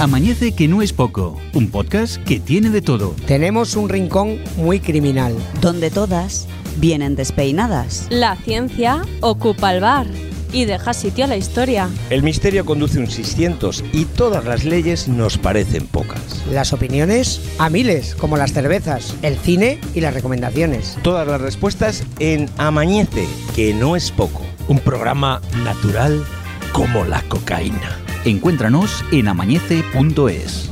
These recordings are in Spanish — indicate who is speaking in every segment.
Speaker 1: Amanece que no es poco, un podcast que tiene de todo.
Speaker 2: Tenemos un rincón muy criminal.
Speaker 3: donde todas vienen despeinadas.
Speaker 4: La ciencia ocupa el bar y deja sitio a la historia.
Speaker 5: El misterio conduce un 600 y todas las leyes nos parecen pocas.
Speaker 2: Las opiniones a miles, como las cervezas, el cine y las recomendaciones.
Speaker 5: Todas las respuestas en Amañece, que no es poco.
Speaker 6: Un programa natural como la cocaína.
Speaker 1: Encuéntranos en amañece.es.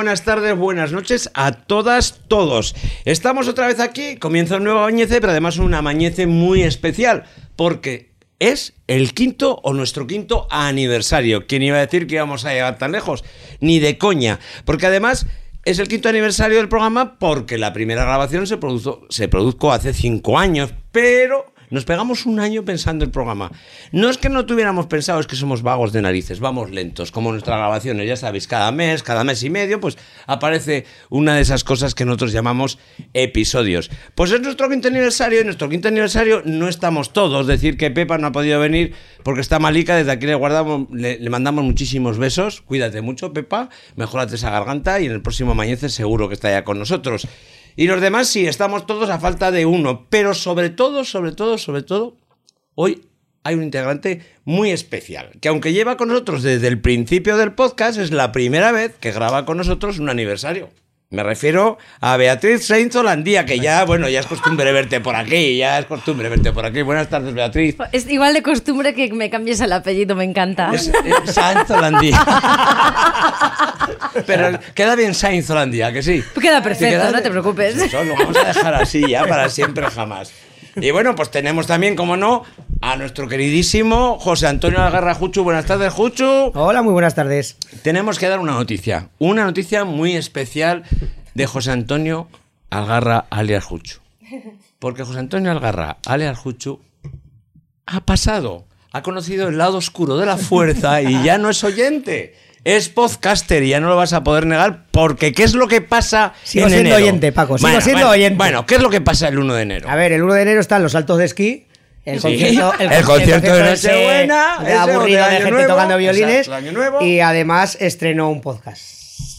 Speaker 5: buenas tardes, buenas noches a todas, todos. Estamos otra vez aquí, comienza un nuevo Amañece, pero además un Amañece muy especial, porque es el quinto o nuestro quinto aniversario. ¿Quién iba a decir que íbamos a llegar tan lejos? Ni de coña, porque además es el quinto aniversario del programa porque la primera grabación se produjo, se produjo hace cinco años, pero nos pegamos un año pensando el programa. No es que no tuviéramos pensado, es que somos vagos de narices, vamos lentos, como nuestras grabaciones, ya sabéis, cada mes, cada mes y medio, pues aparece una de esas cosas que nosotros llamamos episodios. Pues es nuestro quinto aniversario, y nuestro quinto aniversario no estamos todos, decir que Pepa no ha podido venir porque está malica, desde aquí le guardamos, le, mandamos muchísimos besos, cuídate mucho, Pepa, mejorate esa garganta y en el próximo Amañece seguro que está ya con nosotros. Y los demás sí, estamos todos a falta de uno, pero sobre todo, sobre todo, sobre todo, hoy hay un integrante muy especial, que aunque lleva con nosotros desde el principio del podcast, es la primera vez que graba con nosotros un aniversario. Me refiero a Beatriz Sainz Holandía, que ya, bueno, ya es costumbre verte por aquí, ya es costumbre verte por aquí. Buenas tardes, Beatriz.
Speaker 4: Es igual de costumbre que me cambies el apellido, me encanta.
Speaker 5: Es, es Sainz Holandía. Pero queda bien Sainz Holandía, que sí.
Speaker 4: Queda perfecto,
Speaker 5: queda-
Speaker 4: no te preocupes.
Speaker 5: Eso lo vamos a dejar así ya para siempre jamás. Y bueno, pues tenemos también, como no, a nuestro queridísimo José Antonio Algarra Juchu. Buenas tardes, Juchu.
Speaker 2: Hola, muy buenas tardes.
Speaker 5: Tenemos que dar una noticia, una noticia muy especial de José Antonio Algarra alias Juchu. Porque José Antonio Algarra alias Juchu ha pasado, ha conocido el lado oscuro de la fuerza y ya no es oyente. Es podcaster y ya no lo vas a poder negar porque ¿qué es lo que pasa
Speaker 2: Sigo
Speaker 5: en
Speaker 2: siendo
Speaker 5: enero?
Speaker 2: oyente, Paco, sigo
Speaker 5: Bueno,
Speaker 2: siendo
Speaker 5: bueno,
Speaker 2: oyente.
Speaker 5: Bueno, ¿qué es lo que pasa el 1 de enero?
Speaker 2: A ver, el 1 de enero están los saltos de esquí. El
Speaker 5: Sí.
Speaker 2: concierto,
Speaker 5: El concierto de
Speaker 2: ese
Speaker 5: Nochebuena,
Speaker 2: de
Speaker 5: ese
Speaker 2: aburrido
Speaker 5: de
Speaker 2: de, gente
Speaker 5: Nuevo,
Speaker 2: tocando violines.
Speaker 5: exacto.
Speaker 2: Y además estrenó un podcast.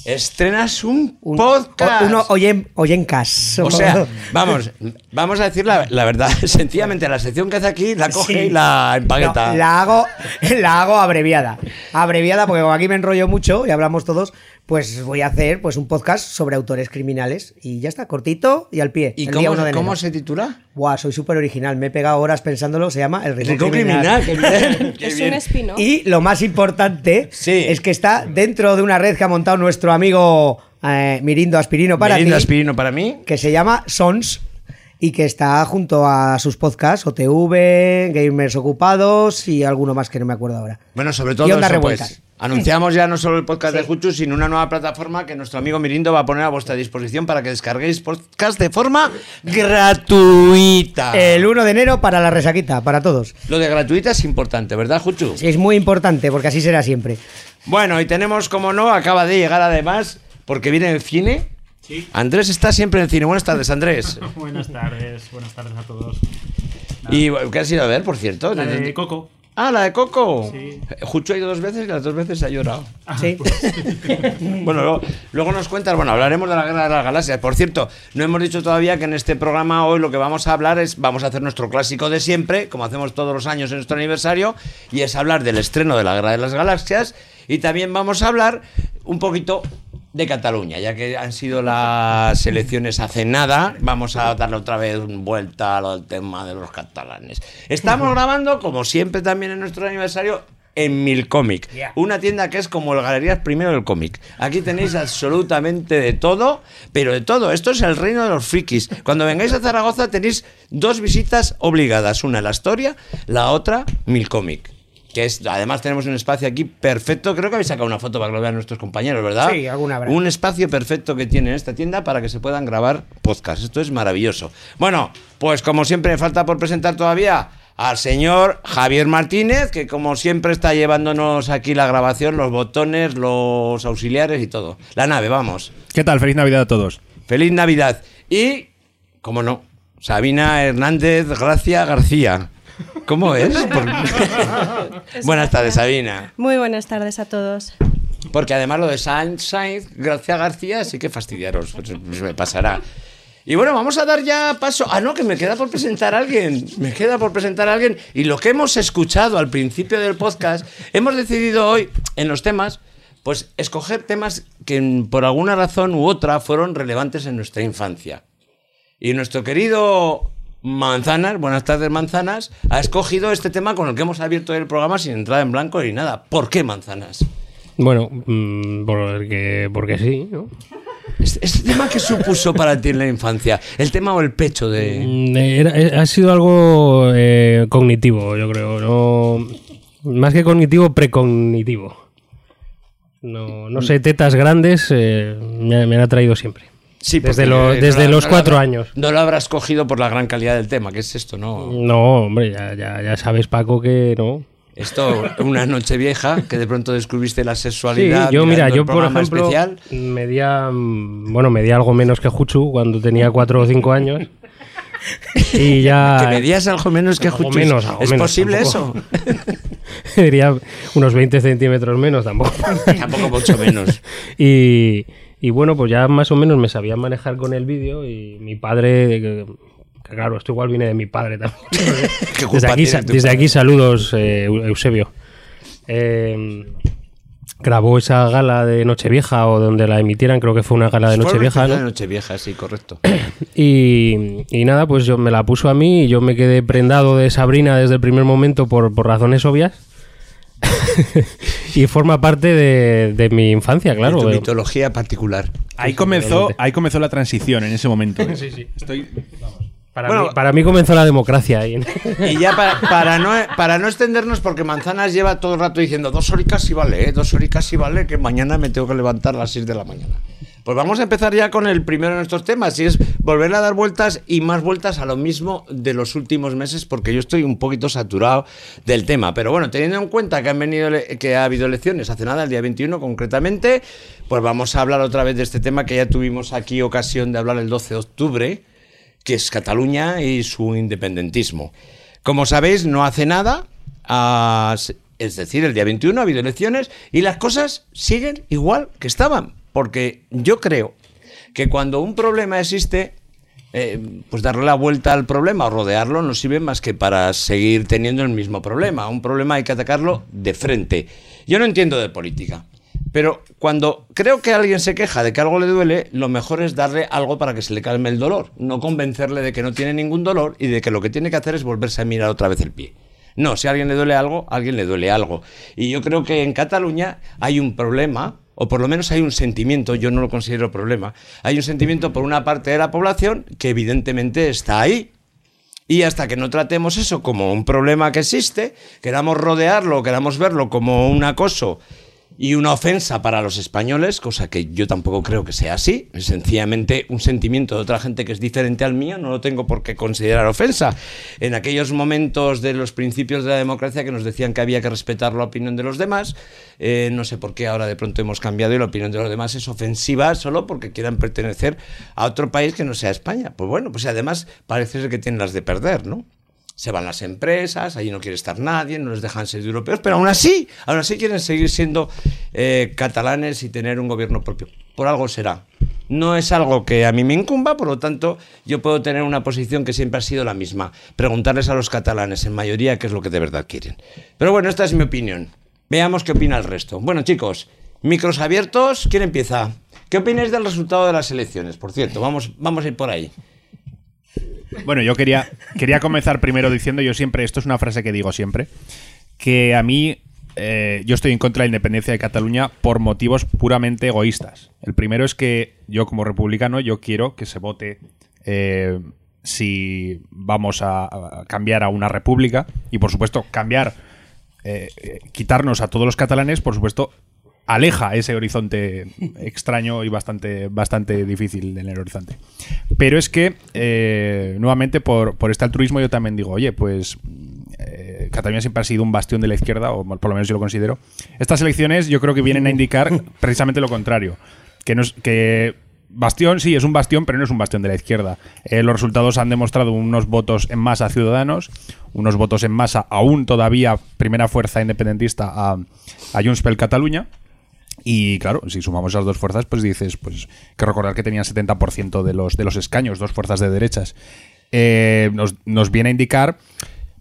Speaker 5: Estrenas un,
Speaker 2: Un
Speaker 5: podcast.
Speaker 2: o- Uno oyen, oyencas.
Speaker 5: O sea, vamos, vamos a decir la, la verdad. Sencillamente, la sección que hace aquí la coge
Speaker 2: Sí.
Speaker 5: y la empaqueta.
Speaker 2: No, la hago, la hago abreviada. Abreviada porque como aquí me enrollo mucho y hablamos todos, pues voy a hacer pues un podcast sobre autores criminales y ya está, cortito y al pie.
Speaker 5: ¿Y
Speaker 2: el día
Speaker 5: cómo,
Speaker 2: 1 de enero.
Speaker 5: cómo se titula?
Speaker 2: Buah, soy súper original. Me he pegado horas pensándolo. Se llama El Rincón, Criminal.
Speaker 5: criminal, qué bien. qué
Speaker 4: es un espino.
Speaker 2: Y lo más importante
Speaker 5: Sí.
Speaker 2: es que está dentro de una red que ha montado nuestro amigo eh, Mirindo Aspirino para
Speaker 5: Merienda
Speaker 2: ti,
Speaker 5: aspirino para mí.
Speaker 2: que se llama Sons y que está junto a sus podcasts OTV, Gamers Ocupados y alguno más que no me acuerdo ahora.
Speaker 5: Bueno, sobre todo
Speaker 2: Y Ondas
Speaker 5: eso, pues,
Speaker 2: Revueltas.
Speaker 5: Anunciamos ya no solo el podcast de Juchu, sino una nueva plataforma que nuestro amigo Mirindo va a poner a vuestra disposición para que descarguéis podcast de forma gratuita.
Speaker 2: El 1 de enero para la resaquita, para todos.
Speaker 5: Lo de gratuita es importante, ¿verdad, Juchu?
Speaker 2: Sí, es muy importante porque así será siempre.
Speaker 5: Bueno, y tenemos, como no, acaba de llegar además, porque viene el cine. Andrés está siempre en el cine. Buenas tardes, Andrés.
Speaker 7: Buenas tardes, buenas tardes a todos.
Speaker 5: ¿Y qué has ido a ver, por cierto?
Speaker 7: La de Coco.
Speaker 5: Ah, la de Coco.
Speaker 7: Sí.
Speaker 5: Juchu ha ido dos veces y las dos veces ha llorado.
Speaker 2: Sí.
Speaker 5: Bueno, luego, luego nos cuentas, bueno, hablaremos de la guerra de las galaxias. Por cierto, no hemos dicho todavía que en este programa hoy lo que vamos a hablar es, vamos a hacer nuestro clásico de siempre, como hacemos todos los años en nuestro aniversario, y es hablar del estreno de la guerra de las galaxias, y también vamos a hablar un poquito de Cataluña, ya que han sido las elecciones hace nada, vamos a darle otra vez vuelta al tema de los catalanes. Estamos grabando, como siempre también en nuestro aniversario, en Milcomic, una tienda que es como el Galerías Primero del Cómic. Aquí tenéis absolutamente de todo, pero de todo. Esto es el reino de los frikis. Cuando vengáis a Zaragoza tenéis dos visitas obligadas, una la Astoria, la otra Milcomic. Que es, además tenemos un espacio aquí perfecto. Creo que habéis sacado una foto para que lo vean nuestros compañeros, ¿verdad?
Speaker 2: Sí, alguna habrá.
Speaker 5: Un espacio perfecto que tiene esta tienda para que se puedan grabar podcasts. Esto es maravilloso. Bueno, pues como siempre me falta por presentar todavía al señor Javier Martínez, que como siempre está llevándonos aquí la grabación, los botones, los auxiliares y todo. La nave, vamos.
Speaker 8: ¿Qué tal? Feliz Navidad a todos.
Speaker 5: Feliz Navidad. Y, como no, Sabina Hernández Gracia García. ¿Cómo es? Por- Buenas tardes, Sabina.
Speaker 9: Muy buenas tardes a todos.
Speaker 5: Porque además lo de Sainz García García sí que fastidiaros, pues, pues me pasará. Y bueno, vamos a dar ya paso. Ah, no, que me queda por presentar a alguien. Me queda por presentar a alguien. Y lo que hemos escuchado al principio del podcast, hemos decidido hoy, en los temas, pues escoger temas que mm, por alguna razón u otra fueron relevantes en nuestra infancia. Y nuestro querido Manzanas, buenas tardes Manzanas, ha escogido este tema con el que hemos abierto el programa sin entrada en blanco ni nada. ¿Por qué Manzanas?
Speaker 7: Bueno, mm, porque, porque sí, ¿no?
Speaker 5: Este, este tema que supuso para ti en la infancia, el tema o el pecho de...
Speaker 7: Mm, era- eh, ha sido algo eh, cognitivo, yo creo. No, más que cognitivo, precognitivo. No, no sé, tetas grandes eh, me, me han atraído siempre.
Speaker 5: Sí,
Speaker 7: desde lo- desde
Speaker 5: no-
Speaker 7: los
Speaker 5: no
Speaker 7: cuatro años.
Speaker 5: No lo habrás cogido por la gran calidad del tema, que es esto, ¿no?
Speaker 7: No, hombre, ya, ya, ya sabes, Paco, que no.
Speaker 5: Esto, una noche vieja, que de pronto descubriste la
Speaker 7: Sí,
Speaker 5: sexualidad.
Speaker 7: yo mira, yo por ejemplo
Speaker 5: especial.
Speaker 7: medía, bueno, medía algo menos que Juchu cuando tenía cuatro o cinco años. Y ya...
Speaker 5: Que medías algo menos que
Speaker 7: Algo
Speaker 5: Juchu.
Speaker 7: menos, algo
Speaker 5: ¿Es
Speaker 7: menos,
Speaker 5: posible
Speaker 7: tampoco.
Speaker 5: eso?
Speaker 7: Diría unos 20 centímetros menos tampoco.
Speaker 5: Tampoco mucho menos.
Speaker 7: y, y bueno, pues ya más o menos me sabía manejar con el vídeo y mi padre, que, claro, esto igual viene de mi padre también.
Speaker 5: ¿Qué culpa
Speaker 7: desde aquí, desde aquí saludos, eh, Eu- Eusebio. Eh, grabó esa gala de Nochevieja o donde la emitieran, creo que fue una gala de Nochevieja, ¿no?
Speaker 5: Nochevieja, sí, correcto.
Speaker 7: Y, y nada, pues yo me la puso a mí y yo me quedé prendado de Sabrina desde el primer momento por, por razones obvias. y forma parte de, de mi infancia, claro.
Speaker 5: De tu mitología particular.
Speaker 8: Ahí comenzó, ahí comenzó la transición en ese momento. ¿eh? Estoy,
Speaker 7: Para,
Speaker 5: Bueno,
Speaker 7: mí, para mí comenzó la democracia ahí.
Speaker 5: Y ya para, para no, para no extendernos, porque Manzanas lleva todo el rato diciendo dos horicas y vale, ¿eh? dos horicas y vale, que mañana me tengo que levantar a las 6 de la mañana. Pues vamos a empezar ya con el primero de nuestros temas, y es volver a dar vueltas y más vueltas a lo mismo de los últimos meses, porque yo estoy un poquito saturado del tema. Pero bueno, teniendo en cuenta que, han venido, que ha habido elecciones hace nada, el día 21 concretamente, pues vamos a hablar otra vez de este tema que ya tuvimos aquí ocasión de hablar el 12 de octubre, que es Cataluña y su independentismo. Como sabéis, no hace nada, es decir, el día 21 ha habido elecciones y las cosas siguen igual que estaban, porque yo creo que cuando un problema existe, eh, pues darle la vuelta al problema o rodearlo no sirve más que para seguir teniendo el mismo problema. Un problema hay que atacarlo de frente. Yo no entiendo de política. Pero cuando creo que alguien se queja de que algo le duele, lo mejor es darle algo para que se le calme el dolor, no convencerle de que no tiene ningún dolor y de que lo que tiene que hacer es volverse a mirar otra vez el pie. No, si a alguien le duele algo, a alguien le duele algo. Y yo creo que en Cataluña hay un problema, o por lo menos hay un sentimiento, yo no lo considero problema, hay un sentimiento por una parte de la población que evidentemente está ahí, y hasta que no tratemos eso como un problema que existe, queramos rodearlo, queramos verlo como un acoso y una ofensa para los españoles, cosa que yo tampoco creo que sea así. Es sencillamente un sentimiento de otra gente que es diferente al mío, no lo tengo por qué considerar ofensa. En aquellos momentos de los principios de la democracia que nos decían que había que respetar la opinión de los demás, eh, no sé por qué ahora de pronto hemos cambiado y la opinión de los demás es ofensiva solo porque quieran pertenecer a otro país que no sea España. Pues bueno, pues además parece ser que tienen las de perder, ¿no? Se van las empresas, allí no quiere estar nadie, no les dejan ser europeos, pero aún así, aún así quieren seguir siendo eh, catalanes y tener un gobierno propio. Por algo será. No es algo que a mí me incumba, por lo tanto, yo puedo tener una posición que siempre ha sido la misma. Preguntarles a los catalanes, en mayoría, qué es lo que de verdad quieren. Pero bueno, esta es mi opinión. Veamos qué opina el resto. Bueno, chicos, micros abiertos, ¿quién empieza? ¿Qué opináis del resultado de las elecciones? Por cierto, vamos, vamos a ir por ahí.
Speaker 8: Bueno, yo quería, quería comenzar primero diciendo, yo siempre, esto es una frase que digo siempre, que a mí eh, yo estoy en contra de la independencia de Cataluña por motivos puramente egoístas. El primero es que yo como republicano yo quiero que se vote eh, si vamos a, a cambiar a una república y por supuesto cambiar, eh, eh, quitarnos a todos los catalanes, por supuesto aleja ese horizonte extraño y bastante, bastante difícil en el horizonte. Pero es que, eh, nuevamente, por, por este altruismo yo también digo, oye, pues eh, Cataluña siempre ha sido un bastión de la izquierda, o por lo menos yo lo considero. Estas elecciones yo creo que vienen a indicar precisamente lo contrario. Que, no es, que Bastión sí es un bastión, pero no es un bastión de la izquierda. Eh, los resultados han demostrado unos votos en masa Ciudadanos, unos votos en masa aún todavía primera fuerza independentista a, a Junts Cataluña. Y claro, si sumamos esas dos fuerzas, pues dices, pues que recordar que tenían 70% de los, de los escaños, dos fuerzas de derechas. Eh, nos, nos viene a indicar,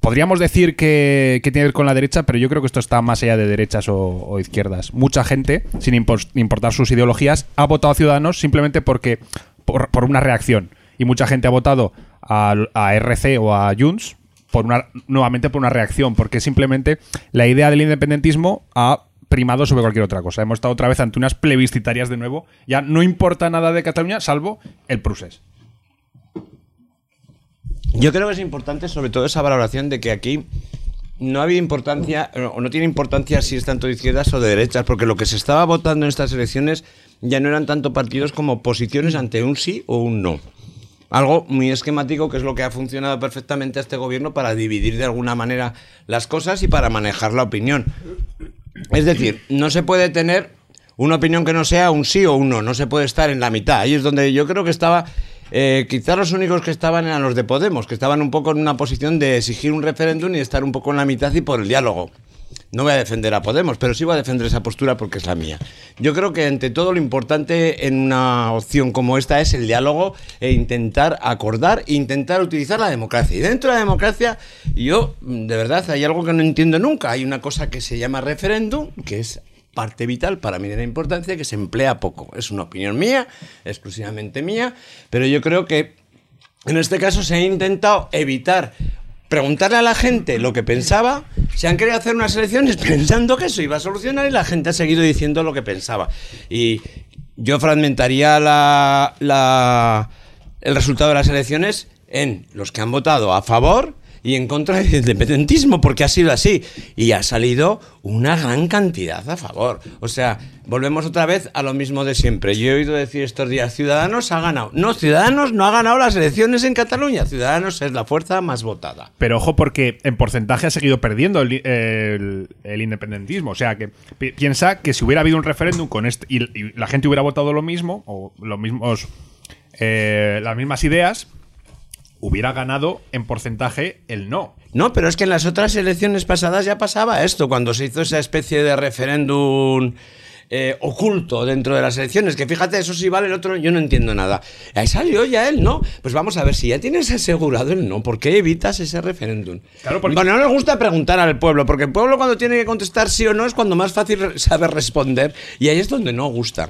Speaker 8: podríamos decir que, que tiene que ver con la derecha, pero yo creo que esto está más allá de derechas o, izquierdas. Mucha gente, sin importar sus ideologías, ha votado a Ciudadanos simplemente porque por, por una reacción. Y mucha gente ha votado a, a RC o a Junts por una, nuevamente por una reacción, porque simplemente la idea del independentismo ha primado sobre cualquier otra cosa. Hemos estado otra vez ante unas plebiscitarias de nuevo. Ya no importa nada de Cataluña, salvo el Prusés.
Speaker 5: Yo creo que es importante sobre todo esa valoración de que aquí no ha habido importancia, o no tiene importancia si es tanto de izquierdas o de derechas, porque lo que se estaba votando en estas elecciones ya no eran tanto partidos como posiciones ante un sí o un no. Algo muy esquemático que es lo que ha funcionado perfectamente a este gobierno para dividir de alguna manera las cosas y para manejar la opinión. Es decir, no se puede tener una opinión que no sea un sí o un no, no se puede estar en la mitad. Ahí es donde yo creo que estaba, eh, quizás los únicos que estaban eran los de Podemos, que estaban un poco en una posición de exigir un referéndum y estar un poco en la mitad y por el diálogo. No voy a defender a Podemos, pero sí voy a defender esa postura porque es la mía. Yo creo que ante todo lo importante en una opción como esta es el diálogo e intentar acordar e intentar utilizar la democracia. Y dentro de la democracia, yo, de verdad, hay algo que no entiendo nunca. Hay una cosa que se llama referéndum, que es parte vital para mí de la importancia, que se emplea poco. Es una opinión mía, exclusivamente mía, pero yo creo que en este caso se ha intentado evitar preguntarle a la gente lo que pensaba. Se han querido hacer unas elecciones pensando que eso iba a solucionar y la gente ha seguido diciendo lo que pensaba. Y yo fragmentaría la, la- el resultado de las elecciones en los que han votado a favor y en contra del independentismo, porque ha sido así. Y ha salido una gran cantidad a favor. O sea, volvemos otra vez a lo mismo de siempre. Yo he oído decir estos días, Ciudadanos ha ganado. No, Ciudadanos no ha ganado las elecciones en Cataluña. Ciudadanos es la fuerza más votada.
Speaker 8: Pero ojo, porque en porcentaje ha seguido perdiendo el, independentismo. O sea, que pi- piensa que si hubiera habido un referéndum con este y, y la gente hubiera votado lo mismo, o los mismos, eh, las mismas ideas, hubiera ganado en porcentaje el no.
Speaker 5: No, pero es que en las otras elecciones pasadas ya pasaba esto, cuando se hizo esa especie de referéndum eh, oculto dentro de las elecciones, que fíjate, eso sí vale, el otro yo no entiendo nada. Ahí salió ya él, ¿no? Pues vamos a ver, si ya tienes asegurado el no, ¿por qué evitas ese referéndum?
Speaker 8: Claro, porque-
Speaker 5: Bueno, no les gusta preguntar al pueblo, porque el pueblo cuando tiene que contestar sí o no es cuando más fácil sabe responder, y ahí es donde no gusta.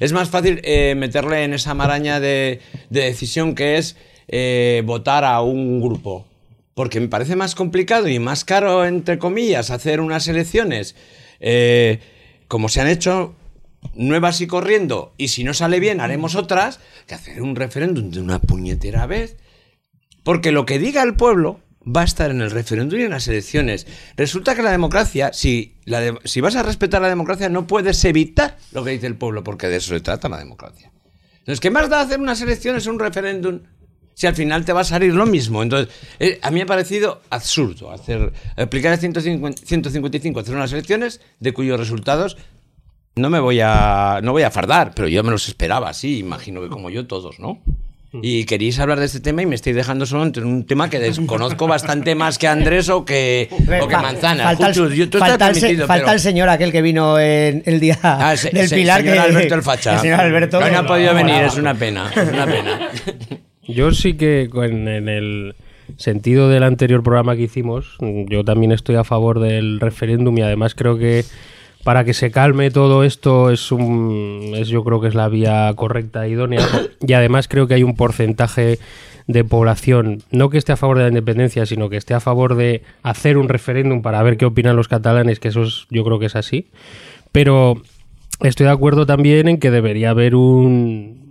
Speaker 5: Es más fácil eh, meterle en esa maraña de, de decisión que es eh, votar a un grupo. Porque me parece más complicado y más caro, entre comillas, hacer unas elecciones eh, como se han hecho nuevas y corriendo, y si no sale bien haremos otras, que hacer un referéndum de una puñetera vez. Porque lo que diga el pueblo, va a estar en el referéndum y en las elecciones. Resulta que la democracia, si, la si vas a respetar la democracia, no puedes evitar lo que dice el pueblo, porque de eso se trata la democracia. Entonces, ¿qué más da hacer unas elecciones o un referéndum si al final te va a salir lo mismo? Entonces, eh, a mí me ha parecido absurdo hacer, aplicar el 150 155, hacer unas elecciones de cuyos resultados no me voy a no voy a fardar, pero yo me los esperaba así, imagino que como yo todos, ¿no? Y queréis hablar de este tema y me estáis dejando solo entre un tema que desconozco bastante más que Andrés o que, o que Manzana.
Speaker 2: Falta, el,
Speaker 5: tú
Speaker 2: falta falta señor aquel que vino en el día
Speaker 5: Ah, se-
Speaker 2: del
Speaker 5: se-
Speaker 2: Pilar.
Speaker 5: señor
Speaker 2: que,
Speaker 5: Alberto el Facha.
Speaker 2: El señor Alberto.
Speaker 5: Que hoy no ha podido venir, es una pena. Es una pena.
Speaker 7: Yo sí que en, en el sentido del anterior programa que hicimos, yo también estoy a favor del referéndum y además creo que para que se calme todo esto es un es yo creo que es la vía correcta e idónea. Y además creo que hay un porcentaje de población no que esté a favor de la independencia sino que esté a favor de hacer un referéndum para ver qué opinan los catalanes que eso es, yo creo que es así. Pero estoy de acuerdo también en que debería haber un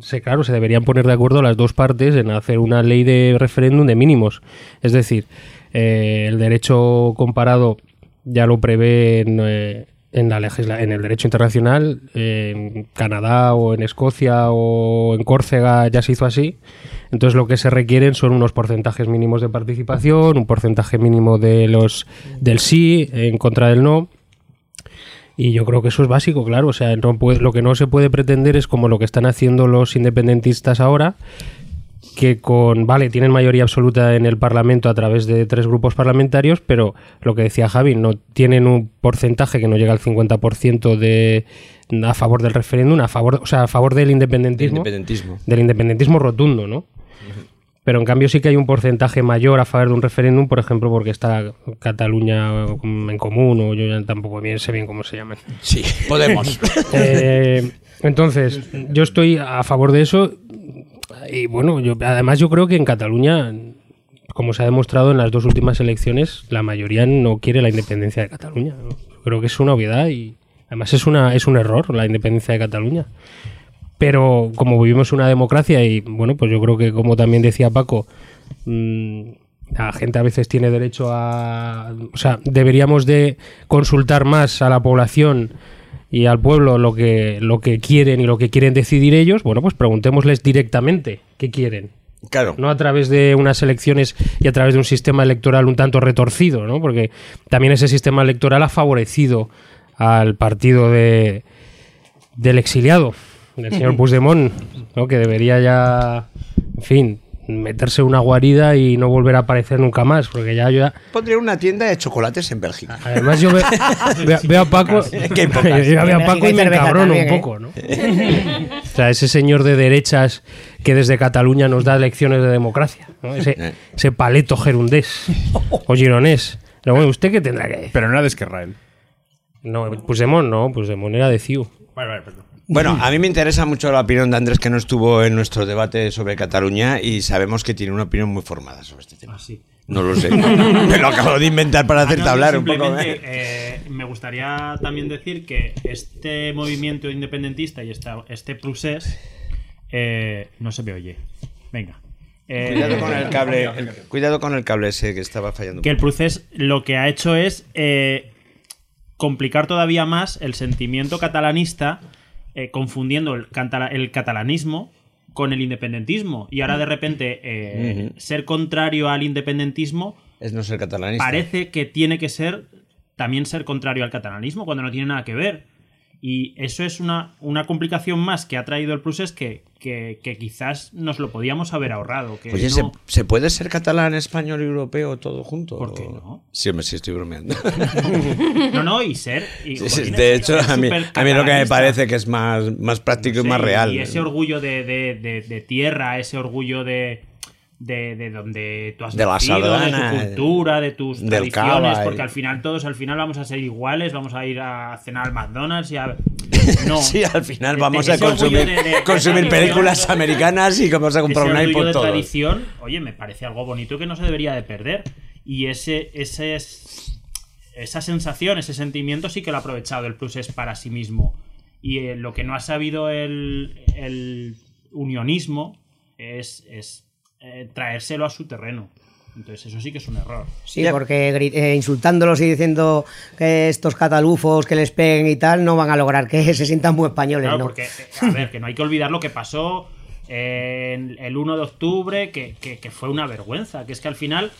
Speaker 7: se, claro, se deberían poner de acuerdo las dos partes en hacer una ley de referéndum de mínimos. Es decir, eh, el derecho comparado ya lo prevé en, eh, en la en el derecho internacional, en Canadá o en Escocia o en Córcega ya se hizo así. Entonces lo que se requieren son unos porcentajes mínimos de participación, un porcentaje mínimo de los del sí en contra del no. Y yo creo que eso es básico, claro. O sea, no puede- lo que no se puede pretender es como lo que están haciendo los independentistas ahora, que con, vale, tienen mayoría absoluta en el Parlamento a través de tres grupos parlamentarios, pero lo que decía Javi, no tienen un porcentaje que no llega al 50% de a favor del referéndum, a favor, o sea, a favor del independentismo,
Speaker 5: Independentismo.
Speaker 7: del independentismo rotundo, ¿no? Pero en cambio sí que hay un porcentaje mayor a favor de un referéndum, por ejemplo, porque está Cataluña en común, o yo ya tampoco bien sé bien cómo se llaman.
Speaker 5: Sí, podemos.
Speaker 7: Eh, entonces, yo estoy a favor de eso. Y bueno, yo, además yo creo que en Cataluña, como se ha demostrado en las dos últimas elecciones, la mayoría no quiere la independencia de Cataluña. creo que es una obviedad y además es, una, es un error la independencia de Cataluña. Pero como vivimos una democracia y bueno, pues yo creo que como también decía Paco, mm, la gente a veces tiene derecho a... O sea, deberíamos de consultar más a la población y al pueblo lo que, lo que quieren y lo que quieren decidir ellos. Bueno, pues preguntémosles directamente qué quieren.
Speaker 5: Claro.
Speaker 7: No a través de unas elecciones y a través de un sistema electoral un tanto retorcido, ¿no? Porque también ese sistema electoral ha favorecido al partido de, del exiliado, del señor Puigdemont, ¿no? Que debería ya, en fin, meterse una guarida y no volver a aparecer nunca más, porque ya yo ya...
Speaker 5: Pondría una tienda de chocolates en Bélgica.
Speaker 7: Además yo ve- ve- veo a Paco,
Speaker 5: Qué pocas.
Speaker 7: yo veo a Paco y me encabrono un
Speaker 2: también, ¿eh?
Speaker 7: poco, ¿no? O sea, ese señor de derechas que desde Cataluña nos da lecciones de democracia, ¿no? ese,
Speaker 5: Eh.
Speaker 7: ese paleto gerundés o gironés. Pero bueno, ¿usted qué tendrá que decir?
Speaker 8: Pero no era de Esquerra él.
Speaker 7: No, Puigdemont no, Puigdemont era de CIU.
Speaker 8: Vale, vale, perdón.
Speaker 5: Bueno, a mí me interesa mucho la opinión de Andrés, que no estuvo en nuestro debate sobre Cataluña y sabemos que tiene una opinión muy formada sobre este tema. No lo sé. me lo acabo de inventar para hacerte
Speaker 9: Ah, no,
Speaker 5: hablar un poco. ¿eh?
Speaker 9: eh, me gustaría también decir que este movimiento independentista y esta, este procés eh, no se me oye. Venga. Eh,
Speaker 5: Cuidado con el cable, el- cuidado con el cable ese que estaba fallando.
Speaker 9: que el procés lo que ha hecho es eh, complicar todavía más el sentimiento catalanista, eh, confundiendo el, cantala- el catalanismo con el independentismo. Y ahora de repente eh, ser contrario al independentismo
Speaker 5: Es no ser catalanista.
Speaker 9: parece que tiene que ser también ser contrario al catalanismo cuando no tiene nada que ver. Y eso es una, una complicación más que ha traído el procés que, que, que quizás nos lo podíamos haber ahorrado. Que
Speaker 5: Oye,
Speaker 9: no-
Speaker 5: ¿se, se puede ser catalán, español y europeo todo junto?
Speaker 9: ¿Por qué no?
Speaker 5: Sí, hombre, sí estoy bromeando.
Speaker 9: No, no, y ser. y-
Speaker 5: Sí, sí,
Speaker 9: jolines,
Speaker 5: de hecho, a mí, a mí lo que me parece que es más, más práctico y más real.
Speaker 9: Y ese orgullo de, de- de- de tierra, ese orgullo de, de, de donde tú has
Speaker 5: De la sardana,
Speaker 9: de tu cultura, de tus
Speaker 5: del
Speaker 9: tradiciones,
Speaker 5: cava y-
Speaker 9: porque al final todos al final vamos a ser iguales, vamos a ir a cenar al McDonald's y a... No.
Speaker 5: Sí, al final
Speaker 9: Ese-
Speaker 5: vamos a consumir,
Speaker 9: de-
Speaker 5: consumir películas americanas y vamos a comprar un iPod
Speaker 9: de tradición, oye, me parece algo bonito que no se debería de perder. Y ese, ese es- esa sensación, ese sentimiento sí que lo ha aprovechado el Plus es para sí mismo. Y eh, lo que no ha sabido el, el unionismo es, es, eh, traérselo a su terreno. Entonces eso sí que es un error.
Speaker 2: Sí, porque eh, insultándolos y diciendo que estos catalufos que les peguen y tal no van a lograr que se sientan muy españoles,
Speaker 9: Claro,
Speaker 2: ¿no?
Speaker 9: porque, eh, a ver, que no hay que olvidar lo que pasó en el 1 de octubre, que, que- que fue una vergüenza. Que es que al final,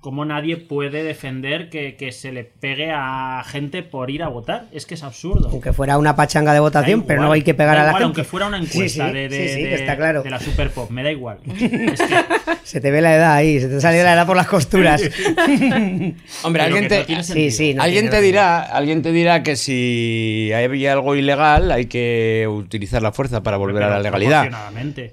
Speaker 9: ¿cómo nadie puede defender que, que se le pegue a gente por ir a votar? Es que es absurdo.
Speaker 2: Aunque fuera una pachanga de votación,
Speaker 9: Da
Speaker 2: pero
Speaker 9: igual,
Speaker 2: no hay que pegar a la
Speaker 9: igual,
Speaker 2: gente.
Speaker 9: Aunque fuera una
Speaker 2: Sí,
Speaker 9: encuesta
Speaker 2: sí,
Speaker 9: de, de-
Speaker 2: sí, sí,
Speaker 9: de-
Speaker 2: está claro.
Speaker 9: de la Super Pop, me da igual. Es que-
Speaker 2: Se te ve la edad ahí, se te sale la edad por las costuras.
Speaker 5: Hombre, alguien te,
Speaker 9: no
Speaker 2: sí, sí. no
Speaker 5: alguien te dirá, alguien te dirá que si hay algo ilegal hay que utilizar la fuerza para volver a
Speaker 9: Pero
Speaker 5: la legalidad.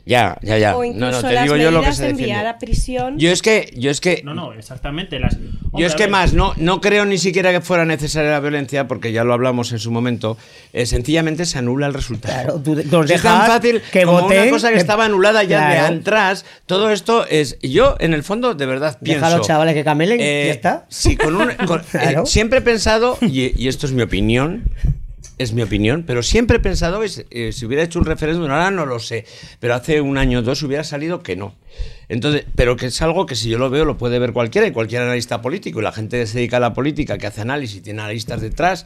Speaker 5: Ya, ya, ya.
Speaker 10: O
Speaker 5: No,
Speaker 10: incluso
Speaker 5: no, te
Speaker 10: las
Speaker 5: digo yo lo que
Speaker 10: medidas
Speaker 5: se
Speaker 10: de
Speaker 5: defiende.
Speaker 10: enviar a prisión.
Speaker 5: Yo es que, yo es que,
Speaker 9: No, no, exactamente. Las...
Speaker 5: yo es que más, no, no creo ni siquiera que fuera necesaria la violencia, porque ya lo hablamos en su momento. eh, sencillamente se anula el resultado.
Speaker 2: Claro, tú-
Speaker 5: es tan fácil
Speaker 2: que
Speaker 5: como
Speaker 2: voten,
Speaker 5: una cosa que
Speaker 2: que-
Speaker 5: estaba anulada ya
Speaker 2: Claro.
Speaker 5: de atrás. Todo esto es. Yo, en el fondo, de verdad pienso.
Speaker 2: Deja a los chavales que camelen y
Speaker 5: eh,
Speaker 2: ya está.
Speaker 5: Sí, con un. con- eh, siempre he pensado, y, y esto es mi opinión. Es mi opinión, pero siempre he pensado que eh, si hubiera hecho un referéndum, ahora no lo sé, pero hace un año o dos hubiera salido que no. Entonces, pero que es algo que si yo lo veo lo puede ver cualquiera y cualquier analista político y la gente que se dedica a la política, que hace análisis y tiene analistas detrás,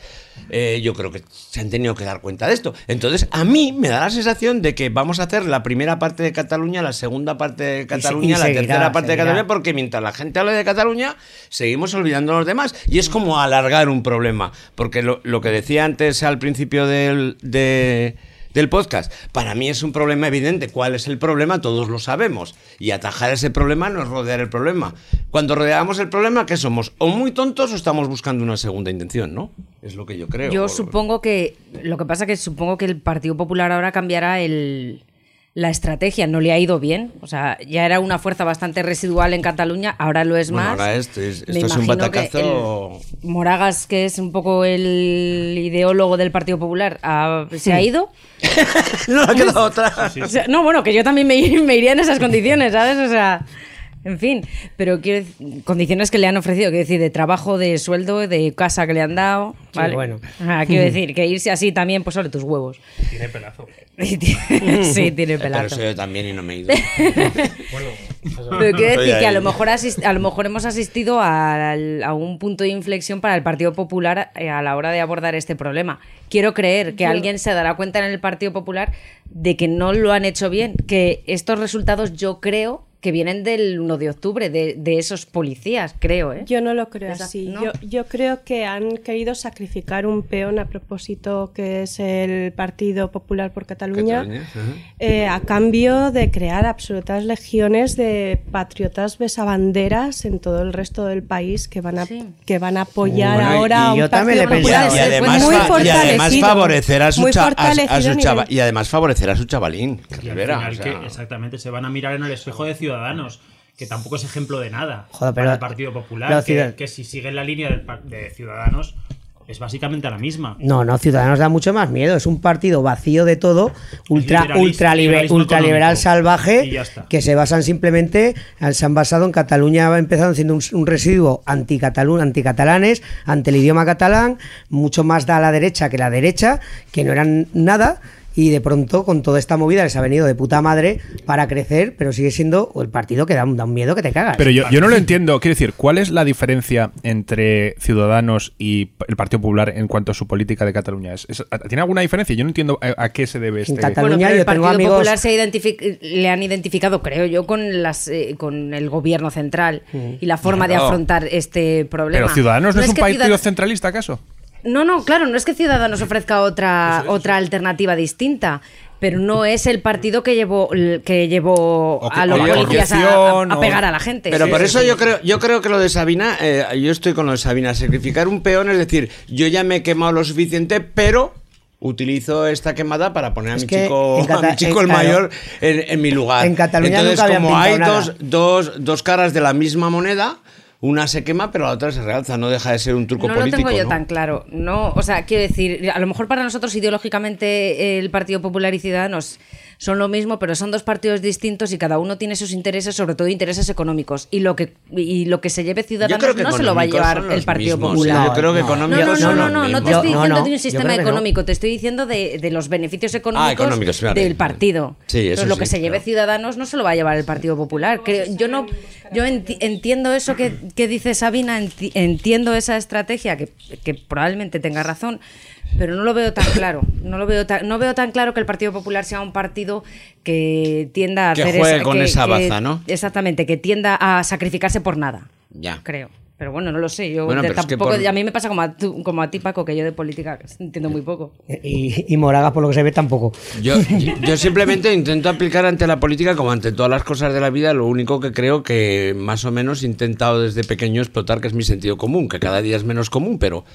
Speaker 5: eh, yo creo que se han tenido que dar cuenta de esto. Entonces, a mí me da la sensación de que vamos a hacer la primera parte de Cataluña, la segunda parte de Cataluña, la
Speaker 2: seguirá,
Speaker 5: tercera parte
Speaker 2: seguirá.
Speaker 5: de Cataluña, porque mientras la gente habla de Cataluña, seguimos olvidando a los demás. Y es como alargar un problema. Porque lo, lo que decía antes al principio del, de- del podcast, para mí es un problema evidente. ¿Cuál es el problema? Todos lo sabemos. Y atajar ese problema no es rodear el problema. Cuando rodeamos el problema, ¿qué somos? O muy tontos o estamos buscando una segunda intención, ¿no? Es lo que yo creo.
Speaker 11: Yo supongo que. Lo que pasa que supongo que el Partido Popular ahora cambiará el, la estrategia. No le ha ido bien. O sea, ya era una fuerza bastante residual en Cataluña, ahora lo es
Speaker 5: Bueno,
Speaker 11: más.
Speaker 5: ahora esto es,
Speaker 11: Me
Speaker 5: esto es un
Speaker 11: que
Speaker 5: batacazo.
Speaker 11: Moragas, que es un poco el ideólogo del Partido Popular, ha- se ha ido.
Speaker 5: no ha quedado otra.
Speaker 11: O sea, no, bueno, que yo también me, me iría en esas condiciones, ¿sabes? O sea, en fin, pero quiero condiciones que le han ofrecido, quiero decir, de trabajo, de sueldo, de casa que le han dado,
Speaker 2: Sí,
Speaker 11: ¿vale?
Speaker 2: bueno.
Speaker 11: Ah, quiero decir, que irse así también, pues sobre tus huevos.
Speaker 9: Tiene pelazo.
Speaker 11: Tiene- sí, tiene
Speaker 5: Pero
Speaker 11: pelazo.
Speaker 5: soy yo también y no me he ido.
Speaker 11: Pero quiero decir que a lo mejor a lo mejor hemos asistido a, un punto de inflexión para el Partido Popular eh, a la hora de abordar este problema. Quiero creer que
Speaker 10: Yo-
Speaker 11: alguien se dará cuenta en el Partido Popular de que no lo han hecho bien, que estos resultados yo creo que vienen del 1 de octubre, de, de esos policías, creo, ¿eh?
Speaker 10: Yo no lo creo
Speaker 11: Esa-
Speaker 10: así.
Speaker 11: ¿no?
Speaker 10: Yo, yo creo que han querido sacrificar un peón a propósito que es el Partido Popular por Cataluña, eh, a cambio de crear absolutas legiones de patriotas besabanderas en todo el resto del país que van a,
Speaker 11: Sí.
Speaker 10: que van a apoyar
Speaker 2: Bueno, y-
Speaker 10: ahora a
Speaker 2: y
Speaker 10: un Partido Popular
Speaker 5: y además,
Speaker 10: muy
Speaker 5: fa- y además favorecer a su,
Speaker 10: muy
Speaker 5: cha- a- a su
Speaker 10: a
Speaker 5: chava- y además favorecer a su chavalín que
Speaker 9: Y al
Speaker 5: Rivera,
Speaker 9: final
Speaker 5: o sea,
Speaker 9: que, exactamente, se van a mirar en el espejo de Ciudadanos, que tampoco es ejemplo de nada
Speaker 2: Joder, pero
Speaker 9: para el Partido Popular, que, si siguen la línea del de Ciudadanos es básicamente la misma.
Speaker 2: No, no, Ciudadanos da mucho más miedo. Es un partido vacío de todo, ultra, ultra, ultraliberal salvaje, que se basan simplemente, se han basado en Cataluña, ha empezado siendo un, un residuo anticatalún, anticatalanes, ante el idioma catalán, mucho más da a la derecha que la derecha, que no eran nada. Y de pronto, con toda esta movida, les ha venido de puta madre para crecer, pero sigue siendo el partido que da un, da un miedo que te cagas.
Speaker 8: Pero yo, yo no lo entiendo. Quiero decir, ¿cuál es la diferencia entre Ciudadanos y el Partido Popular en cuanto a su política de Cataluña? ¿Es- es- ¿Tiene alguna diferencia? Yo no entiendo a, a qué se debe este...
Speaker 2: Cataluña-
Speaker 11: Bueno, pero
Speaker 2: yo
Speaker 11: el
Speaker 2: tengo
Speaker 11: Partido
Speaker 2: amigos-
Speaker 11: Popular se le han identificado, creo yo, con las eh, con el gobierno central y la forma de afrontar este problema.
Speaker 8: ¿Pero Ciudadanos no, es un partido
Speaker 11: Ciudad-
Speaker 8: centralista, acaso?
Speaker 11: No, no, claro, no es que Ciudadanos ofrezca otra, otra alternativa distinta. Pero no es el partido que llevó que llevó a los policías a,
Speaker 8: corrupción,
Speaker 11: a
Speaker 8: o-
Speaker 11: pegar a la gente.
Speaker 5: Pero
Speaker 11: Sí,
Speaker 5: por
Speaker 11: sí,
Speaker 5: eso
Speaker 11: sí.
Speaker 5: yo creo, yo creo que lo de Sabina, eh, yo estoy con lo de Sabina, sacrificar un peón es decir, yo ya me he quemado lo suficiente, pero utilizo esta quemada para poner a
Speaker 2: Es
Speaker 5: mi chico, a mi chico
Speaker 2: en-
Speaker 5: el
Speaker 2: claro.
Speaker 5: mayor en, en mi lugar.
Speaker 2: En Cataluña
Speaker 5: Entonces,
Speaker 2: nunca
Speaker 5: como hay dos, dos, dos caras de la misma moneda, una se quema, pero la otra se realza. No deja de ser un truco
Speaker 11: no
Speaker 5: político.
Speaker 11: lo tengo yo
Speaker 5: ¿no?
Speaker 11: tan claro. No, o sea, quiero decir, a lo mejor para nosotros ideológicamente el Partido Popular y Ciudadanos son lo mismo, pero son dos partidos distintos y cada uno tiene sus intereses, sobre todo intereses económicos. Y lo que y lo que se lleve Ciudadanos
Speaker 5: creo que
Speaker 11: no se lo va a llevar el Partido
Speaker 5: mismos.
Speaker 11: Popular.
Speaker 5: Yo creo que
Speaker 11: no,
Speaker 5: económicos
Speaker 11: no, no, no, no, no te estoy
Speaker 2: no,
Speaker 11: diciendo
Speaker 2: no,
Speaker 11: de un sistema
Speaker 2: no.
Speaker 11: económico, te estoy diciendo de, de los beneficios económicos,
Speaker 5: económicos, vale.
Speaker 11: del partido.
Speaker 5: Sí, eso
Speaker 11: Entonces, lo que
Speaker 5: sí,
Speaker 11: se lleve
Speaker 5: claro.
Speaker 11: Ciudadanos no se lo va a llevar el Partido Popular. Creo- yo no, yo enti- entiendo eso que, que dice Sabina, enti- entiendo esa estrategia que, que probablemente tenga razón, pero no lo veo tan claro. No lo veo tan, no veo tan claro que el Partido Popular sea un partido que tienda a
Speaker 5: Que
Speaker 11: hacer
Speaker 5: juegue
Speaker 11: esa-
Speaker 5: con
Speaker 11: que-
Speaker 5: esa baza, ¿no?
Speaker 11: Exactamente, que tienda a sacrificarse por nada.
Speaker 5: Ya.
Speaker 11: Creo. Pero bueno, no lo sé. Yo
Speaker 5: Bueno, pero es que
Speaker 11: tampoco,
Speaker 5: por-
Speaker 11: a mí me pasa como a, tú- como a ti, Paco, que yo de política entiendo muy poco.
Speaker 2: Y, y Moragas, por lo que se ve, tampoco.
Speaker 5: Yo, yo simplemente intento aplicar ante la política, como ante todas las cosas de la vida, lo único que creo que más o menos he intentado desde pequeño explotar, que es mi sentido común, que cada día es menos común, pero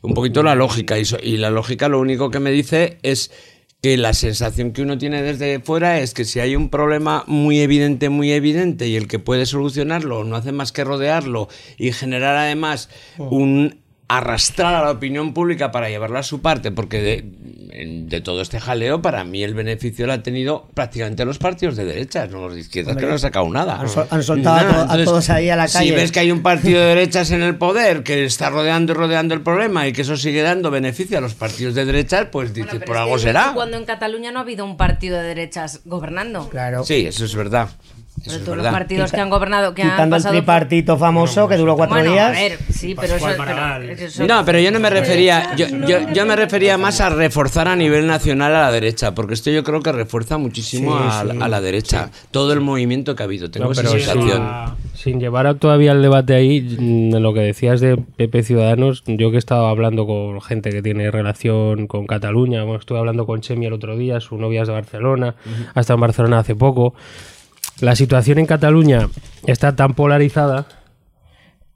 Speaker 5: un poquito la lógica. Y, so- y la lógica lo único que me dice es que la sensación que uno tiene desde fuera es que si hay un problema muy evidente, muy evidente, y el que puede solucionarlo no hace más que rodearlo y generar además un arrastrar a la opinión pública para llevarla a su parte, porque de, todo este jaleo, para mí el beneficio lo ha tenido prácticamente los partidos de derechas, no los de izquierdas,
Speaker 2: Hombre,
Speaker 5: que no han sacado nada.
Speaker 2: han sol- han soltado a todos ahí a la calle.
Speaker 5: Si ves que hay un partido de derechas en el poder que está rodeando y rodeando el problema y que eso sigue dando beneficio a los partidos de derechas, pues dices, por algo será.
Speaker 11: Cuando en Cataluña no ha habido un partido de derechas gobernando.
Speaker 2: Claro.
Speaker 5: Sí, eso es verdad.
Speaker 11: Pero todos los partidos que han gobernado, que han
Speaker 2: Quitando el
Speaker 11: pasado por-
Speaker 2: tripartito famoso que duró cuatro
Speaker 11: Bueno,
Speaker 2: días.
Speaker 11: a ver, sí, pero eso, pero eso-
Speaker 5: No, pero yo no me refería, yo, yo, yo me refería más a reforzar a nivel nacional a la derecha, porque esto yo creo que refuerza muchísimo
Speaker 7: Sí,
Speaker 5: a,
Speaker 7: sí.
Speaker 5: a la derecha. Todo el movimiento que ha habido, tengo
Speaker 7: No, pero
Speaker 5: sensación.
Speaker 7: sin, sin llevar todavía el debate ahí, mm, lo que decías de PP Ciudadanos, yo que he estado hablando con gente que tiene relación con Cataluña, bueno, estuve hablando con Chemi el otro día, su novia es de Barcelona, ha estado en Barcelona hace poco. La situación en Cataluña está tan polarizada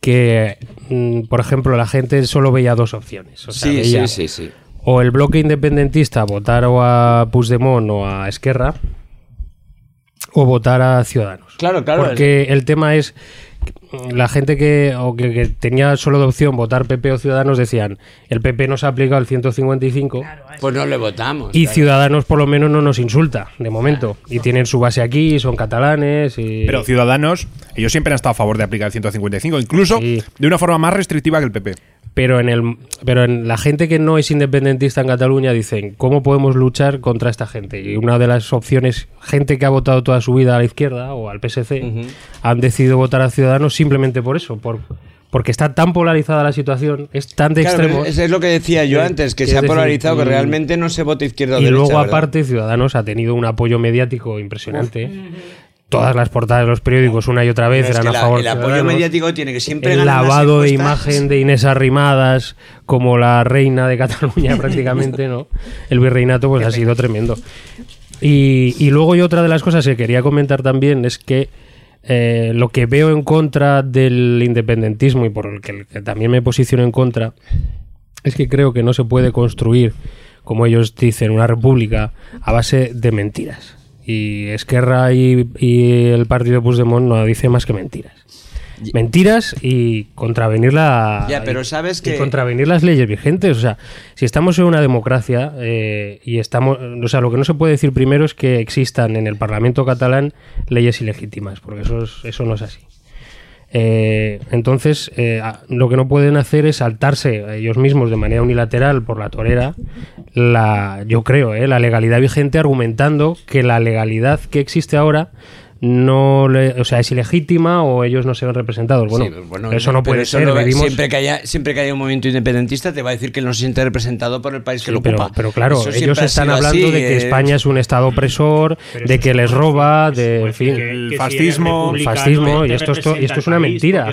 Speaker 7: que, mm, por ejemplo, la gente solo veía dos opciones. O sea,
Speaker 5: Sí,
Speaker 7: veía
Speaker 5: sí, sí, sí.
Speaker 7: O el bloque independentista votar o a Puigdemont o a Esquerra, o votar a Ciudadanos.
Speaker 5: Claro, claro.
Speaker 7: Porque el tema es la gente que, o que, que tenía solo de opción votar PP o Ciudadanos decían el PP nos ha aplicado el 155
Speaker 5: Pues no le votamos.
Speaker 7: y
Speaker 5: claro.
Speaker 7: Ciudadanos por lo menos no nos insulta de momento y tienen su base aquí, son catalanes y
Speaker 8: Pero Ciudadanos, ellos siempre han estado a favor de aplicar el 155, incluso de una forma más restrictiva que el PP.
Speaker 7: Pero en el pero en la gente que no es independentista en Cataluña dicen cómo podemos luchar contra esta gente y una de las opciones gente que ha votado toda su vida a la izquierda o al PSC han decidido votar a Ciudadanos simplemente por eso por porque está tan polarizada la situación es tan de
Speaker 5: Claro,
Speaker 7: extremos
Speaker 5: eso es lo que decía yo
Speaker 7: que-
Speaker 5: antes, que
Speaker 7: que
Speaker 5: se ha
Speaker 7: decir,
Speaker 5: polarizado, que realmente no se vota izquierda o
Speaker 7: y
Speaker 5: derecha.
Speaker 7: luego
Speaker 5: ¿verdad?
Speaker 7: aparte Ciudadanos ha tenido un apoyo mediático impresionante todas las portadas de los periódicos una y otra vez eran a
Speaker 5: la-
Speaker 7: favor
Speaker 5: el apoyo mediático tiene que siempre
Speaker 7: el lavado de imagen de Inés Arrimadas como la reina de Cataluña prácticamente, ¿no? El virreinato pues ha sido tremendo. Y, y luego y otra de las cosas que quería comentar también es que eh, lo que veo en contra del independentismo y por el que, que también me posiciono en contra es que creo que no se puede construir, como ellos dicen, una república a base de mentiras. Y Esquerra y, y el partido Puigdemont no dice más que mentiras. Mentiras y contravenir la
Speaker 5: Ya, pero sabes
Speaker 7: y
Speaker 5: que-
Speaker 7: contravenir las leyes vigentes. O sea, si estamos en una democracia eh, y estamos, o sea, lo que no se puede decir primero es que existan en el Parlamento catalán leyes ilegítimas, porque eso es- eso no es así. Eh, entonces, eh, lo que no pueden hacer es saltarse ellos mismos de manera unilateral por la torera, la, yo creo, eh, la legalidad vigente, argumentando que la legalidad que existe ahora no le- o sea, es ilegítima o ellos no se ven representados. Bueno,
Speaker 5: Sí, bueno,
Speaker 7: eso no puede
Speaker 5: eso
Speaker 7: ser.
Speaker 5: lo-
Speaker 7: vivimos-
Speaker 5: siempre, que haya, siempre que haya un movimiento independentista te va a decir que no se siente representado por el país que
Speaker 7: Sí,
Speaker 5: lo
Speaker 7: pero,
Speaker 5: ocupa.
Speaker 7: pero claro,
Speaker 5: Eso
Speaker 7: ellos están hablando
Speaker 5: así,
Speaker 7: de que
Speaker 5: eh.
Speaker 7: España es un estado opresor, de que les roba, de, en fin,
Speaker 8: el fascismo,
Speaker 7: fascismo, y esto, esto, y esto es una mentira.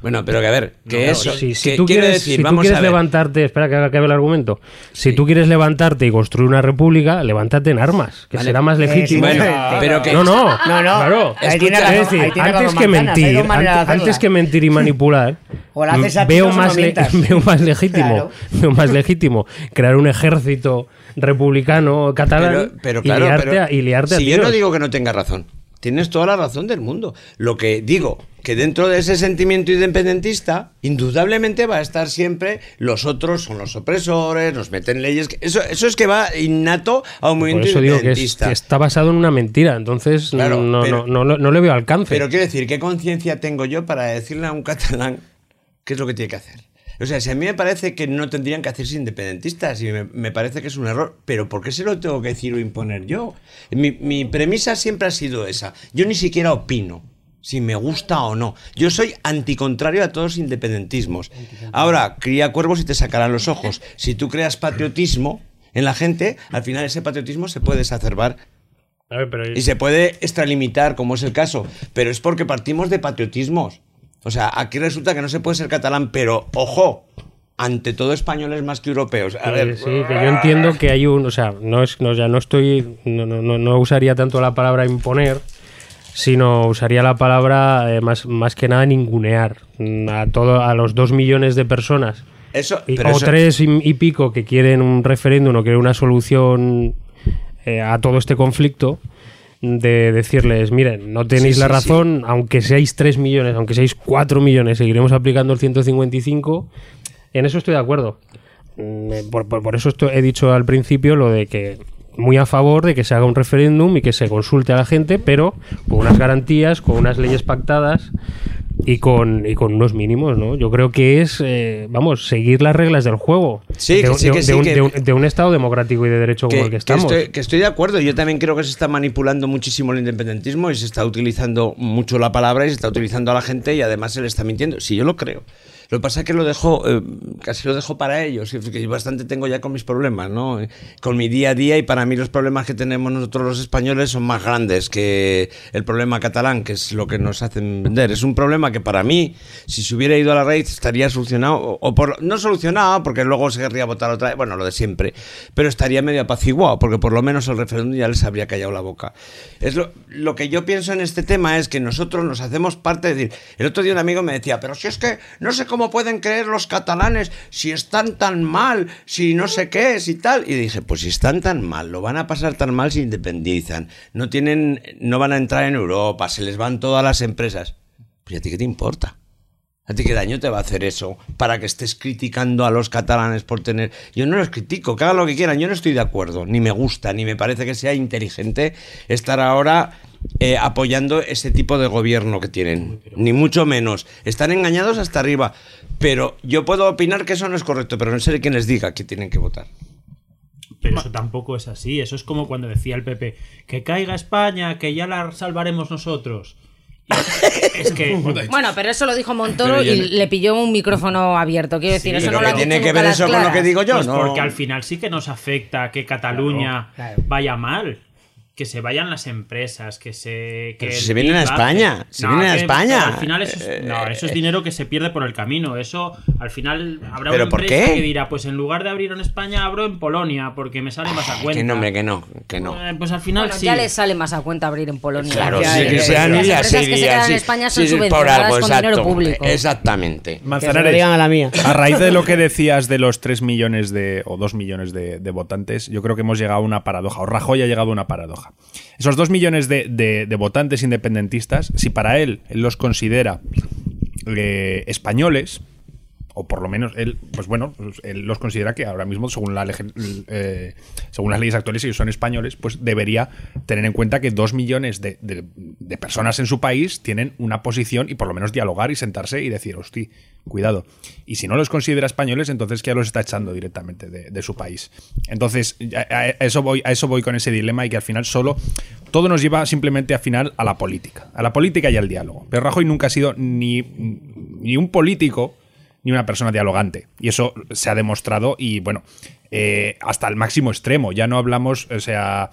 Speaker 5: Bueno, pero que a ver, que
Speaker 7: No,
Speaker 5: eso.
Speaker 7: si, si
Speaker 5: que
Speaker 7: tú
Speaker 5: quiero
Speaker 7: quieres,
Speaker 5: decir,
Speaker 7: si tú
Speaker 5: vamos
Speaker 7: quieres
Speaker 5: a
Speaker 7: levantarte, espera que acabe el argumento. Si tú quieres levantarte y construir una república, levántate en armas, que
Speaker 5: Vale.
Speaker 7: será más
Speaker 5: Eh,
Speaker 7: legítimo.
Speaker 5: sí, bueno, pero que-
Speaker 7: no, no,
Speaker 2: No, no,
Speaker 7: claro.
Speaker 2: ahí tiene
Speaker 7: Es
Speaker 2: razón,
Speaker 7: decir,
Speaker 2: ahí tiene
Speaker 7: antes que
Speaker 2: Manzanas,
Speaker 7: mentir, antes, que mentir y manipular,
Speaker 2: O la haces a ti
Speaker 7: veo más, le-
Speaker 2: mientas.
Speaker 7: veo más legítimo,
Speaker 2: Claro.
Speaker 7: veo más legítimo crear un ejército republicano catalán
Speaker 5: Pero, pero
Speaker 7: y
Speaker 5: claro,
Speaker 7: liarte,
Speaker 5: pero
Speaker 7: a, y liarte a
Speaker 5: si yo no digo que no tenga razón. Tienes toda la razón del mundo. Lo que digo, que dentro de ese sentimiento independentista, indudablemente va a estar siempre los otros son los opresores, nos meten leyes. Eso, eso es que va innato a un
Speaker 7: Por
Speaker 5: movimiento
Speaker 7: digo que, es-
Speaker 5: independentista.
Speaker 7: que está basado en una mentira, entonces
Speaker 5: Claro,
Speaker 7: no,
Speaker 5: pero-
Speaker 7: no, no, no le veo alcance.
Speaker 5: Pero quiero decir, ¿qué conciencia tengo yo para decirle a un catalán qué es lo que tiene que hacer? O sea, si a mí me parece que no tendrían que hacerse independentistas y me, me parece que es un error, pero ¿por qué se lo tengo que decir o imponer yo? Mi, mi premisa siempre ha sido esa. Yo ni siquiera opino si me gusta o no. Yo soy anticontrario a todos los independentismos. Ahora, cría cuervos y te sacarán los ojos. Si tú creas patriotismo en la gente, al final ese patriotismo se puede exacerbar
Speaker 7: A ver, pero-
Speaker 5: y se puede extralimitar, como es el caso, pero es porque partimos de patriotismos. O sea, aquí resulta que no se puede ser catalán, pero ojo, ante todo españoles más que europeos. A
Speaker 7: Que
Speaker 5: ver,
Speaker 7: sí, que yo entiendo que hay un, o sea, no es, no, ya no estoy, no, no, no, no usaría tanto la palabra imponer, sino usaría la palabra eh, más, más que nada ningunear mm, a todo, a los dos millones de personas
Speaker 5: Eso,
Speaker 7: y-
Speaker 5: pero
Speaker 7: o
Speaker 5: eso-
Speaker 7: tres y, y pico que quieren un referéndum o quieren una solución eh, a todo este conflicto de decirles, miren, no tenéis
Speaker 5: Sí,
Speaker 7: la
Speaker 5: sí,
Speaker 7: razón, aunque seáis 3 millones, aunque seáis 4 millones, seguiremos aplicando el 155. En eso estoy de acuerdo. Mm, Por, por- por eso esto he dicho al principio lo de que muy a favor de que se haga un referéndum y que se consulte a la gente, pero con unas garantías, con unas leyes pactadas y con, y con unos mínimos, ¿no? Yo creo que es, eh, vamos, seguir las reglas del juego.
Speaker 5: Sí,
Speaker 7: de,
Speaker 5: que
Speaker 7: un-
Speaker 5: sí, que
Speaker 7: un-
Speaker 5: sí,
Speaker 7: de un-
Speaker 5: que-
Speaker 7: de un- de un Estado democrático y de derecho como el que estamos.
Speaker 5: estoy, que estoy de acuerdo. Yo también creo que se está manipulando muchísimo el independentismo y se está utilizando mucho la palabra y se está utilizando a la gente y además se le está mintiendo. Sí, yo lo creo. Lo que pasa es que lo dejo, eh, casi lo dejo para ellos, que bastante tengo ya con mis problemas, ¿no? Eh, Con mi día a día y para mí los problemas que tenemos nosotros los españoles son más grandes que el problema catalán, que es lo que nos hacen vender. Es un problema que para mí, si se hubiera ido a la raíz, estaría solucionado, o, o por, no solucionado, porque luego se querría votar otra vez, bueno, lo de siempre, pero estaría medio apaciguado, porque por lo menos el referéndum ya les habría callado la boca. Es lo, lo que yo pienso en este tema es que nosotros nos hacemos parte, de decir, el otro día un amigo me decía, pero si es que no sé cómo pueden creer los catalanes si están tan mal, si no sé qué, si tal. Y dije, pues si están tan mal, lo van a pasar tan mal si independizan, no tienen, no van a entrar en Europa, se les van todas las empresas. Pues ¿y a ti qué te importa? ¿A ti qué daño te va a hacer eso para que estés criticando a los catalanes por tener... Yo no los critico, que hagan lo que quieran, yo no estoy de acuerdo, ni me gusta, ni me parece que sea inteligente estar ahora eh, apoyando ese tipo de gobierno que tienen, ni mucho menos. Están engañados hasta arriba, pero yo puedo opinar que eso no es correcto, pero no sé quién les diga que tienen que votar.
Speaker 9: Pero eso tampoco es así. Eso es como cuando decía el PP, que caiga España, que ya la salvaremos nosotros. Es que...
Speaker 11: Bueno, pero eso lo dijo Montoro
Speaker 5: yo
Speaker 11: y
Speaker 5: no-
Speaker 11: le pilló un micrófono abierto. Quiero decir,
Speaker 5: Sí,
Speaker 11: eso
Speaker 5: pero
Speaker 11: no lo
Speaker 5: tiene que ver eso con lo
Speaker 11: claras.
Speaker 5: que digo yo,
Speaker 9: Pues
Speaker 5: ¿no?
Speaker 9: porque al final sí que nos afecta que Cataluña vaya mal. Que se vayan las empresas, que se. Que
Speaker 5: si se vienen a España, se vienen a
Speaker 9: que-
Speaker 5: España.
Speaker 9: Al final eso es, no, eso es dinero que se pierde por el camino. Eso al final habrá
Speaker 5: ¿Pero
Speaker 9: una
Speaker 5: por
Speaker 9: empresa
Speaker 5: qué?
Speaker 9: que dirá: Pues en lugar de abrir en España, abro en Polonia, porque me sale más a cuenta.
Speaker 5: Que no, hombre, que no, que no.
Speaker 9: Eh, pues al final
Speaker 11: Bueno,
Speaker 9: sí.
Speaker 11: ya les sale más a cuenta abrir en Polonia.
Speaker 5: Claro, sí, que sean
Speaker 11: Las
Speaker 5: y
Speaker 11: empresas
Speaker 5: así,
Speaker 11: que se
Speaker 5: y
Speaker 11: quedan
Speaker 5: así.
Speaker 11: en España son
Speaker 5: Sí, sí, por
Speaker 11: subvencionadas
Speaker 5: algo,
Speaker 11: con dinero
Speaker 5: exacto.
Speaker 11: público.
Speaker 5: Exactamente.
Speaker 8: Manzanares,
Speaker 2: digan a la mía.
Speaker 8: a raíz de lo que decías de los 3 millones de, o 2 millones de, de votantes, yo creo que hemos llegado a una paradoja, o Rajoy ha llegado a una paradoja. Esos 2 millones de, votantes independentistas, si para él, él los considera eh, españoles, o por lo menos él, pues bueno, él los considera que ahora mismo, según, la eh, según las leyes actuales, ellos son españoles, pues debería tener en cuenta que dos millones de, de- personas en su país tienen una posición y por lo menos dialogar y sentarse y decir, hostia, cuidado. Y si no los considera españoles, entonces que ya los está echando directamente de, de su país. Entonces, a, a eso voy, a eso voy con ese dilema y que al final solo todo nos lleva simplemente al final a la política, a la política y al diálogo. Pero Rajoy nunca ha sido ni, ni un político ni una persona dialogante. Y eso se ha demostrado y bueno, eh, hasta el máximo extremo. Ya no hablamos, o sea,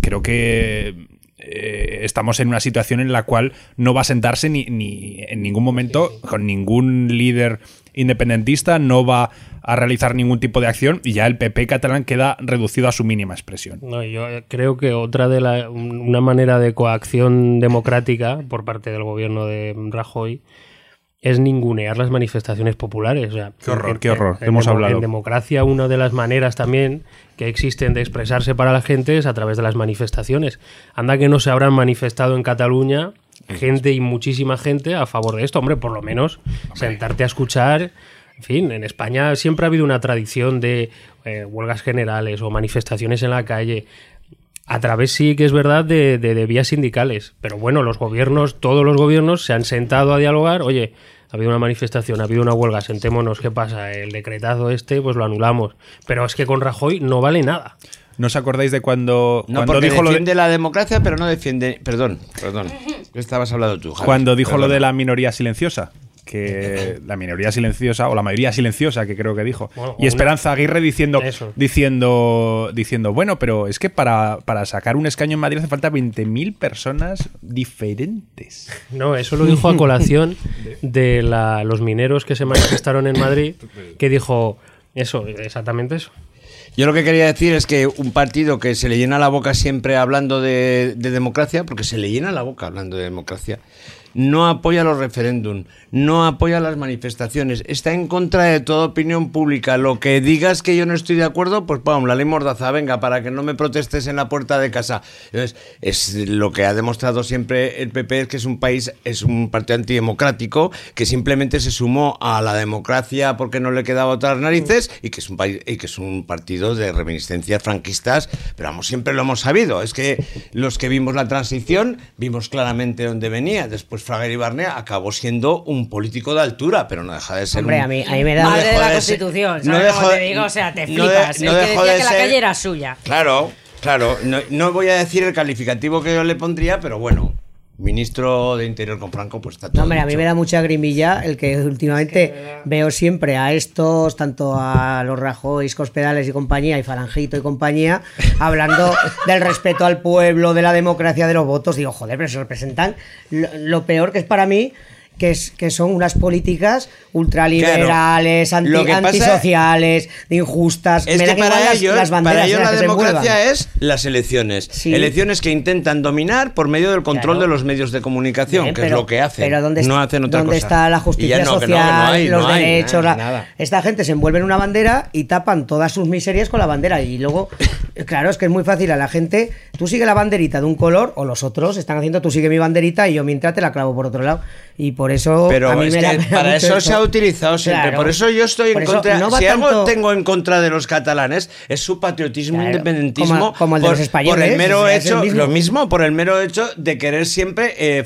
Speaker 8: creo que eh, estamos en una situación en la cual no va a sentarse ni, ni en ningún momento con ningún líder independentista, no va a realizar ningún tipo de acción y ya el PP catalán queda reducido a su mínima expresión.
Speaker 7: No, yo eh, creo que otra de la, un- una manera de coacción democrática por parte del gobierno de Rajoy es ningunear las manifestaciones populares. O sea,
Speaker 8: Qué horror,
Speaker 7: en-
Speaker 8: qué horror,
Speaker 7: en
Speaker 8: hemos hablado.
Speaker 7: En democracia, una de las maneras también que existen de expresarse para la gente es a través de las manifestaciones. Anda que no se habrán manifestado en Cataluña gente y muchísima gente a favor de esto. Hombre, por lo menos sentarte a escuchar. En fin, en España siempre ha habido una tradición de eh, huelgas generales o manifestaciones en la calle. A través sí que es verdad de, de- de vías sindicales. Pero bueno, los gobiernos, todos los gobiernos se han sentado a dialogar. Oye, ha habido una manifestación, ha habido una huelga, sentémonos, ¿qué pasa? El decretazo este, pues lo anulamos. Pero es que con Rajoy no vale nada.
Speaker 8: ¿No os acordáis de cuando,
Speaker 5: No,
Speaker 8: cuando
Speaker 5: porque
Speaker 8: dijo lo de,
Speaker 5: defiende la democracia, pero no defiende. Perdón, perdón. Estabas hablando tú, Javi.
Speaker 8: cuando dijo lo de la minoría silenciosa? Que la minoría silenciosa, o la mayoría silenciosa, que creo que dijo.
Speaker 7: Bueno,
Speaker 8: y Esperanza Aguirre diciendo,
Speaker 7: Eso.
Speaker 8: diciendo, diciendo, bueno, pero es que para, para sacar un escaño en Madrid hace falta 20.000 personas diferentes.
Speaker 7: No, eso lo dijo a colación de la- los mineros que se manifestaron en Madrid, que dijo eso, exactamente eso.
Speaker 5: Yo lo que quería decir es que un partido que se le llena la boca siempre hablando de, de democracia, porque se le llena la boca hablando de democracia, no apoya los referéndum, no apoya las manifestaciones, está en contra de toda opinión pública. Lo que digas que yo no estoy de acuerdo, pues pum, la ley mordaza, venga, para que no me protestes en la puerta de casa. Entonces, es lo que ha demostrado siempre el PP, es que es un país, es un partido antidemocrático, que simplemente se sumó a la democracia porque no le quedaba otras narices y que es un país, y que es un partido de reminiscencias franquistas, pero vamos, siempre lo hemos sabido. Es que los que vimos la transición, vimos claramente dónde venía. Después Fraga Barnea acabó siendo un político de altura, pero no deja de ser
Speaker 11: Hombre,
Speaker 5: un-
Speaker 11: a mí, a mí me da...
Speaker 5: no
Speaker 11: Madre de la
Speaker 5: de ser-
Speaker 11: Constitución,
Speaker 5: no
Speaker 11: ¿sabes
Speaker 5: dejó
Speaker 11: cómo te digo? O sea, te
Speaker 5: no de-
Speaker 11: flipas.
Speaker 5: no
Speaker 11: el que
Speaker 5: dejó
Speaker 11: decía
Speaker 5: de
Speaker 11: que la
Speaker 5: ser-
Speaker 11: calle era suya.
Speaker 5: Claro, claro. No, no voy a decir el calificativo que yo le pondría, pero bueno, ministro de Interior con Franco, pues está todo
Speaker 2: No, hombre, a mí me da mucha grimilla el que últimamente veo siempre a estos, tanto a los Rajoy, Cospedales y compañía, y Falanjito y compañía, hablando del respeto al pueblo, de la democracia, de los votos. Digo, joder, pero se representan lo, lo peor que es para mí. Que, es, que son unas políticas ultraliberales,
Speaker 5: Claro.
Speaker 2: anti-
Speaker 5: Lo que pasa-
Speaker 2: antisociales, de injustas.
Speaker 5: Es
Speaker 2: me
Speaker 5: que para
Speaker 2: las-
Speaker 5: ellos,
Speaker 2: las banderas
Speaker 5: para ellos la
Speaker 2: se
Speaker 5: democracia es las elecciones.
Speaker 2: Sí.
Speaker 5: Elecciones que intentan dominar por medio del control
Speaker 2: Claro.
Speaker 5: de los medios de comunicación,
Speaker 2: Bien,
Speaker 5: que es lo que hacen.
Speaker 2: Pero ¿dónde,
Speaker 5: no hacen otra
Speaker 2: ¿dónde
Speaker 5: cosa.
Speaker 2: está la justicia
Speaker 5: que
Speaker 2: social,
Speaker 5: no, que no hay,
Speaker 2: los
Speaker 5: hay,
Speaker 2: derechos?
Speaker 5: nada,
Speaker 2: la-
Speaker 5: nada.
Speaker 2: Esta gente se envuelve en una bandera y tapan todas sus miserias con la bandera. Y luego, claro, es que es muy fácil a la gente. Tú sigue la banderita de un color o los otros están haciendo tú sigue mi banderita y yo mientras te la clavo por otro lado. Y por eso.
Speaker 5: Pero
Speaker 2: a mí
Speaker 5: es
Speaker 2: me
Speaker 5: que para eso se ha utilizado siempre.
Speaker 2: Claro.
Speaker 5: Por eso yo estoy
Speaker 2: Por
Speaker 5: en contra.
Speaker 2: no
Speaker 5: si algo tengo en contra de los catalanes es su patriotismo,
Speaker 2: Claro,
Speaker 5: independentismo.
Speaker 2: como- como el de
Speaker 5: por,
Speaker 2: los españoles,
Speaker 5: por el mero
Speaker 2: el
Speaker 5: hecho,
Speaker 2: mismo.
Speaker 5: lo mismo, por el mero hecho de querer siempre eh,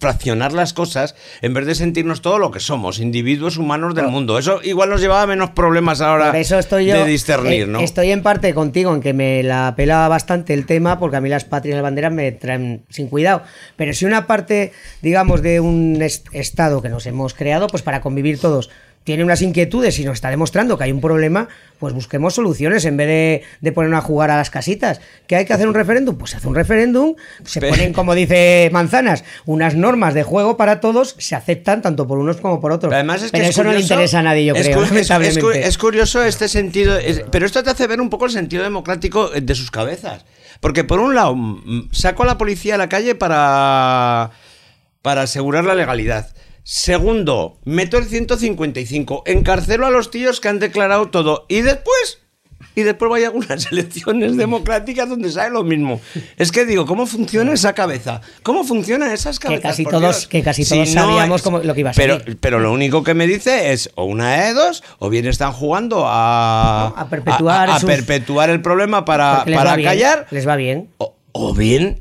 Speaker 5: fraccionar las cosas en vez de sentirnos todo lo que somos, individuos humanos del mundo. Eso igual nos llevaba a menos problemas ahora
Speaker 2: eso estoy yo.
Speaker 5: de discernir,
Speaker 2: eh,
Speaker 5: ¿no?
Speaker 2: Estoy en parte contigo en que me la pela bastante el tema, porque a mí las patrias y las banderas me traen sin cuidado. Pero si una parte, digamos, de un est- estado que nos hemos creado, pues para convivir todos, tiene unas inquietudes y nos está demostrando que hay un problema, pues busquemos soluciones en vez de, de ponernos a jugar a las casitas. ¿Que hay que hacer un referéndum? Pues se hace un referéndum, se ponen, como dice Manzanas, unas normas de juego para todos, se aceptan tanto por unos como por otros.
Speaker 5: Pero Además es que
Speaker 2: Pero
Speaker 5: es
Speaker 2: eso no le interesa a nadie, yo
Speaker 5: es
Speaker 2: creo,
Speaker 5: cu- es- es, curioso este sentido, pero esto te hace ver un poco el sentido democrático de sus cabezas. Porque por un lado, saco a la policía a la calle para, para asegurar la legalidad. Segundo, meto el 155, encarcelo a los tíos que han declarado todo. Y después, y después vaya a unas elecciones democráticas donde sale lo mismo. Es que digo, ¿cómo funciona esa cabeza? ¿Cómo funcionan esas cabezas?
Speaker 2: casi
Speaker 5: por
Speaker 2: todos-
Speaker 5: Dios?
Speaker 2: que casi
Speaker 5: Si
Speaker 2: todos sabíamos cómo- lo que iba a
Speaker 5: pero,
Speaker 2: salir.
Speaker 5: pero lo único que me dice es o una de dos, o bien están jugando a,
Speaker 2: a perpetuar
Speaker 5: a- a
Speaker 2: sus-
Speaker 5: perpetuar el problema para,
Speaker 2: les
Speaker 5: para
Speaker 2: bien,
Speaker 5: callar,
Speaker 2: Les va bien.
Speaker 5: o, o bien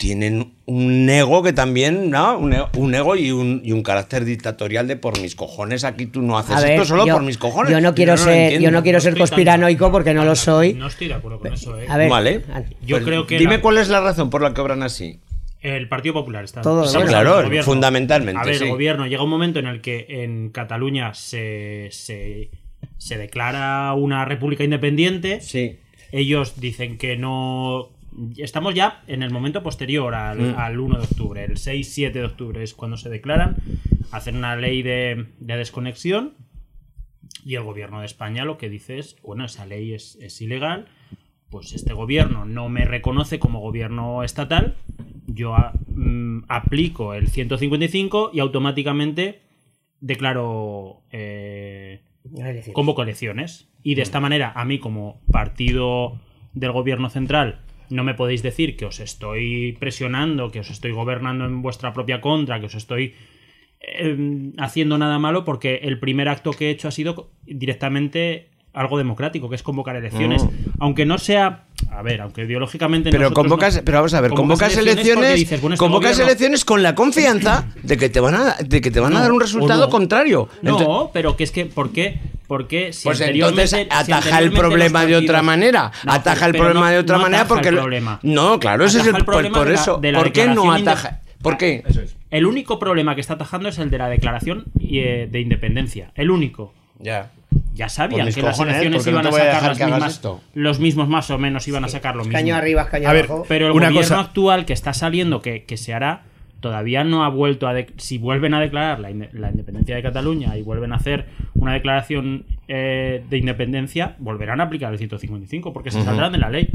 Speaker 5: tienen un ego que también, ¿no? Un ego, un ego y, un, y un carácter dictatorial de por mis cojones, aquí tú no haces
Speaker 2: ver,
Speaker 5: esto solo
Speaker 2: yo,
Speaker 5: por mis cojones.
Speaker 2: yo no quiero ser, yo no quiero ser
Speaker 9: tan-
Speaker 2: conspiranoico porque no lo soy.
Speaker 9: No estoy de acuerdo con eso, ¿eh?
Speaker 2: A ver,
Speaker 5: Vale.
Speaker 9: Yo
Speaker 5: Pues
Speaker 9: creo que
Speaker 5: Dime
Speaker 9: la-
Speaker 5: cuál es la razón por la que obran así.
Speaker 9: El Partido Popular está.
Speaker 2: Todo,
Speaker 5: claro, fundamentalmente,
Speaker 9: A ver,
Speaker 5: sí.
Speaker 9: el gobierno llega un momento en el que en Cataluña se, se, se declara una república independiente.
Speaker 5: Sí.
Speaker 9: Ellos dicen que no. Estamos ya en el momento posterior al,
Speaker 5: Mm.
Speaker 9: al 1 de octubre. El 6-7 de octubre es cuando se declaran. Hacen una ley de, de desconexión. Y el gobierno de España lo que dice es: bueno, esa ley es, es ilegal. Pues este gobierno no me reconoce como gobierno estatal. Yo a- mm, aplico el 155 y automáticamente declaro. eh, convoco elecciones. Y de esta manera, a mí, como partido del gobierno central, no me podéis decir que os estoy presionando, que os estoy gobernando en vuestra propia contra, que os estoy eh, haciendo nada malo, porque el primer acto que he hecho ha sido directamente algo democrático, que es convocar elecciones.
Speaker 5: Mm.
Speaker 9: Aunque no sea. A ver, aunque ideológicamente.
Speaker 5: Pero convocas,
Speaker 9: no-
Speaker 5: pero vamos a ver, convocas elecciones,
Speaker 9: dices, bueno, este
Speaker 5: convocas
Speaker 9: gobierno-
Speaker 5: elecciones con la confianza de que te van a, de que te van a dar un resultado
Speaker 9: no.
Speaker 5: contrario.
Speaker 9: No, pero que es que, ¿por qué? Porque si
Speaker 5: pues entonces
Speaker 9: si
Speaker 5: ataja el problema de otra manera.
Speaker 9: No,
Speaker 5: ataja el problema
Speaker 9: no-
Speaker 5: de otra
Speaker 9: no
Speaker 5: manera porque
Speaker 9: el problema.
Speaker 5: No, claro, ese es el, por,
Speaker 9: problema
Speaker 5: por
Speaker 9: de la-
Speaker 5: eso.
Speaker 9: de la
Speaker 5: ¿Por qué no ataja? ¿Por qué?
Speaker 9: El único problema que está atajando es el de la declaración eh, de independencia. El único.
Speaker 5: Ya.
Speaker 9: Ya sabían que las
Speaker 5: cojones,
Speaker 9: elecciones
Speaker 5: no
Speaker 9: iban a sacar las mismas, los mismos más o menos iban a sacar lo mismo.
Speaker 2: Caño arriba, caño
Speaker 8: A ver,
Speaker 2: abajo.
Speaker 9: Pero el
Speaker 8: Una
Speaker 9: gobierno
Speaker 8: cosa-
Speaker 9: actual que está saliendo, que, que se hará, todavía no ha vuelto a... de- si vuelven a declarar la, la independencia de Cataluña y vuelven a hacer una declaración eh, de independencia, volverán a aplicar el 155 porque se saldrán de la ley.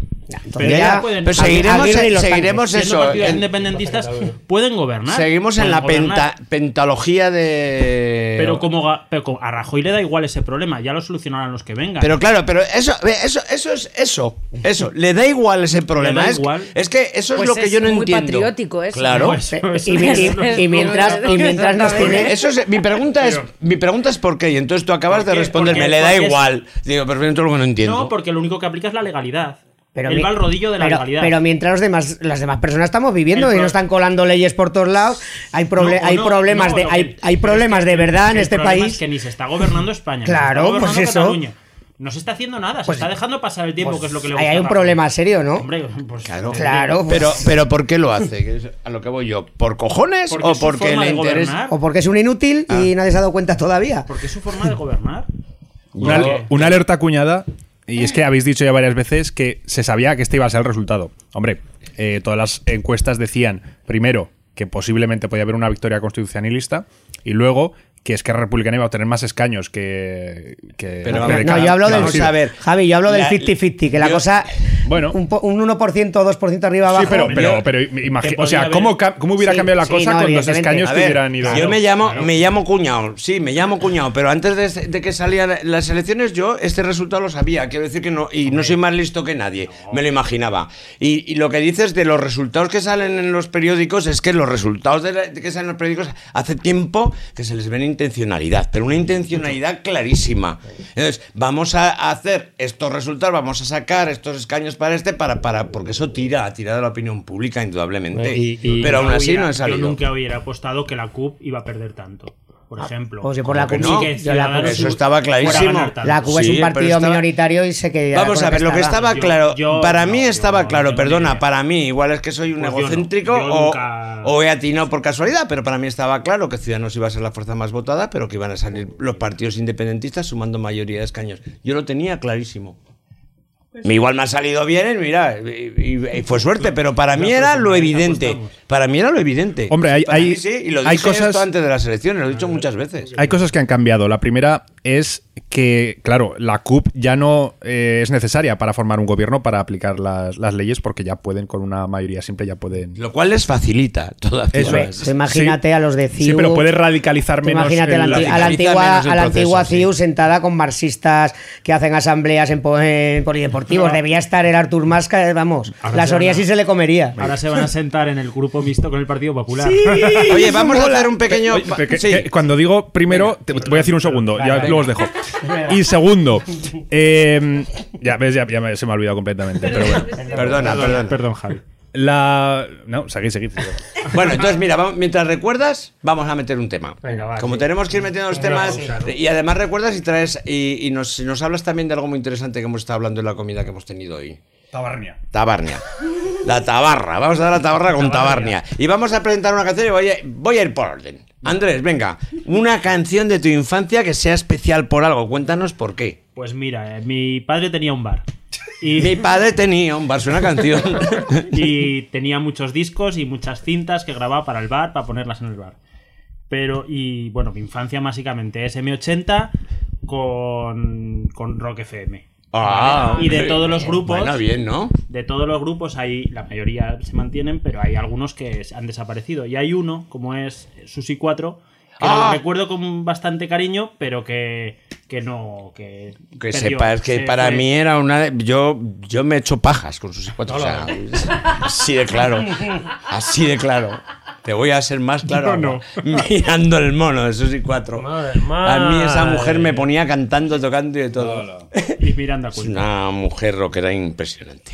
Speaker 2: Entonces ya-
Speaker 5: pero seguiremos-
Speaker 2: Aguirre los
Speaker 5: seguiremos
Speaker 2: tanques.
Speaker 5: eso, en-
Speaker 9: independentistas pueden gobernar.
Speaker 5: Seguimos en
Speaker 9: pueden
Speaker 5: la penta- pentalogía de.
Speaker 9: Pero como, pero a Rajoy le da igual ese problema, ya lo solucionarán los que vengan.
Speaker 5: Pero claro, pero eso, eso, eso es eso, eso. Le da igual ese problema.
Speaker 9: da
Speaker 5: es,
Speaker 9: igual.
Speaker 5: es que eso es
Speaker 11: Pues
Speaker 5: lo que
Speaker 11: es
Speaker 5: yo no
Speaker 11: muy
Speaker 5: entiendo.
Speaker 11: patriótico eso.
Speaker 5: Claro.
Speaker 9: Pues, pues,
Speaker 2: Y, y- y- y mientras, y mientras nos tiene.
Speaker 5: Eso es, mi pregunta es, mi pregunta es por qué. Y entonces tú acabas
Speaker 9: ¿Por
Speaker 5: de responderme,
Speaker 9: Porque-
Speaker 5: le da
Speaker 9: es-
Speaker 5: igual. Digo, pero es lo que no entiendo.
Speaker 9: No, porque lo único que aplica es la legalidad.
Speaker 2: Pero
Speaker 9: Él
Speaker 2: mi-
Speaker 9: va al rodillo de la
Speaker 2: pero,
Speaker 9: legalidad.
Speaker 2: pero mientras los demás, las demás personas estamos viviendo
Speaker 9: El
Speaker 2: y no están colando leyes por todos lados, hay, proble-
Speaker 9: No, o
Speaker 2: hay
Speaker 9: no,
Speaker 2: problemas
Speaker 9: no,
Speaker 2: de
Speaker 9: que-
Speaker 2: hay, hay
Speaker 9: pero
Speaker 2: problemas
Speaker 9: es
Speaker 2: de
Speaker 9: que
Speaker 2: verdad en este país.
Speaker 9: Es que ni se está gobernando España,
Speaker 2: Claro,
Speaker 9: está gobernando
Speaker 2: pues eso.
Speaker 9: Cataluña. No se está haciendo nada, se
Speaker 2: Pues-
Speaker 9: está dejando pasar el tiempo,
Speaker 2: pues
Speaker 9: que es lo que le gusta.
Speaker 2: hay un problema serio, ¿no?
Speaker 9: Hombre, pues,
Speaker 5: Claro.
Speaker 2: Claro,
Speaker 5: Pero,
Speaker 2: pues-
Speaker 5: pero ¿por qué lo hace? Que es a lo que voy yo. ¿Por cojones
Speaker 9: Porque
Speaker 5: o porque le interesa?
Speaker 2: O porque es un inútil
Speaker 5: Ah.
Speaker 2: y nadie se ha dado cuenta todavía.
Speaker 9: Porque es su forma de gobernar.
Speaker 8: Una, una alerta cuñada, y es que habéis dicho ya varias veces que se sabía que este iba a ser el resultado. Hombre, eh, todas las encuestas decían, primero, que posiblemente podía haber una victoria constitucionalista, y luego que es que Republicana iba a obtener más escaños que... que
Speaker 5: Pero
Speaker 8: que
Speaker 2: No, yo hablo del
Speaker 5: vamos a ver.
Speaker 2: Javi, yo hablo del
Speaker 5: La-
Speaker 2: 50-50, que la
Speaker 5: yo-
Speaker 2: cosa
Speaker 8: Bueno.
Speaker 2: un, un 1% o 2% arriba abajo.
Speaker 8: Sí, pero, pero, pero imagi-
Speaker 9: que
Speaker 8: o sea, ¿cómo,
Speaker 9: haber-
Speaker 8: ca- cómo hubiera
Speaker 2: Sí,
Speaker 8: cambiado la
Speaker 2: sí,
Speaker 8: cosa
Speaker 2: no,
Speaker 8: con dos
Speaker 2: evidentemente.
Speaker 8: escaños
Speaker 5: A
Speaker 8: que
Speaker 5: ver,
Speaker 8: hubieran ido?
Speaker 5: yo me llamo, me llamo cuñado, sí, me llamo cuñado, pero antes de, de que salieran las elecciones yo este resultado lo sabía, quiero decir que no, y no soy más listo que nadie, me lo imaginaba. Y, y lo que dices de los resultados que salen en los periódicos es que los resultados de, la- de que salen en los periódicos hace tiempo que se les ve una intencionalidad, pero una intencionalidad clarísima. Entonces, vamos a hacer estos resultados, vamos a sacar estos escaños para este, para, para, porque eso tira, tira de la opinión pública, indudablemente.
Speaker 7: Y- y-
Speaker 5: pero aún así
Speaker 9: hubiera-
Speaker 5: no he salido.
Speaker 9: Yo nunca hubiera apostado que la CUP iba a perder tanto. Por ejemplo.
Speaker 2: pues yo por la
Speaker 5: ¿Cómo que
Speaker 2: CUP
Speaker 5: no?
Speaker 2: sí que- yo la-
Speaker 5: Eso estaba clarísimo.
Speaker 2: La Cuba es un partido
Speaker 5: estaba-
Speaker 2: minoritario y se que
Speaker 5: Vamos a ver, lo que estaba
Speaker 9: Yo-
Speaker 5: claro,
Speaker 9: yo-
Speaker 5: para
Speaker 9: no,
Speaker 5: mí
Speaker 9: yo
Speaker 5: estaba
Speaker 9: no
Speaker 5: claro, perdona, para mí, igual es que soy un
Speaker 9: Pues yo no,
Speaker 5: egocéntrico o,
Speaker 9: nunca-
Speaker 5: o he atinado por casualidad, pero para mí estaba claro que Ciudadanos iba a ser la fuerza más votada, pero que iban a salir los partidos independentistas sumando mayoría de escaños. Yo lo tenía clarísimo. Igual me ha salido bien, mira, y, y- y fue suerte, pero para mí era lo evidente. Para mí era lo evidente.
Speaker 8: Hombre, hay- hay-
Speaker 5: sí, y lo
Speaker 8: hay
Speaker 5: dije
Speaker 8: cosas-
Speaker 5: esto antes de las elecciones, lo he dicho muchas veces.
Speaker 8: Hay cosas que han cambiado. La primera es que, claro, la CUP ya no eh, es necesaria para formar un gobierno para aplicar las, las leyes porque ya pueden, con una mayoría simple, ya pueden...
Speaker 5: Lo cual les facilita todavía.
Speaker 8: Eso
Speaker 2: Hombre,
Speaker 8: es.
Speaker 2: tú imagínate
Speaker 8: Sí.
Speaker 2: a los de CIU.
Speaker 8: Sí, pero puede radicalizar menos.
Speaker 2: Imagínate a la,
Speaker 8: el-
Speaker 2: anti- a la
Speaker 5: radicaliza
Speaker 2: antigua,
Speaker 5: menos el
Speaker 2: a la
Speaker 5: proceso,
Speaker 2: antigua
Speaker 5: sí.
Speaker 2: CIU sentada con marxistas que hacen asambleas en, po- en polideportivos. Debía estar el Artur Mas, que, vamos,
Speaker 9: Ahora
Speaker 2: la
Speaker 9: se van
Speaker 2: Soria
Speaker 9: a-
Speaker 2: sí se le comería.
Speaker 9: Ahora se van a sentar en el grupo mixto con el Partido Popular.
Speaker 5: Oye, vamos a hacer un pequeño.
Speaker 8: Oye, cuando digo primero, te, te voy a decir un segundo, ya luego os dejo. Y segundo, eh, ya ves, ya, ya me- se me ha olvidado completamente. Pero bueno.
Speaker 5: Perdona, perdona.
Speaker 9: Perdón, Javi.
Speaker 8: La. No, seguid, seguid.
Speaker 5: Bueno, entonces mira, vamos- mientras recuerdas, vamos a meter un tema.
Speaker 9: Venga, va,
Speaker 5: Como
Speaker 9: sí.
Speaker 5: tenemos que ir metiendo los temas y además recuerdas y traes y, y nos, nos hablas también de algo muy interesante que hemos estado hablando en la comida que hemos tenido hoy.
Speaker 8: Tabarnia.
Speaker 5: Tabarnia. La tabarra. Vamos a dar la tabarra con tabarnia. Y vamos a presentar una canción y voy a, voy a ir por orden. Andrés, venga, una canción de tu infancia que sea especial por algo. Cuéntanos por qué.
Speaker 9: Pues mira, eh, mi padre tenía un bar. Y,
Speaker 5: Mi padre tenía un bar, una canción.
Speaker 9: y tenía muchos discos y muchas cintas que grababa para el bar, para ponerlas en el bar. Pero, y bueno, mi infancia básicamente es M80 con, con Rock FM.
Speaker 5: Ah,
Speaker 9: y de todos los grupos.
Speaker 5: Bueno, bien, ¿no?
Speaker 9: De todos los grupos hay, la mayoría se mantienen, pero hay algunos que han desaparecido. Y hay uno, como es Susi 4,
Speaker 1: que
Speaker 5: Ah.
Speaker 1: lo recuerdo con bastante cariño, pero que, que no. Que,
Speaker 5: Que sepas que
Speaker 1: Se
Speaker 5: para mí era una. Yo, yo me he hecho pajas con sus cuatro. o sea, así de claro. Así de claro. Te voy a ser más claro.
Speaker 1: No.
Speaker 5: Mirando el mono de Susi 4. A mí esa mujer me ponía cantando, tocando y de todo.
Speaker 1: Y Miranda
Speaker 5: Es
Speaker 1: Cuenta.
Speaker 5: una mujer rockera impresionante.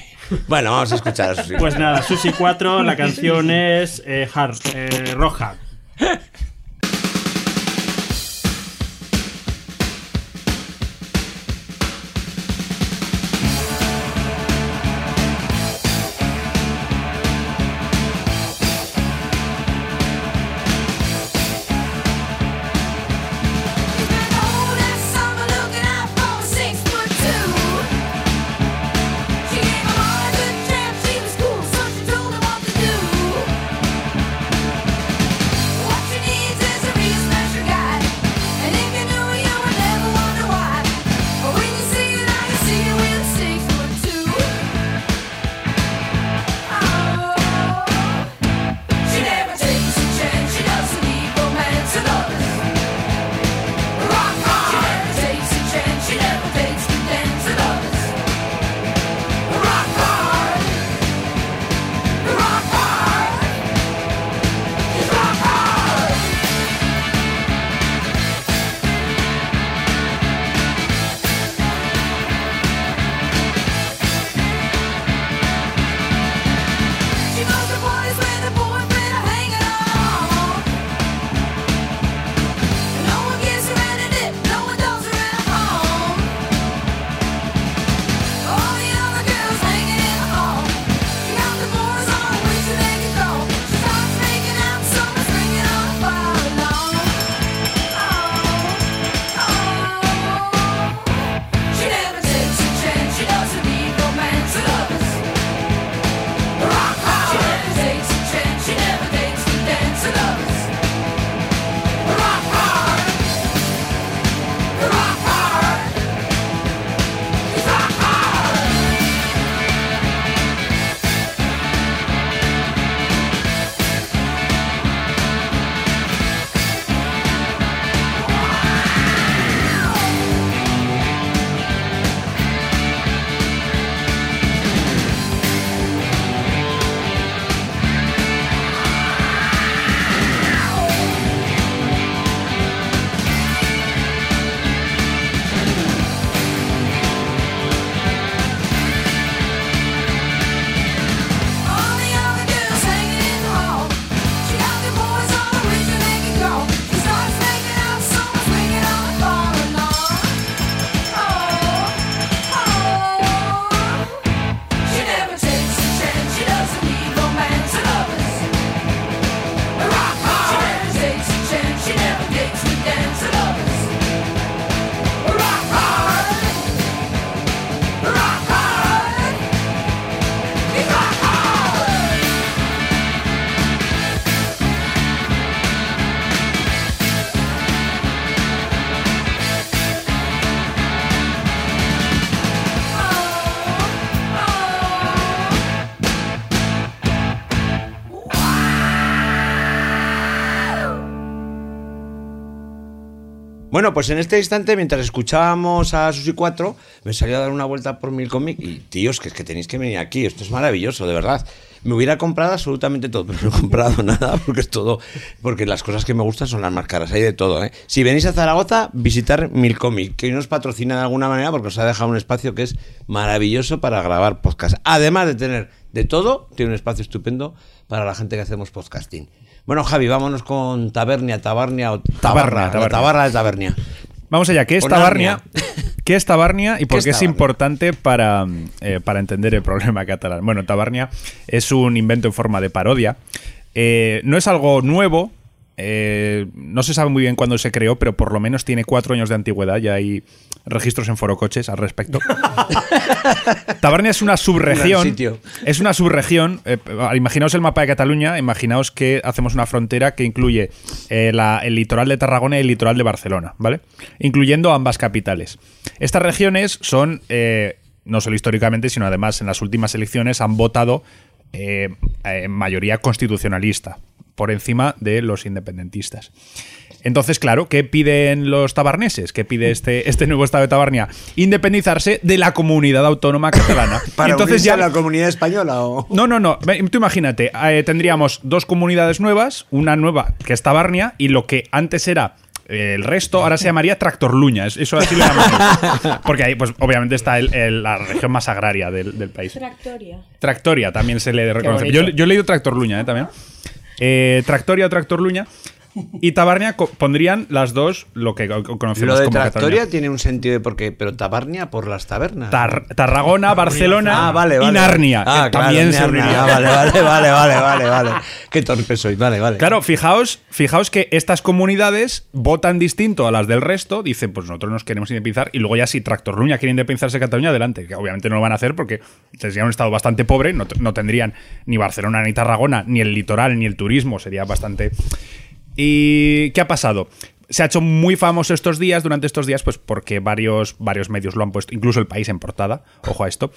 Speaker 5: Bueno, vamos a escuchar a Susi.
Speaker 1: Pues nada, Susi 4, la canción es eh, Hard, eh, Roja.
Speaker 5: Bueno, pues en este instante, mientras escuchábamos a Susi 4, me salió a dar una vuelta por Mil Comic y, tíos, que es que tenéis que venir aquí, esto es maravilloso, de verdad. Me hubiera comprado absolutamente todo, pero no he comprado nada porque es todo, porque las cosas que me gustan son las más caras, hay de todo, ¿eh? Si venís a Zaragoza, visitar Mil Comic, que nos patrocina de alguna manera porque os ha dejado un espacio que es maravilloso para grabar podcast. Además de tener de todo, tiene un espacio estupendo para la gente que hacemos podcasting. Bueno, Javi, vámonos con Tabernia, Tabarnia o Tabarra,
Speaker 8: Tabarnia.
Speaker 5: Tabarra de Tabernia.
Speaker 8: Vamos allá, ¿qué es Tabarnia?
Speaker 5: Arnia.
Speaker 8: ¿Qué es Tabarnia y
Speaker 5: ¿Qué
Speaker 8: por qué es
Speaker 5: Tabarnia?
Speaker 8: importante para, eh, para entender el problema catalán? Bueno, Tabarnia es un invento en forma de parodia. Eh, no es algo nuevo, eh, no se sabe muy bien cuándo se creó, pero por lo menos tiene cuatro años de antigüedad. Ya hay registros en forocoches al respecto. Tabarnia es una subregión.
Speaker 5: sitio.
Speaker 8: Es una subregión. eh, imaginaos el mapa de Cataluña. Imaginaos que hacemos una frontera que incluye eh, la- el litoral de Tarragona y el litoral de Barcelona, ¿vale? Incluyendo ambas capitales. Estas regiones son, eh, no solo históricamente, sino además en las últimas elecciones han votado eh, en mayoría constitucionalista. por encima de los independentistas. Entonces, claro, ¿qué piden los tabarneses? ¿Qué pide este, este nuevo Estado de Tabarnia? Independizarse de la comunidad autónoma catalana.
Speaker 5: Para
Speaker 8: Y entonces ya
Speaker 5: la comunidad española o...
Speaker 8: no, no, no. Tú imagínate, eh, tendríamos dos comunidades nuevas, una nueva que es Tabarnia y lo que antes era eh, el resto, ahora se llamaría Tractorluña. Es- Eso así le llamamos. Porque ahí, pues, obviamente está el- el- la región más agraria del, del país.
Speaker 10: Tractoria.
Speaker 8: Tractoria también se le reconoce. Yo, yo he leído Tractorluña eh, también. Eh, Tractoria o Tractorluña. Y Tabarnia co- pondrían las dos lo que co- conocemos
Speaker 5: Lo de
Speaker 8: como
Speaker 5: Tractoria
Speaker 8: Cataluña.
Speaker 5: tiene un sentido de por qué, pero Tabarnia por las tabernas.
Speaker 8: Tar- Tarragona, Barcelona
Speaker 5: Ah, vale, vale.
Speaker 8: y Narnia.
Speaker 5: Ah,
Speaker 8: que
Speaker 5: claro,
Speaker 8: también se uniría.
Speaker 5: Ah, vale, vale, vale, vale, vale, vale. Qué torpe soy, vale, vale.
Speaker 8: Claro, fijaos, fijaos que estas comunidades votan distinto a las del resto, dicen, pues nosotros nos queremos independizar, y luego ya si Tractorluña quiere independizarse de Cataluña, adelante, que obviamente no lo van a hacer porque sería un estado bastante pobre, no, no tendrían ni Barcelona ni Tarragona, ni el litoral, ni el turismo, sería bastante... ¿Y qué ha pasado? Se ha hecho muy famoso estos días, durante estos días, pues porque varios, varios medios lo han puesto, incluso el país en portada, ojo a esto.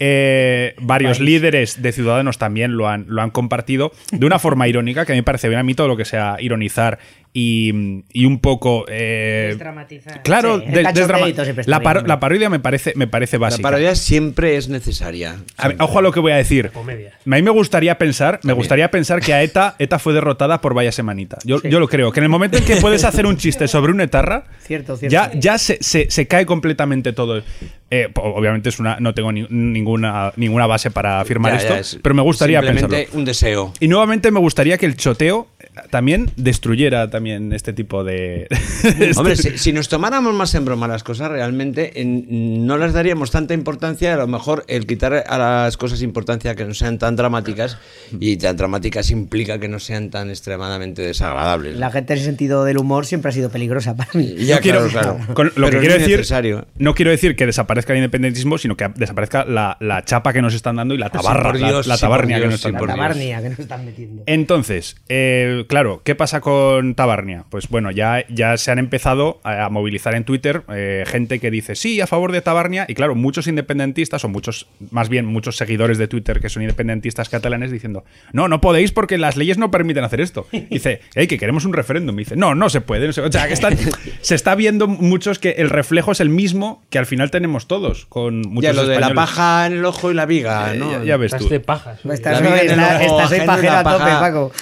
Speaker 8: Eh, varios líderes de Ciudadanos también lo han, lo han compartido de una forma irónica, que a mí me parece bien a mí todo lo que sea ironizar y, y un poco... eh,
Speaker 11: Desdramatizar.
Speaker 8: Claro,
Speaker 2: Sí,
Speaker 8: de- desdrama- la, paro-
Speaker 2: bien.
Speaker 8: la parodia me parece, me parece
Speaker 5: La
Speaker 8: básica.
Speaker 5: parodia siempre es necesaria.
Speaker 8: A ojo a lo que voy a decir.
Speaker 7: Comedia.
Speaker 8: A mí me gustaría pensar, me gustaría pensar que a ETA, ETA fue derrotada por Vaya Semanita. Yo, yo lo creo, que en el momento en que puedes hacer un chiste sobre un etarra,
Speaker 2: Cierto, cierto.
Speaker 8: ya, ya se, se- se cae completamente todo. Eh, obviamente es una, no tengo ni- ninguna, ninguna base para afirmar
Speaker 5: Ya,
Speaker 8: esto,
Speaker 5: ya, es
Speaker 8: pero me gustaría
Speaker 5: simplemente
Speaker 8: pensarlo.
Speaker 5: un deseo.
Speaker 8: Y nuevamente me gustaría que el choteo también destruyera también este tipo de...
Speaker 5: Hombre, si, si nos tomáramos más en broma las cosas, realmente en- no les daríamos tanta importancia. A lo mejor el quitar a las cosas importancia que no sean tan dramáticas y tan dramáticas implica que no sean tan extremadamente desagradables.
Speaker 2: La gente en ese sentido del humor siempre ha sido peligrosa para mí.
Speaker 5: Ya,
Speaker 8: Yo quiero,
Speaker 5: claro, claro.
Speaker 8: con lo
Speaker 5: Pero
Speaker 8: que quiero decir,
Speaker 5: necesario.
Speaker 8: no quiero decir que desaparezca el independentismo, sino que desaparezca la, la chapa que nos están dando y la tabarra, la-
Speaker 5: Dios,
Speaker 8: tabarnia que
Speaker 5: Dios,
Speaker 8: nos están
Speaker 5: sí,
Speaker 2: La
Speaker 8: dando.
Speaker 2: Tabarnia que nos están metiendo.
Speaker 8: Entonces, eh, claro, ¿qué pasa con Tabarnia? Pues bueno, ya, ya se han empezado a, a movilizar en Twitter eh, gente que dice sí, a favor de Tabarnia, y claro, muchos independentistas, o muchos, más bien muchos seguidores de Twitter que son independentistas catalanes diciendo, no, no podéis porque las leyes no permiten hacer esto. Y dice, hey, que queremos un referéndum. Y dice, no, no se puede. no se, o sea, que están- se está viendo muchos que el reflejo es el mismo que al final tenemos todos, con muchos
Speaker 5: Ya lo de la paja en el ojo y la viga,
Speaker 8: Eh,
Speaker 5: ¿no?
Speaker 8: ya, ya ves
Speaker 7: Estás
Speaker 8: tú.
Speaker 7: de pajas.
Speaker 2: Estás,
Speaker 5: La en el ojo
Speaker 2: pajero
Speaker 5: la
Speaker 2: a tope,
Speaker 5: paja-
Speaker 2: Paco.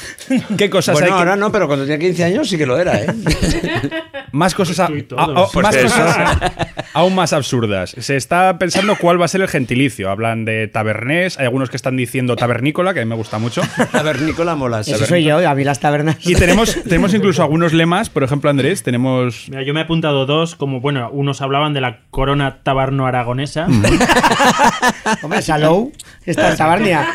Speaker 8: ¿Qué cosas
Speaker 5: Bueno,
Speaker 8: hay que-
Speaker 5: ahora no, pero cuando tenía 15 años sí que lo era, ¿eh?
Speaker 8: Más cosas, a-
Speaker 9: Tú y todos.
Speaker 8: a- a-
Speaker 9: Pues
Speaker 8: más
Speaker 5: eso.
Speaker 8: cosas aún más absurdas. Se está pensando cuál va a ser el gentilicio. Hablan de tabernés, hay algunos que están diciendo tabernícola, que a mí me gusta mucho.
Speaker 5: Tabernícola mola.
Speaker 2: Eso soy yo, a mí las tabernas.
Speaker 8: Y tenemos, tenemos incluso algunos lemas, por ejemplo, Andrés, tenemos...
Speaker 9: Mira, yo me he apuntado dos, como bueno, unos hablaban de la corona tabarno-aragonesa.
Speaker 2: Hombre, Salou está en tabarnia.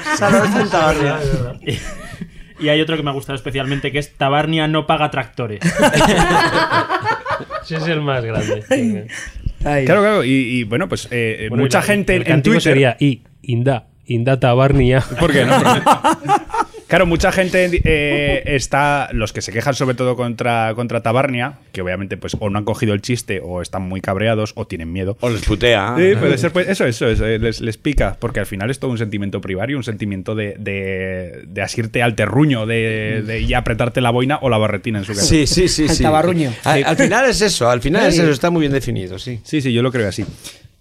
Speaker 9: Y hay otro que me ha gustado especialmente que es Tabarnia no paga tractores.
Speaker 7: Ese es el más grande.
Speaker 2: Ay.
Speaker 8: Claro, claro, y, y, bueno, pues eh,
Speaker 7: Bueno,
Speaker 8: mucha
Speaker 7: y la-
Speaker 8: gente
Speaker 7: el
Speaker 8: en Twitter...
Speaker 7: sería I, Inda, Inda Tabarnia.
Speaker 8: ¿Por qué no? Claro, mucha gente eh, está, los que se quejan sobre todo contra, contra Tabarnia, que obviamente pues o no han cogido el chiste o están muy cabreados o tienen miedo.
Speaker 5: O les putea.
Speaker 8: Sí, puede ser, pues, eso, eso, eso, les, les pica, porque al final es todo un sentimiento primario, un sentimiento de, de, de asirte al terruño, de, de y apretarte la boina o la barretina en su caso.
Speaker 5: Sí, sí, sí,
Speaker 2: Al
Speaker 5: sí.
Speaker 2: tabarruño.
Speaker 5: Al, al final es eso, al final es eso, está muy bien definido, sí.
Speaker 8: Sí, sí, yo lo creo así.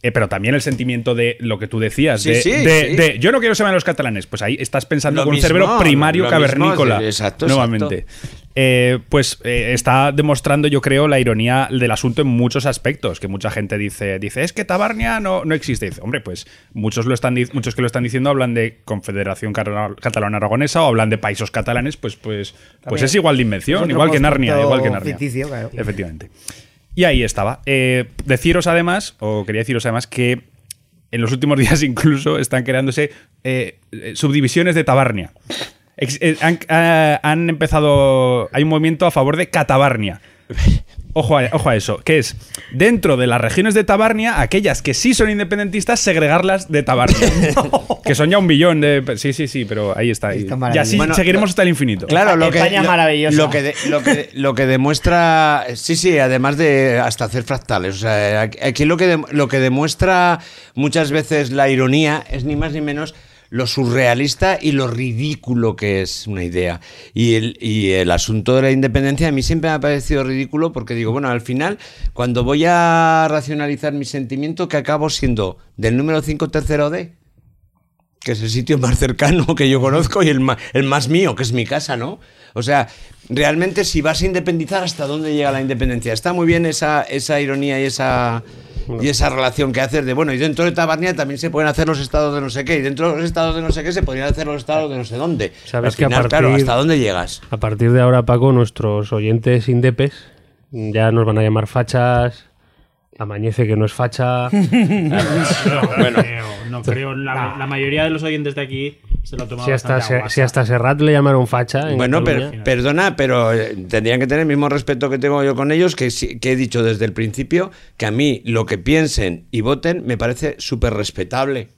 Speaker 8: Eh, pero también el sentimiento de lo que tú decías,
Speaker 5: Sí,
Speaker 8: de,
Speaker 5: sí,
Speaker 8: de-
Speaker 5: sí.
Speaker 8: de, yo no quiero ser los catalanes, pues ahí estás pensando
Speaker 5: Lo
Speaker 8: con
Speaker 5: mismo,
Speaker 8: un cerebro primario
Speaker 5: mismo,
Speaker 8: cavernícola.
Speaker 5: exacto,
Speaker 8: nuevamente. Eh, pues eh, está demostrando, yo creo, la ironía del asunto en muchos aspectos. Que mucha gente dice, dice es que Tabarnia no, no existe. Dice, hombre, pues muchos, lo están, muchos que lo están diciendo hablan de Confederación Cata- Catalana-Aragonesa o hablan de países catalanes, pues, pues, pues
Speaker 2: También.
Speaker 8: es igual de invención, igual que Narnia, igual que Narnia.
Speaker 2: ficticio, claro.
Speaker 8: Efectivamente. Y ahí estaba. Eh, deciros además, o quería deciros además, que en los últimos días incluso están creándose eh, eh, subdivisiones de Tabarnia. Han empezado. Hay un movimiento a favor de Catabarnia. Ojo a, ojo a eso, que es dentro de las regiones de Tabarnia, aquellas que sí son independentistas, segregarlas de Tabarnia. que son ya un billón de. Sí, sí, sí, pero ahí está. Y,
Speaker 2: Está
Speaker 8: y así
Speaker 5: Bueno,
Speaker 8: seguiremos hasta el infinito.
Speaker 5: Claro, lo que,
Speaker 2: España
Speaker 5: lo-
Speaker 2: maravillosa.
Speaker 5: Lo que, de- lo, que, lo que demuestra. Sí, sí, además de hasta hacer fractales. O sea, aquí aquí lo que, de- lo que demuestra muchas veces la ironía es ni más ni menos lo surrealista y lo ridículo que es una idea. Y el, y el asunto de la independencia a mí siempre me ha parecido ridículo porque digo, bueno, al final, cuando voy a racionalizar mi sentimiento, que acabo siendo del número 5 tercero D, que es el sitio más cercano que yo conozco y el más, el más mío, que es mi casa, ¿no? O sea, realmente si vas a independizar, ¿hasta dónde llega la independencia? Está muy bien esa, esa ironía y esa, y esa relación que haces de, bueno, y dentro de Tabarnia también se pueden hacer los estados de no sé qué, y dentro de los estados de no sé qué se podrían hacer los estados de no sé dónde.
Speaker 7: Sabes que a
Speaker 5: final,
Speaker 7: partir,
Speaker 5: claro, ¿hasta dónde llegas?
Speaker 7: A partir de ahora, Paco, nuestros oyentes indepes ya nos van a llamar fachas. Amañece que no es facha.
Speaker 9: No, creo, no creo. La, la mayoría de los oyentes de aquí se lo toman
Speaker 7: Si hasta, Se- si hasta Serrat le llamaron facha. en
Speaker 5: Bueno, pero, perdona, pero eh, tendrían que tener el mismo respeto que tengo yo con ellos, que, que he dicho desde el principio, que a mí lo que piensen y voten me parece súper respetable.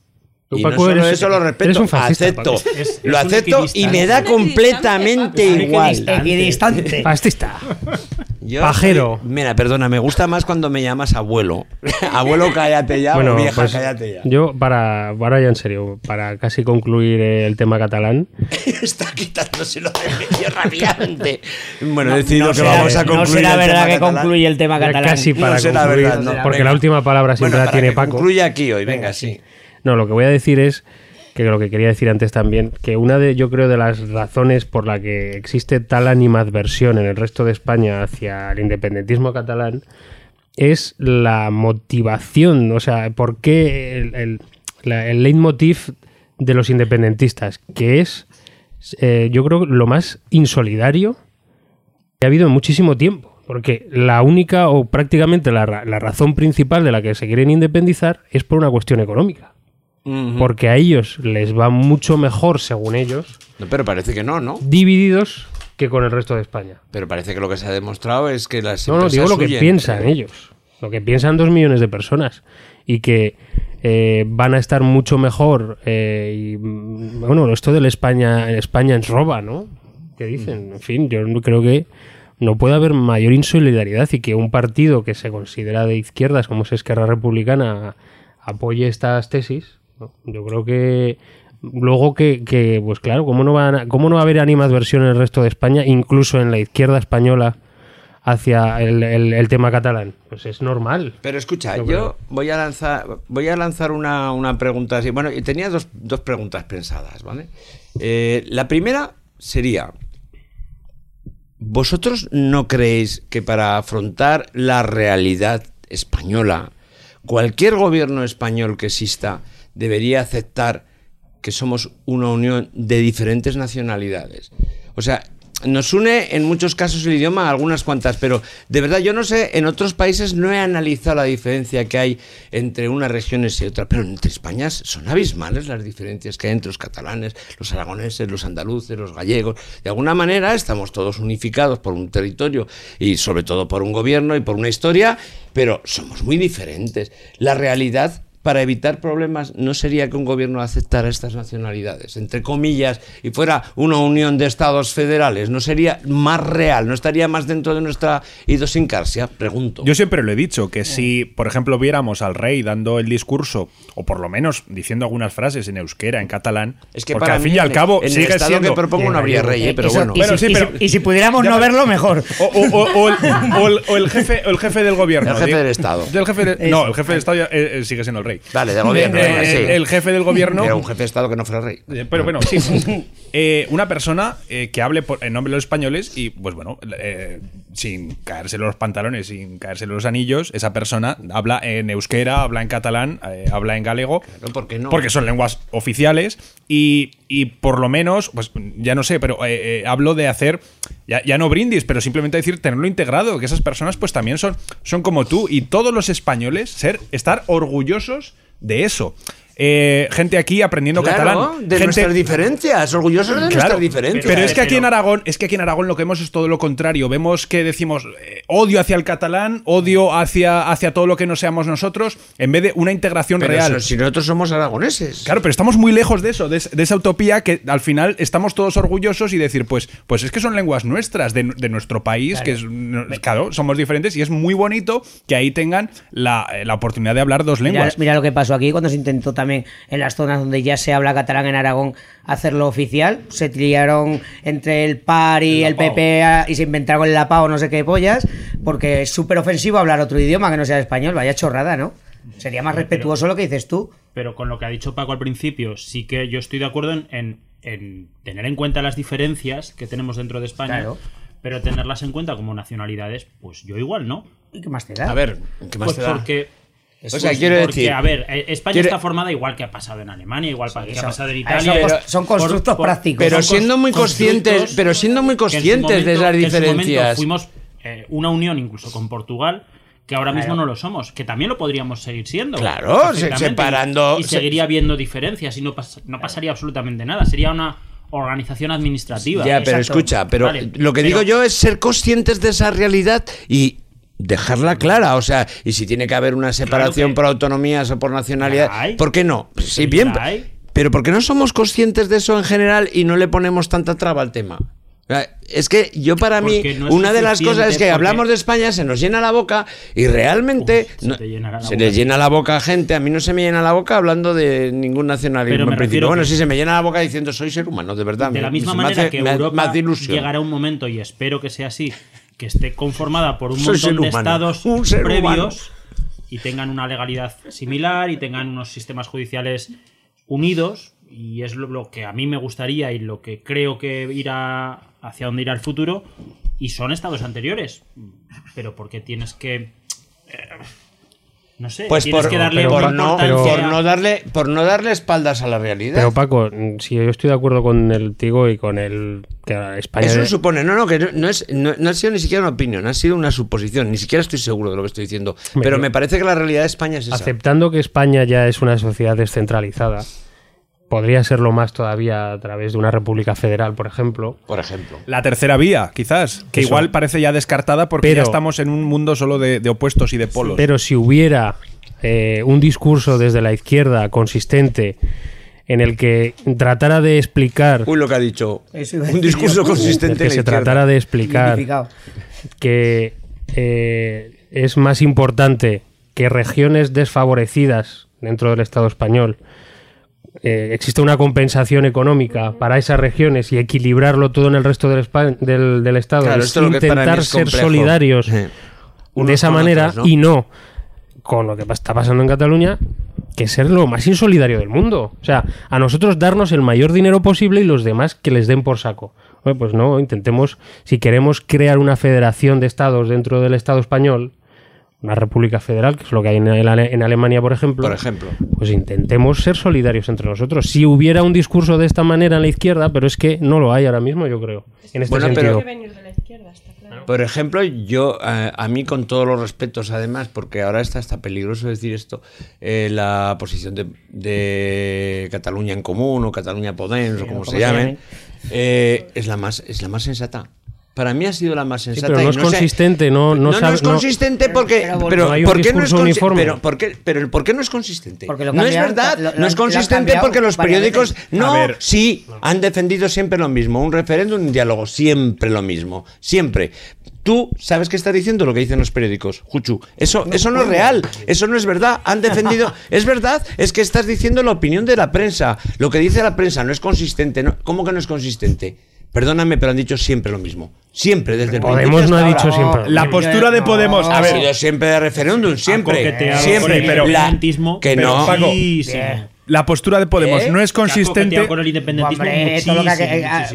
Speaker 7: Tú,
Speaker 5: Y
Speaker 7: Paco,
Speaker 5: no solo
Speaker 7: eres-
Speaker 5: eso lo respeto,
Speaker 7: eres un fascista,
Speaker 5: acepto.
Speaker 7: Es-
Speaker 5: lo
Speaker 7: es
Speaker 5: acepto y me da completamente igual.
Speaker 7: Equidistante. Fascista.
Speaker 5: Yo
Speaker 7: Pajero.
Speaker 5: mira, perdona, me gusta más cuando me llamas abuelo. abuelo, cállate ya,
Speaker 7: Bueno,
Speaker 5: o vieja,
Speaker 7: pues,
Speaker 5: cállate ya.
Speaker 7: Yo, para, ahora ya en serio, para casi concluir el tema catalán,
Speaker 5: Está quitándoselo de medio rabiante. Bueno, he
Speaker 2: No,
Speaker 5: decidido
Speaker 2: no
Speaker 5: que
Speaker 2: será-
Speaker 5: vamos a
Speaker 2: no
Speaker 5: concluir
Speaker 2: será
Speaker 5: el
Speaker 2: verdad
Speaker 5: tema
Speaker 2: que
Speaker 5: catalán.
Speaker 2: concluye el tema
Speaker 7: ya
Speaker 2: catalán.
Speaker 7: casi para
Speaker 5: No será
Speaker 7: concluir,
Speaker 5: verdad, no.
Speaker 7: porque
Speaker 5: Venga.
Speaker 7: la última palabra siempre
Speaker 5: Bueno,
Speaker 7: la tiene
Speaker 5: que
Speaker 7: Paco.
Speaker 5: Concluye aquí hoy, venga, sí.
Speaker 7: No, lo que voy a decir es que lo que quería decir antes también, que una de, yo creo, de las razones por la que existe tal animadversión en el resto de España hacia el independentismo catalán es la motivación, o sea, por qué el, el, la- leitmotiv de los independentistas, que es, eh, yo creo, lo más insolidario que ha habido en muchísimo tiempo. Porque la única o prácticamente la, la razón principal de la que se quieren independizar es por una cuestión económica. Porque a ellos les va mucho mejor, según ellos,
Speaker 5: No, pero parece que no, ¿no?
Speaker 7: divididos que con el resto de España.
Speaker 5: Pero parece que lo que se ha demostrado es que las
Speaker 7: No, no, digo lo que
Speaker 5: huyen.
Speaker 7: piensan ellos. Lo que piensan dos millones de personas. Y que eh, van a estar mucho mejor. eh, y, mm, bueno, esto del España, España ens roba, ¿no? Que dicen. En fin, yo creo que no puede haber mayor insolidaridad y que un partido que se considera de izquierdas, como es Esquerra Republicana, apoye estas tesis. ¿No? Yo creo que luego que, que, pues claro, ¿cómo no, van a- ¿cómo no va a haber animadversión en el resto de España, incluso en la izquierda española, hacia el, el- el tema catalán? Pues es normal.
Speaker 5: Pero escucha,
Speaker 7: Yo
Speaker 5: yo,
Speaker 7: creo.
Speaker 5: voy a lanzar, voy a lanzar una, una pregunta así. Bueno, tenía dos, dos preguntas pensadas, ¿vale? Eh, la primera sería: ¿Vosotros no creéis que para afrontar la realidad española, cualquier gobierno español que exista debería aceptar que somos una unión de diferentes nacionalidades? O sea, nos une en muchos casos el idioma, algunas cuantas, pero de verdad yo no sé, en otros países no he analizado la diferencia que hay entre unas regiones y otras, pero entre España son abismales las diferencias que hay entre los catalanes, los aragoneses, los andaluces, los gallegos. De alguna manera estamos todos unificados por un territorio y sobre todo por un gobierno y por una historia, pero somos muy diferentes. La realidad para evitar problemas no sería que un gobierno aceptara estas nacionalidades, entre comillas, y fuera una unión de estados federales, no sería más real, no estaría más dentro de nuestra idiosincrasia, pregunto.
Speaker 8: Yo siempre lo he dicho, que si, por ejemplo, viéramos al rey dando el discurso, o por lo menos diciendo algunas frases en euskera, en catalán,
Speaker 5: Es que
Speaker 8: porque
Speaker 5: para
Speaker 8: al fin
Speaker 5: mí
Speaker 8: y al cabo
Speaker 5: en el
Speaker 8: sigue
Speaker 5: estado
Speaker 8: siendo...
Speaker 5: que propongo no habría rey, ¿eh? pero
Speaker 2: Eso-
Speaker 5: bueno.
Speaker 2: y,
Speaker 8: Bueno,
Speaker 2: si,
Speaker 8: sí,
Speaker 2: y si-
Speaker 8: pero-
Speaker 2: y si pudiéramos
Speaker 8: Ya,
Speaker 2: no verlo, mejor.
Speaker 8: O, o- o- o el, o el- o el jefe, o el jefe del gobierno.
Speaker 5: El jefe del Estado.
Speaker 8: Del jefe de- no, el jefe del Estado ya, eh, eh, sigue siendo el rey.
Speaker 5: Vale, de gobierno,
Speaker 8: Eh,
Speaker 5: sí.
Speaker 8: el jefe del gobierno...
Speaker 5: Era un jefe de Estado que no fuera rey.
Speaker 8: Eh, Pero bueno, sí. Eh, una persona eh, que hable por- en nombre de los españoles y, pues bueno, eh, sin caerse los pantalones, sin caerse los anillos, esa persona habla en euskera, habla en catalán, eh, habla en galego.
Speaker 5: ¿por qué no?
Speaker 8: Porque son lenguas oficiales y, y por lo menos, pues ya no sé, pero eh, eh, hablo de hacer, ya, ya no brindis, pero simplemente decir tenerlo integrado, que esas personas pues también son, son como tú y todos los españoles ser, estar orgullosos de eso. Eh, gente aquí aprendiendo
Speaker 5: Claro,
Speaker 8: catalán.
Speaker 5: de
Speaker 8: gente,
Speaker 5: nuestras diferencias, orgullosos de
Speaker 8: Claro,
Speaker 5: nuestras diferencias.
Speaker 8: Pero es que aquí en Aragón, es que aquí en Aragón lo que vemos es todo lo contrario. Vemos que decimos eh, odio hacia el catalán, odio hacia, hacia todo lo que no seamos nosotros, en vez de una integración
Speaker 5: Pero
Speaker 8: real.
Speaker 5: eso, si nosotros somos aragoneses.
Speaker 8: Claro, pero estamos muy lejos de eso, de, es- de esa utopía que al final estamos todos orgullosos y decir, pues, pues es que son lenguas nuestras, de, de nuestro país, que es, claro, somos diferentes y es muy bonito que ahí tengan la, eh, la oportunidad de hablar dos
Speaker 2: Mira,
Speaker 8: lenguas.
Speaker 2: mira lo que pasó aquí cuando se intentó también en las zonas donde ya se habla catalán en Aragón hacerlo oficial. Se triaron entre el PAR y el, PP a- y se inventaron el lapao, no sé qué pollas, porque es súper ofensivo hablar otro idioma que no sea el español. Vaya chorrada, ¿no? Sería más respetuoso lo que dices tú.
Speaker 9: Pero con lo que ha dicho Paco al principio, sí que yo estoy de acuerdo en, en- en tener en cuenta las diferencias que tenemos dentro de España,
Speaker 2: Claro.
Speaker 9: pero tenerlas en cuenta como nacionalidades, pues yo igual no.
Speaker 2: ¿Y qué más te da?
Speaker 5: A ver, ¿qué más
Speaker 9: Pues
Speaker 5: te da?
Speaker 9: porque.
Speaker 5: O sea, quiero
Speaker 9: porque,
Speaker 5: decir-
Speaker 9: a ver, eh, España está formada igual que ha pasado en Alemania, igual que ha pasado en Italia. Pero-
Speaker 2: son constructos prácticos.
Speaker 5: Pero siendo muy conscientes, pero siendo muy conscientes de
Speaker 9: momento- momento
Speaker 5: diferencias.
Speaker 9: fuimos eh, una unión incluso con Portugal, que ahora mismo no lo somos, que también lo podríamos seguir siendo.
Speaker 5: Claro, separando-
Speaker 9: Y,
Speaker 5: se-
Speaker 9: seguiría habiendo diferencias y no, pas- no pasaría absolutamente nada. Sería una organización administrativa.
Speaker 5: Ya, pero escucha, pero
Speaker 9: Vale,
Speaker 5: lo que
Speaker 9: pero-
Speaker 5: digo yo es ser conscientes de esa realidad y dejarla clara, o sea, y si tiene que haber una separación
Speaker 9: que-
Speaker 5: por autonomías o por nacionalidad. ¿por qué no? Sí,
Speaker 9: La
Speaker 5: bien,
Speaker 9: hay.
Speaker 5: pero ¿por qué no somos conscientes de eso en general y no le ponemos tanta traba al tema? Es que yo para mí,
Speaker 9: Porque no
Speaker 5: una de las cosas es que
Speaker 9: porque-
Speaker 5: hablamos de España, se nos llena la boca y realmente
Speaker 9: se
Speaker 5: no- se le llena la boca a gente. A mí no se me llena la boca hablando de ningún nacionalismo en principio. Bueno, sí, se me llena la boca diciendo soy ser humano, de verdad.
Speaker 9: De
Speaker 5: me-
Speaker 9: la misma manera
Speaker 5: hace-
Speaker 9: que Europa llegará un momento, y espero que sea así, que esté conformada por un
Speaker 5: Soy
Speaker 9: montón de
Speaker 5: humano,
Speaker 9: estados previos
Speaker 5: humano.
Speaker 9: y tengan una legalidad similar y tengan unos sistemas judiciales unidos. Y es lo, lo que a mí me gustaría y lo que creo que irá hacia donde irá el futuro. Y son estados anteriores. Pero porque tienes que. No sé,
Speaker 5: Pues
Speaker 9: tienes
Speaker 5: por,
Speaker 9: que darle
Speaker 5: por
Speaker 9: una
Speaker 5: no,
Speaker 9: importancia-
Speaker 5: por no darle por no darle espaldas a la realidad.
Speaker 7: Pero Paco, si yo estoy de acuerdo con el Tigo y con el que a España
Speaker 5: Eso supone, no, no, que no, no es, no, no ha sido ni siquiera una opinión, ha sido una suposición. Ni siquiera estoy seguro de lo que estoy diciendo.
Speaker 7: Me-
Speaker 5: Pero me parece que la realidad de España es esa.
Speaker 7: aceptando que España ya es una sociedad descentralizada, podría serlo más todavía a través de una república federal, por ejemplo.
Speaker 5: Por ejemplo.
Speaker 8: La tercera vía, quizás, que
Speaker 7: Eso.
Speaker 8: igual parece ya descartada porque
Speaker 7: Pero-
Speaker 8: ya estamos en un mundo solo de, de opuestos y de polos.
Speaker 7: Pero si hubiera eh, un discurso desde la izquierda consistente en el que tratara de explicar
Speaker 5: Uy, lo que ha dicho. Un discurso consistente.
Speaker 7: que
Speaker 5: en la
Speaker 7: se
Speaker 5: izquierda.
Speaker 7: tratara de explicar que eh, es más importante que regiones desfavorecidas dentro del Estado español eh, existe una compensación económica para esas regiones y equilibrarlo todo en el resto del, del, del Estado.
Speaker 5: Claro,
Speaker 7: es intentar
Speaker 5: es
Speaker 7: ser solidarios
Speaker 5: Sí.
Speaker 7: de esa manera
Speaker 5: otros, ¿no?
Speaker 7: y no con lo que está pasando en Cataluña, que ser lo más insolidario del mundo. O sea, a nosotros darnos el mayor dinero posible y los demás que les den por saco. Bueno, pues no, intentemos, si queremos crear una federación de estados dentro del Estado español, una república federal, que es lo que hay en, Ale- en Alemania, por ejemplo,
Speaker 5: Por ejemplo.
Speaker 7: pues intentemos ser solidarios entre nosotros. Si hubiera un discurso de esta manera en la izquierda, pero es que no lo hay ahora mismo, yo creo, en este
Speaker 5: Bueno, pero-
Speaker 7: sentido.
Speaker 10: que venir de la izquierda, está claro.
Speaker 5: Por ejemplo, yo, eh, a mí con todos los respetos además, porque ahora está hasta peligroso decir esto, eh, la posición de, de Cataluña en Común o Cataluña Podemos o como
Speaker 2: como
Speaker 5: se llamen. eh, es, la más, es la más sensata. Para mí ha sido la más
Speaker 7: Sí,
Speaker 5: sensata.
Speaker 7: pero no es consistente, no, no,
Speaker 5: No, no,
Speaker 7: sabe-
Speaker 5: es
Speaker 7: no-
Speaker 5: consistente porque.
Speaker 2: pero
Speaker 5: ¿por qué no es
Speaker 7: uniforme.
Speaker 5: Pero, ¿por qué, pero el ¿por qué no es consistente?
Speaker 2: Porque lo
Speaker 5: no es verdad,
Speaker 2: lo- lo
Speaker 5: no es
Speaker 2: lo
Speaker 5: consistente porque los periódicos. No,
Speaker 8: ver.
Speaker 5: sí, han defendido siempre lo mismo. Un referéndum, un diálogo, siempre lo mismo. Siempre. Tú sabes que estás diciendo lo que dicen los periódicos, Juchu. Eso no, eso no es real, eso no es verdad. Han defendido. es verdad, es que estás diciendo la opinión de la prensa. Lo que dice la prensa no es consistente. ¿no? ¿Cómo que no es consistente? Perdóname, pero han dicho siempre lo mismo. Siempre, desde el
Speaker 7: Podemos
Speaker 5: principio
Speaker 7: no ha dicho
Speaker 5: ahora.
Speaker 7: siempre.
Speaker 8: La postura de Podemos.
Speaker 5: Ha
Speaker 8: A ver,
Speaker 5: sido siempre de referéndum, siempre. Siempre. pero la, que
Speaker 8: pero,
Speaker 5: no.
Speaker 8: Paco. La postura de Podemos
Speaker 5: ¿Eh?
Speaker 8: no es
Speaker 9: ha
Speaker 8: consistente.
Speaker 9: con el independentismo
Speaker 2: Hombre, todo lo que ha, ha-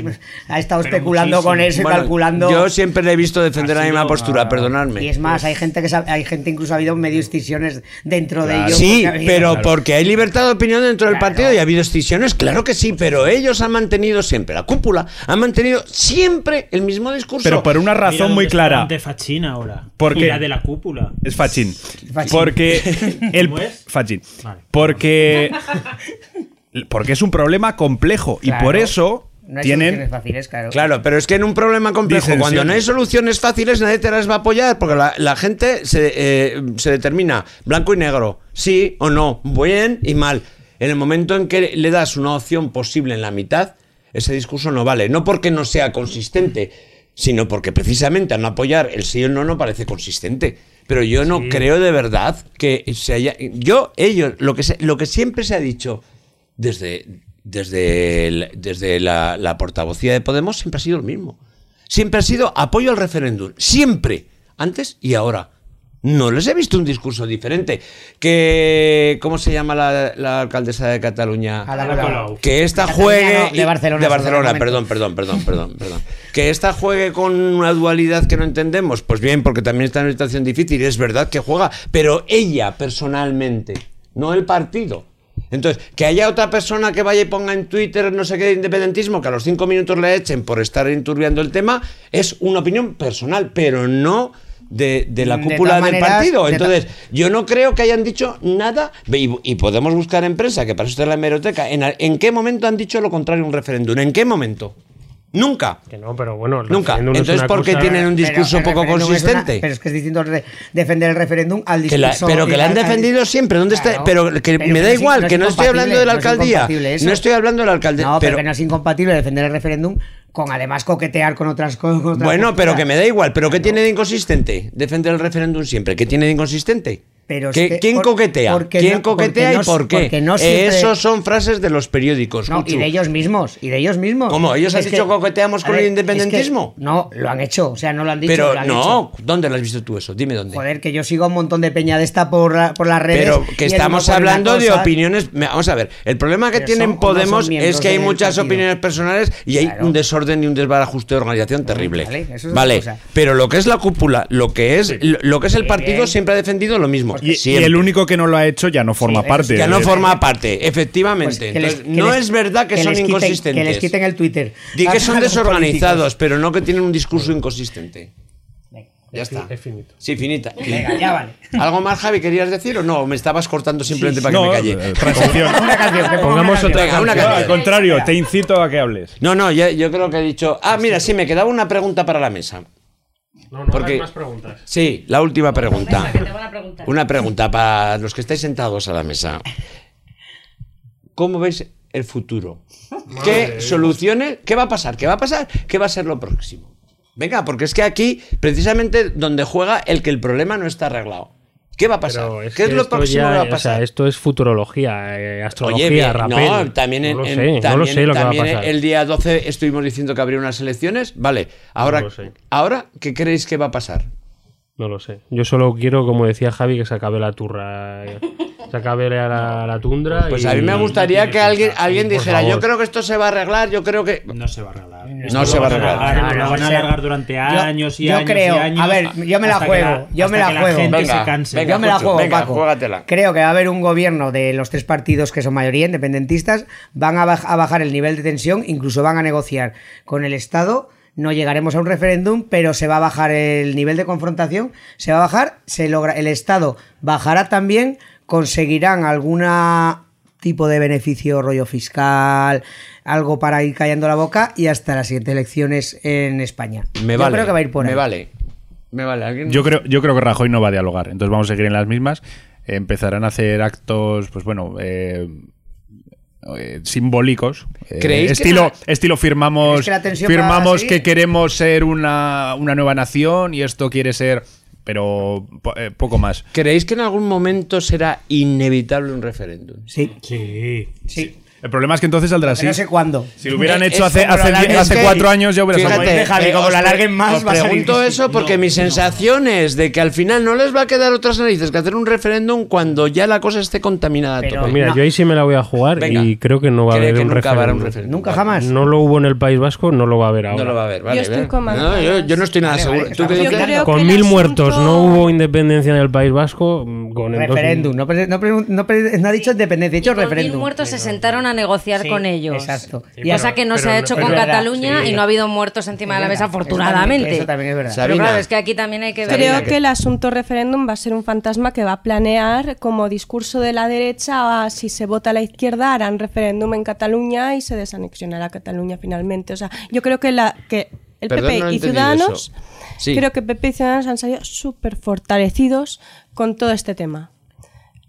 Speaker 2: ha estado
Speaker 9: Pero
Speaker 2: especulando con eso y
Speaker 5: Bueno,
Speaker 2: calculando.
Speaker 5: Yo siempre le he visto defender
Speaker 9: Ha
Speaker 5: la misma postura,
Speaker 9: ah,
Speaker 5: perdonadme.
Speaker 2: Y es más, hay gente que sabe- hay gente incluso ha habido medio excisiones dentro de ellos.
Speaker 5: Sí,
Speaker 2: porque ha habido-
Speaker 5: pero porque hay libertad de opinión dentro del
Speaker 2: Claro.
Speaker 5: partido y ha habido excisiones, claro que sí, pero ellos han mantenido siempre, la cúpula, han mantenido siempre el mismo discurso.
Speaker 8: Pero por una
Speaker 9: Mira
Speaker 8: razón muy clara.
Speaker 9: De Fachín ahora.
Speaker 8: Porque-
Speaker 9: Mira de la cúpula.
Speaker 8: Es Fachín.
Speaker 2: Fachín.
Speaker 8: Porque el
Speaker 9: ¿Cómo es?
Speaker 8: Fachín.
Speaker 9: Vale.
Speaker 8: Porque porque es un problema complejo y por eso
Speaker 2: No hay
Speaker 8: tienen
Speaker 2: soluciones fáciles, claro.
Speaker 5: Claro, pero es que en un problema complejo,
Speaker 8: Disensiones.
Speaker 5: cuando no hay soluciones fáciles, nadie te las va a apoyar, porque la, la gente se, eh, se determina blanco y negro, sí o no, bien y mal. En el momento en que le das una opción posible en la mitad, ese discurso no vale. No porque no sea consistente, sino porque precisamente al no apoyar el sí o el no no parece consistente. Pero yo no creo de verdad que se haya. Yo, ellos, lo que, se- lo que siempre se ha dicho desde, desde, el- desde la, la portavocía de Podemos, siempre ha sido lo mismo. Siempre ha sido apoyo al referéndum. Siempre. Antes y ahora. No les he visto un discurso diferente. Que. ¿Cómo se llama la, la alcaldesa de Cataluña?
Speaker 2: Ada Colau.
Speaker 5: Que esta
Speaker 2: Cataluña
Speaker 5: juegue.
Speaker 2: no, de Barcelona,
Speaker 5: De Barcelona, perdón, perdón, perdón, perdón, perdón. Que esta juegue con una dualidad que no entendemos. Pues bien, porque también está en una situación difícil. Es verdad que juega. Pero ella personalmente, no el partido. Entonces, que haya otra persona que vaya y ponga en Twitter no sé qué de independentismo, que a los cinco minutos le echen por estar enturbiando el tema, es una opinión personal, pero no de, de la
Speaker 2: De
Speaker 5: cúpula del partido.
Speaker 2: de
Speaker 5: Entonces, yo no creo que hayan dicho nada, y, y podemos buscar en prensa, que para eso está la hemeroteca, en, en qué momento han dicho lo contrario a un referéndum, en qué momento. Nunca.
Speaker 7: Que no, pero bueno, el
Speaker 5: Nunca. Entonces, ¿por qué
Speaker 7: cosa-
Speaker 5: tienen un discurso
Speaker 2: Pero
Speaker 5: poco
Speaker 2: referéndum es una-
Speaker 5: consistente?
Speaker 2: pero es que es distinto defender el referéndum al
Speaker 5: Que la-
Speaker 2: discurso.
Speaker 5: pero que la han
Speaker 2: al-
Speaker 5: defendido siempre. ¿Dónde está? Pero que
Speaker 2: Pero
Speaker 5: me da igual,
Speaker 2: no es
Speaker 5: que no estoy hablando de la alcaldía. No estoy hablando de la alcaldía.
Speaker 2: No, pero,
Speaker 5: pero,
Speaker 2: que no es incompatible defender el referéndum con además coquetear con otras cosas.
Speaker 5: bueno, pero que me da igual. ¿Pero qué tiene de inconsistente? Defender el referéndum siempre. ¿Qué tiene de inconsistente?
Speaker 2: Pero es
Speaker 5: ¿Qué-
Speaker 2: que-
Speaker 5: ¿Quién
Speaker 2: por-
Speaker 5: coquetea? ¿Quién
Speaker 2: no-
Speaker 5: coquetea
Speaker 2: no-
Speaker 5: y por qué?
Speaker 2: no siempre-
Speaker 5: Esos son frases de los periódicos.
Speaker 2: No, y de ellos mismos, y de ellos mismos.
Speaker 5: ¿Cómo? ¿Ellos han
Speaker 2: Es
Speaker 5: dicho coqueteamos con el
Speaker 2: es que-
Speaker 5: independentismo?
Speaker 2: no, lo han hecho, o sea, no lo han dicho.
Speaker 5: Pero
Speaker 2: lo han
Speaker 5: no,
Speaker 2: hecho.
Speaker 5: ¿dónde lo has visto tú eso? Dime dónde.
Speaker 2: Joder, que yo sigo a un montón de peña de esta por, la- por las redes.
Speaker 5: Pero que estamos hablando de opiniones. Vamos a ver, el problema que
Speaker 2: Pero
Speaker 5: tienen Podemos es que hay muchas
Speaker 2: partido.
Speaker 5: opiniones personales y hay un desorden y un desbarajuste de organización terrible.
Speaker 2: vale, eso es otra
Speaker 5: Vale,
Speaker 2: cosa.
Speaker 5: pero lo que es la cúpula, lo que es, lo, lo que es el partido
Speaker 2: bien.
Speaker 5: siempre ha defendido lo mismo.
Speaker 8: Y, el único que no lo ha hecho ya no forma parte.
Speaker 5: ya no forma parte, efectivamente.
Speaker 2: Pues que les-
Speaker 5: Entonces,
Speaker 2: que
Speaker 5: no
Speaker 2: les-
Speaker 5: es verdad que, son
Speaker 2: quiten-
Speaker 5: inconsistentes.
Speaker 2: que les quiten el Twitter.
Speaker 5: Di que
Speaker 2: A-
Speaker 5: son desorganizados,
Speaker 2: políticos.
Speaker 5: pero no que tienen un discurso inconsistente. Ya está.
Speaker 7: Es finito.
Speaker 5: Sí, finita.
Speaker 2: Venga, ya vale.
Speaker 5: ¿Algo más, Javi, querías decir o no? ¿Me estabas cortando simplemente para que
Speaker 8: No,
Speaker 5: me calle?
Speaker 8: eh, transición.
Speaker 2: Una canción, que ponga
Speaker 7: Pongamos
Speaker 2: una canción.
Speaker 7: otra
Speaker 5: Venga, una
Speaker 8: No,
Speaker 5: canción.
Speaker 8: al contrario, te incito a que hables.
Speaker 5: No, no, yo creo que he dicho. Ah, mira, sí, me quedaba una pregunta para la mesa.
Speaker 7: No, no
Speaker 5: Porque-
Speaker 7: más preguntas.
Speaker 5: Sí, la última pregunta.
Speaker 11: Venga.
Speaker 5: Una pregunta para los que estáis sentados a la mesa. ¿Cómo veis el futuro? ¿Qué soluciones? ¿Qué va a pasar? ¿Qué va a pasar? ¿Qué va a ser lo próximo? Venga, porque es que aquí, precisamente donde juega el que el problema no está arreglado. ¿Qué va a pasar?
Speaker 7: Es
Speaker 5: ¿Qué es lo próximo
Speaker 7: ya-
Speaker 5: que va a
Speaker 7: o sea,
Speaker 5: pasar?
Speaker 7: esto es futurología, eh, astrología,
Speaker 5: Oye, bien,
Speaker 7: rapel.
Speaker 5: no, también, en-
Speaker 7: no lo
Speaker 5: en-
Speaker 7: sé, no lo
Speaker 5: también-
Speaker 7: sé lo que va a
Speaker 5: también
Speaker 7: pasar.
Speaker 5: el día 12 estuvimos diciendo que habría unas elecciones. Vale, ahora, ahora ¿qué creéis que va a pasar?
Speaker 7: No lo sé. Yo solo quiero, como decía Javi, que se acabe la turra. Se acabe la, la tundra.
Speaker 5: Pues
Speaker 7: y-
Speaker 5: a mí me gustaría que alguien, alguien dijera, yo creo que esto se va a arreglar, yo creo que...
Speaker 9: No se va a arreglar.
Speaker 5: No se va a arreglar.
Speaker 9: Lo van a alargar durante
Speaker 2: Yo-
Speaker 9: años y
Speaker 2: yo
Speaker 9: años
Speaker 2: creo,
Speaker 9: y años.
Speaker 2: a ver, yo me la juego, yo me la
Speaker 9: que
Speaker 2: juego.
Speaker 9: gente
Speaker 5: Venga,
Speaker 9: se canse.
Speaker 5: venga.
Speaker 2: Yo me la juego,
Speaker 5: venga,
Speaker 2: Paco.
Speaker 5: juégatela.
Speaker 2: Creo que va a haber un gobierno de los tres partidos que son mayoría independentistas, van a, baj- a bajar el nivel de tensión, incluso van a negociar con el Estado. No llegaremos a un referéndum, pero se va a bajar el nivel de confrontación, se va a bajar, se logra, el Estado bajará también, conseguirán alguna tipo de beneficio rollo fiscal, algo para ir callando la boca y hasta las siguientes elecciones en España.
Speaker 5: Me
Speaker 2: Yo
Speaker 5: vale,
Speaker 2: creo que va a ir por
Speaker 5: me
Speaker 2: ahí.
Speaker 5: vale. Me vale, ¿alguien?
Speaker 8: Yo creo, yo creo que Rajoy no va a dialogar, entonces vamos a seguir en las mismas. Empezarán a hacer actos, pues bueno, eh, eh, simbólicos. Eh,
Speaker 5: ¿Creéis que
Speaker 8: estilo,
Speaker 5: la-
Speaker 8: estilo firmamos,
Speaker 2: ¿Creéis que
Speaker 8: firmamos que queremos ser una, una nueva nación y esto quiere ser, pero po- eh, poco más.
Speaker 5: ¿Creéis que en algún momento será inevitable un referéndum?
Speaker 2: Sí,
Speaker 9: Sí.
Speaker 2: sí.
Speaker 8: El problema es que entonces saldrá así.
Speaker 2: No sé cuándo.
Speaker 8: Si lo hubieran
Speaker 5: Eh,
Speaker 8: hecho
Speaker 5: es
Speaker 8: hace, hace, cuatro años ya hubiera
Speaker 5: Fíjate,
Speaker 8: salido.
Speaker 2: Javi,
Speaker 5: eh,
Speaker 2: como la alarguen más, va a salir.
Speaker 5: pregunto eso porque mi sensación es de que al final no les va a quedar otras narices que hacer un referéndum cuando ya la cosa esté contaminada
Speaker 2: Pero-.
Speaker 7: Pues mira,
Speaker 2: No.
Speaker 7: yo ahí sí me la voy a jugar
Speaker 5: Venga.
Speaker 7: y creo que no va a haber
Speaker 5: que
Speaker 7: un
Speaker 5: nunca
Speaker 7: referéndum.
Speaker 5: un referéndum.
Speaker 2: Nunca jamás.
Speaker 7: No lo hubo en el País Vasco, no lo va a haber ahora.
Speaker 5: No lo va a ver, vale.
Speaker 10: estoy con.
Speaker 5: No, yo, yo no estoy nada
Speaker 2: Vale,
Speaker 5: seguro.
Speaker 2: vale,
Speaker 5: ¿Tú qué
Speaker 2: estamos-
Speaker 5: dices?
Speaker 10: Yo creo que
Speaker 7: Con mil
Speaker 10: asunto-
Speaker 7: muertos no hubo independencia en el País Vasco. mm, Con
Speaker 2: Referéndum, no, no, no, no ha dicho independencia, ha dicho
Speaker 11: con mil
Speaker 2: referéndum.
Speaker 11: muertos se sentaron a negociar
Speaker 2: Sí,
Speaker 11: con ellos.
Speaker 2: exacto.
Speaker 7: Sí,
Speaker 11: Cosa que no
Speaker 7: pero
Speaker 11: se ha hecho con
Speaker 7: verdad,
Speaker 11: Cataluña
Speaker 2: sí.
Speaker 11: y no ha habido muertos encima de la mesa,
Speaker 2: Eso también-
Speaker 11: afortunadamente.
Speaker 2: Eso también es verdad.
Speaker 5: Sabina.
Speaker 11: Pero claro, es que aquí también hay que ver.
Speaker 10: Creo
Speaker 5: que-
Speaker 10: el asunto referéndum va a ser un fantasma que va a planear como discurso de la derecha a si se vota a la izquierda harán referéndum en Cataluña y se desanexionará Cataluña finalmente. O sea, yo creo que, la, que el
Speaker 5: Perdón,
Speaker 10: PP
Speaker 5: no
Speaker 10: y Ciudadanos,
Speaker 5: eso. Sí.
Speaker 10: creo que PP y Ciudadanos han salido súper fortalecidos con todo este tema.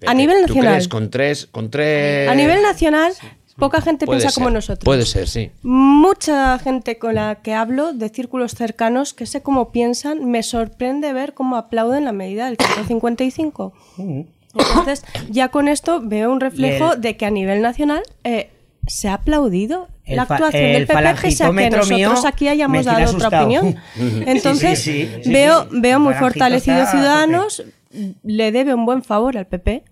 Speaker 10: A nivel
Speaker 5: ¿Tú
Speaker 10: nacional.
Speaker 5: crees con tres, con tres...
Speaker 10: A nivel nacional, Poca gente
Speaker 5: Puede
Speaker 10: piensa
Speaker 5: ser,
Speaker 10: como nosotros.
Speaker 5: Puede ser, sí.
Speaker 10: Mucha gente con la que hablo de círculos cercanos que sé cómo piensan, me sorprende ver cómo aplauden la medida del 155. Entonces, ya con esto veo un reflejo
Speaker 2: El-
Speaker 10: de que a nivel nacional eh, se ha aplaudido la actuación
Speaker 2: el
Speaker 10: del PP, pese a que nosotros aquí hayamos dado otra opinión.
Speaker 2: Sí,
Speaker 10: Entonces,
Speaker 2: sí, sí, sí,
Speaker 10: veo,
Speaker 2: sí.
Speaker 10: veo muy
Speaker 2: Falangitos
Speaker 10: fortalecido
Speaker 2: está a tope.
Speaker 10: Ciudadanos, le debe un buen favor al PP,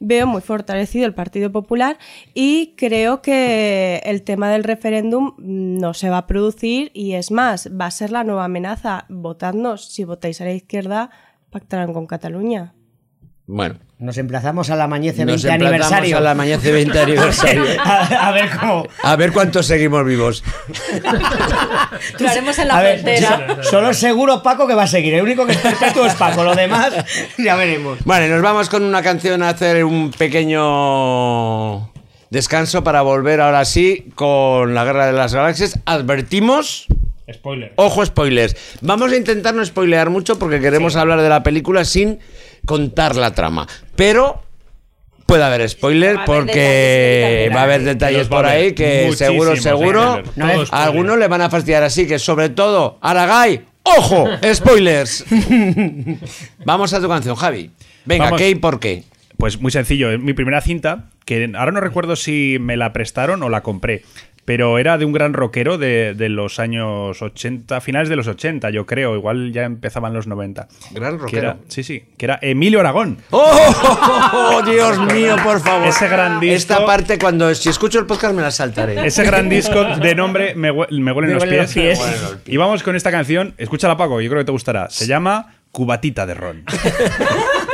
Speaker 10: veo muy fortalecido el Partido Popular y creo que el tema del referéndum no se va a producir y es más, va a ser la nueva amenaza. Votadnos, si votáis a la izquierda, pactarán con Cataluña.
Speaker 5: Bueno.
Speaker 2: Nos emplazamos a la Mañece 20
Speaker 5: Nos emplazamos
Speaker 2: aniversario.
Speaker 5: a la Mañece 20 aniversario.
Speaker 2: a, a ver cómo.
Speaker 5: A ver cuántos seguimos vivos.
Speaker 11: Lo haremos en la frontera.
Speaker 2: so- solo seguro Paco que va a seguir. El único que es perpetuo es Paco. Lo demás, ya veremos.
Speaker 5: Vale, nos vamos con una canción a hacer un pequeño descanso para volver ahora sí con la Guerra de las Galaxias. Advertimos.
Speaker 7: Spoiler.
Speaker 5: Ojo, spoilers. Vamos a intentar no spoilear mucho porque queremos hablar de la película sin contar la trama. Pero puede haber spoiler porque va a haber detalles por ahí que seguro, seguro.
Speaker 2: No es-
Speaker 5: a algunos le van a fastidiar. Así que sobre todo, Aragay, ojo, spoilers. Vamos a tu canción, Javi. Venga,
Speaker 8: Vamos.
Speaker 5: ¿qué y por qué?
Speaker 8: Pues muy sencillo, es mi primera cinta, que ahora no recuerdo si me la prestaron o la compré, pero era de un gran rockero de, de los años 80, finales de los 80, yo creo, igual ya empezaban los 90.
Speaker 5: Gran rockero.
Speaker 8: era- sí, sí, que era Emilio Aragón.
Speaker 5: ¡Oh, Dios mío, por favor!
Speaker 8: Ese gran disco-
Speaker 5: Esta parte, cuando si escucho el podcast, me la saltaré.
Speaker 8: Ese gran disco de nombre Me, hue- me huelen
Speaker 2: Me
Speaker 8: los
Speaker 2: huelen los
Speaker 8: pies.
Speaker 2: pies.
Speaker 8: Y vamos con esta canción, escúchala Paco, yo creo que te gustará. Se llama
Speaker 12: Cubatita de Ron.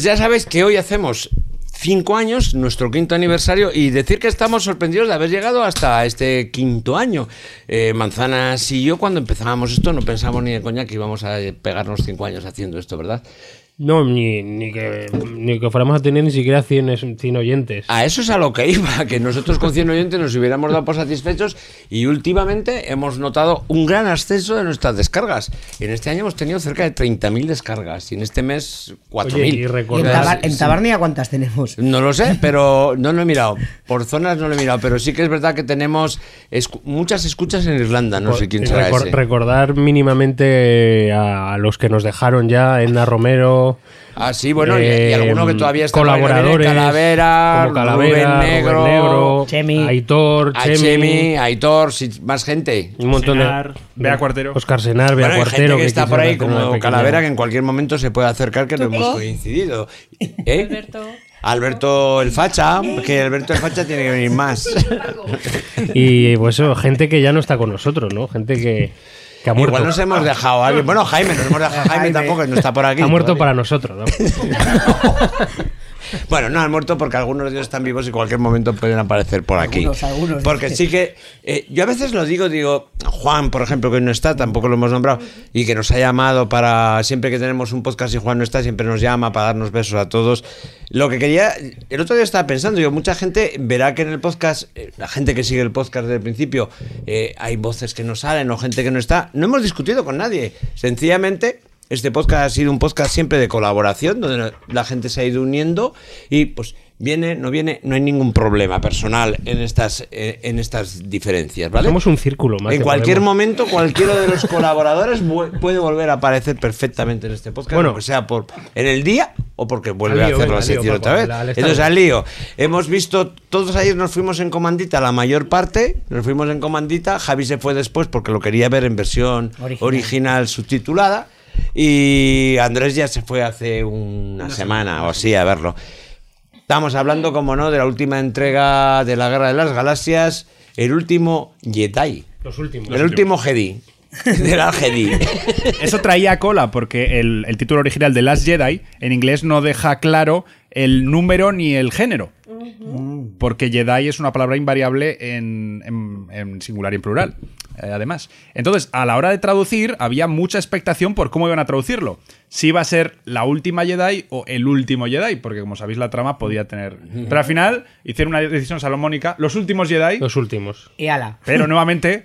Speaker 5: Pues ya sabéis que hoy hacemos cinco años, nuestro quinto aniversario, y decir que estamos sorprendidos de haber llegado hasta este quinto año. Eh, Manzanas y yo, cuando empezábamos esto, no pensamos ni de coña que íbamos a pegarnos cinco años haciendo esto, ¿verdad?
Speaker 7: No, ni, ni, que, ni que fuéramos a tener ni siquiera 100, es- 100 oyentes.
Speaker 5: A eso es a lo que iba, que nosotros con 100 oyentes nos hubiéramos dado por satisfechos y últimamente hemos notado un gran ascenso de nuestras descargas. En este año hemos tenido cerca de 30.000 descargas y en este mes 4.000.
Speaker 7: Oye, y
Speaker 2: ¿Y en,
Speaker 7: recordar-
Speaker 2: Tabar- en Tabarnia cuántas tenemos?
Speaker 5: No lo sé, pero no lo he mirado. Por zonas no lo he mirado, pero sí que es verdad que tenemos escu- muchas escuchas en Irlanda. No sé quién será
Speaker 7: Recor-
Speaker 5: ese.
Speaker 7: Recordar mínimamente a, a los que nos dejaron ya, Edna Romero.
Speaker 5: Ah, sí, bueno, y- y alguno que todavía está
Speaker 7: colaboradores,
Speaker 5: Calavera,
Speaker 7: como Calavera,
Speaker 5: Rubén
Speaker 7: Rubén
Speaker 5: Negro,
Speaker 7: Negro,
Speaker 2: Chemi.
Speaker 7: Aitor,
Speaker 5: A
Speaker 7: Chemi,
Speaker 5: Chemi, Aitor, sí, más gente.
Speaker 7: un montón
Speaker 9: Senar,
Speaker 7: de
Speaker 8: Bea Cuartero.
Speaker 7: Oscar Senar, Bea
Speaker 5: Bueno,
Speaker 7: Cuartero
Speaker 5: gente que está
Speaker 7: quizás
Speaker 5: por ahí como Calavera que en cualquier momento se puede acercar que no hemos coincidido. ¿Eh?
Speaker 10: Alberto.
Speaker 5: Alberto el Facha, que Alberto el Facha tiene que venir más.
Speaker 7: Y pues eso, gente que ya no está con nosotros, ¿no? Gente que, que ha muerto.
Speaker 5: Igual nos hemos dejado a alguien. Bueno, Jaime, nos hemos dejado a Jaime
Speaker 2: Jaime.
Speaker 5: tampoco, que no está por aquí.
Speaker 7: ha muerto
Speaker 5: todavía.
Speaker 7: para nosotros, ¿no?
Speaker 5: Bueno, no han muerto porque algunos de ellos están vivos y en cualquier momento pueden aparecer por aquí.
Speaker 2: Algunos, algunos.
Speaker 5: Porque sí que. eh, yo a veces lo digo, digo, Juan, por ejemplo, que no está, tampoco lo hemos nombrado, y que nos ha llamado para. Siempre que tenemos un podcast y Juan no está, siempre nos llama para darnos besos a todos. Lo que quería. El otro día estaba pensando, digo, mucha gente verá que en el podcast, eh, la gente que sigue el podcast desde el principio, eh, hay voces que no salen o gente que no está. No hemos discutido con nadie. Sencillamente. Este podcast ha sido un podcast siempre de colaboración, donde la gente se ha ido uniendo y pues viene, no viene, no hay ningún problema personal en estas, eh, en estas diferencias, ¿vale?
Speaker 7: Somos un círculo más.
Speaker 5: en
Speaker 7: que
Speaker 5: cualquier
Speaker 7: Podemos.
Speaker 5: momento, cualquiera de los colaboradores puede volver a aparecer perfectamente en este podcast,
Speaker 7: Bueno.
Speaker 5: bueno, sea por en el día o porque vuelve a
Speaker 7: venga,
Speaker 5: la sección otra vez. Entonces, al lío. Hemos visto, todos ayer nos fuimos en comandita, la mayor parte, nos fuimos en comandita. Javi se fue después porque lo quería ver en versión
Speaker 2: Original.
Speaker 5: original subtitulada. Y Andrés ya se fue hace una, semana, o así a verlo. Estamos hablando, como no, de la última entrega de la Guerra de las Galaxias, el último Jedi.
Speaker 7: Los últimos.
Speaker 5: el último Jedi. De la Jedi.
Speaker 8: Eso traía cola porque el, el título original de Last Jedi en inglés no deja claro el número ni el género. Porque Jedi es una palabra invariable en, en- en singular y en plural, eh, además. Entonces, a la hora de traducir, había mucha expectación por cómo iban a traducirlo. Si iba a ser la última Jedi o el último Jedi, porque como sabéis, la trama podía tener. Pero al final hicieron una decisión salomónica: los últimos Jedi.
Speaker 7: Los últimos.
Speaker 2: Y ala.
Speaker 8: Pero nuevamente,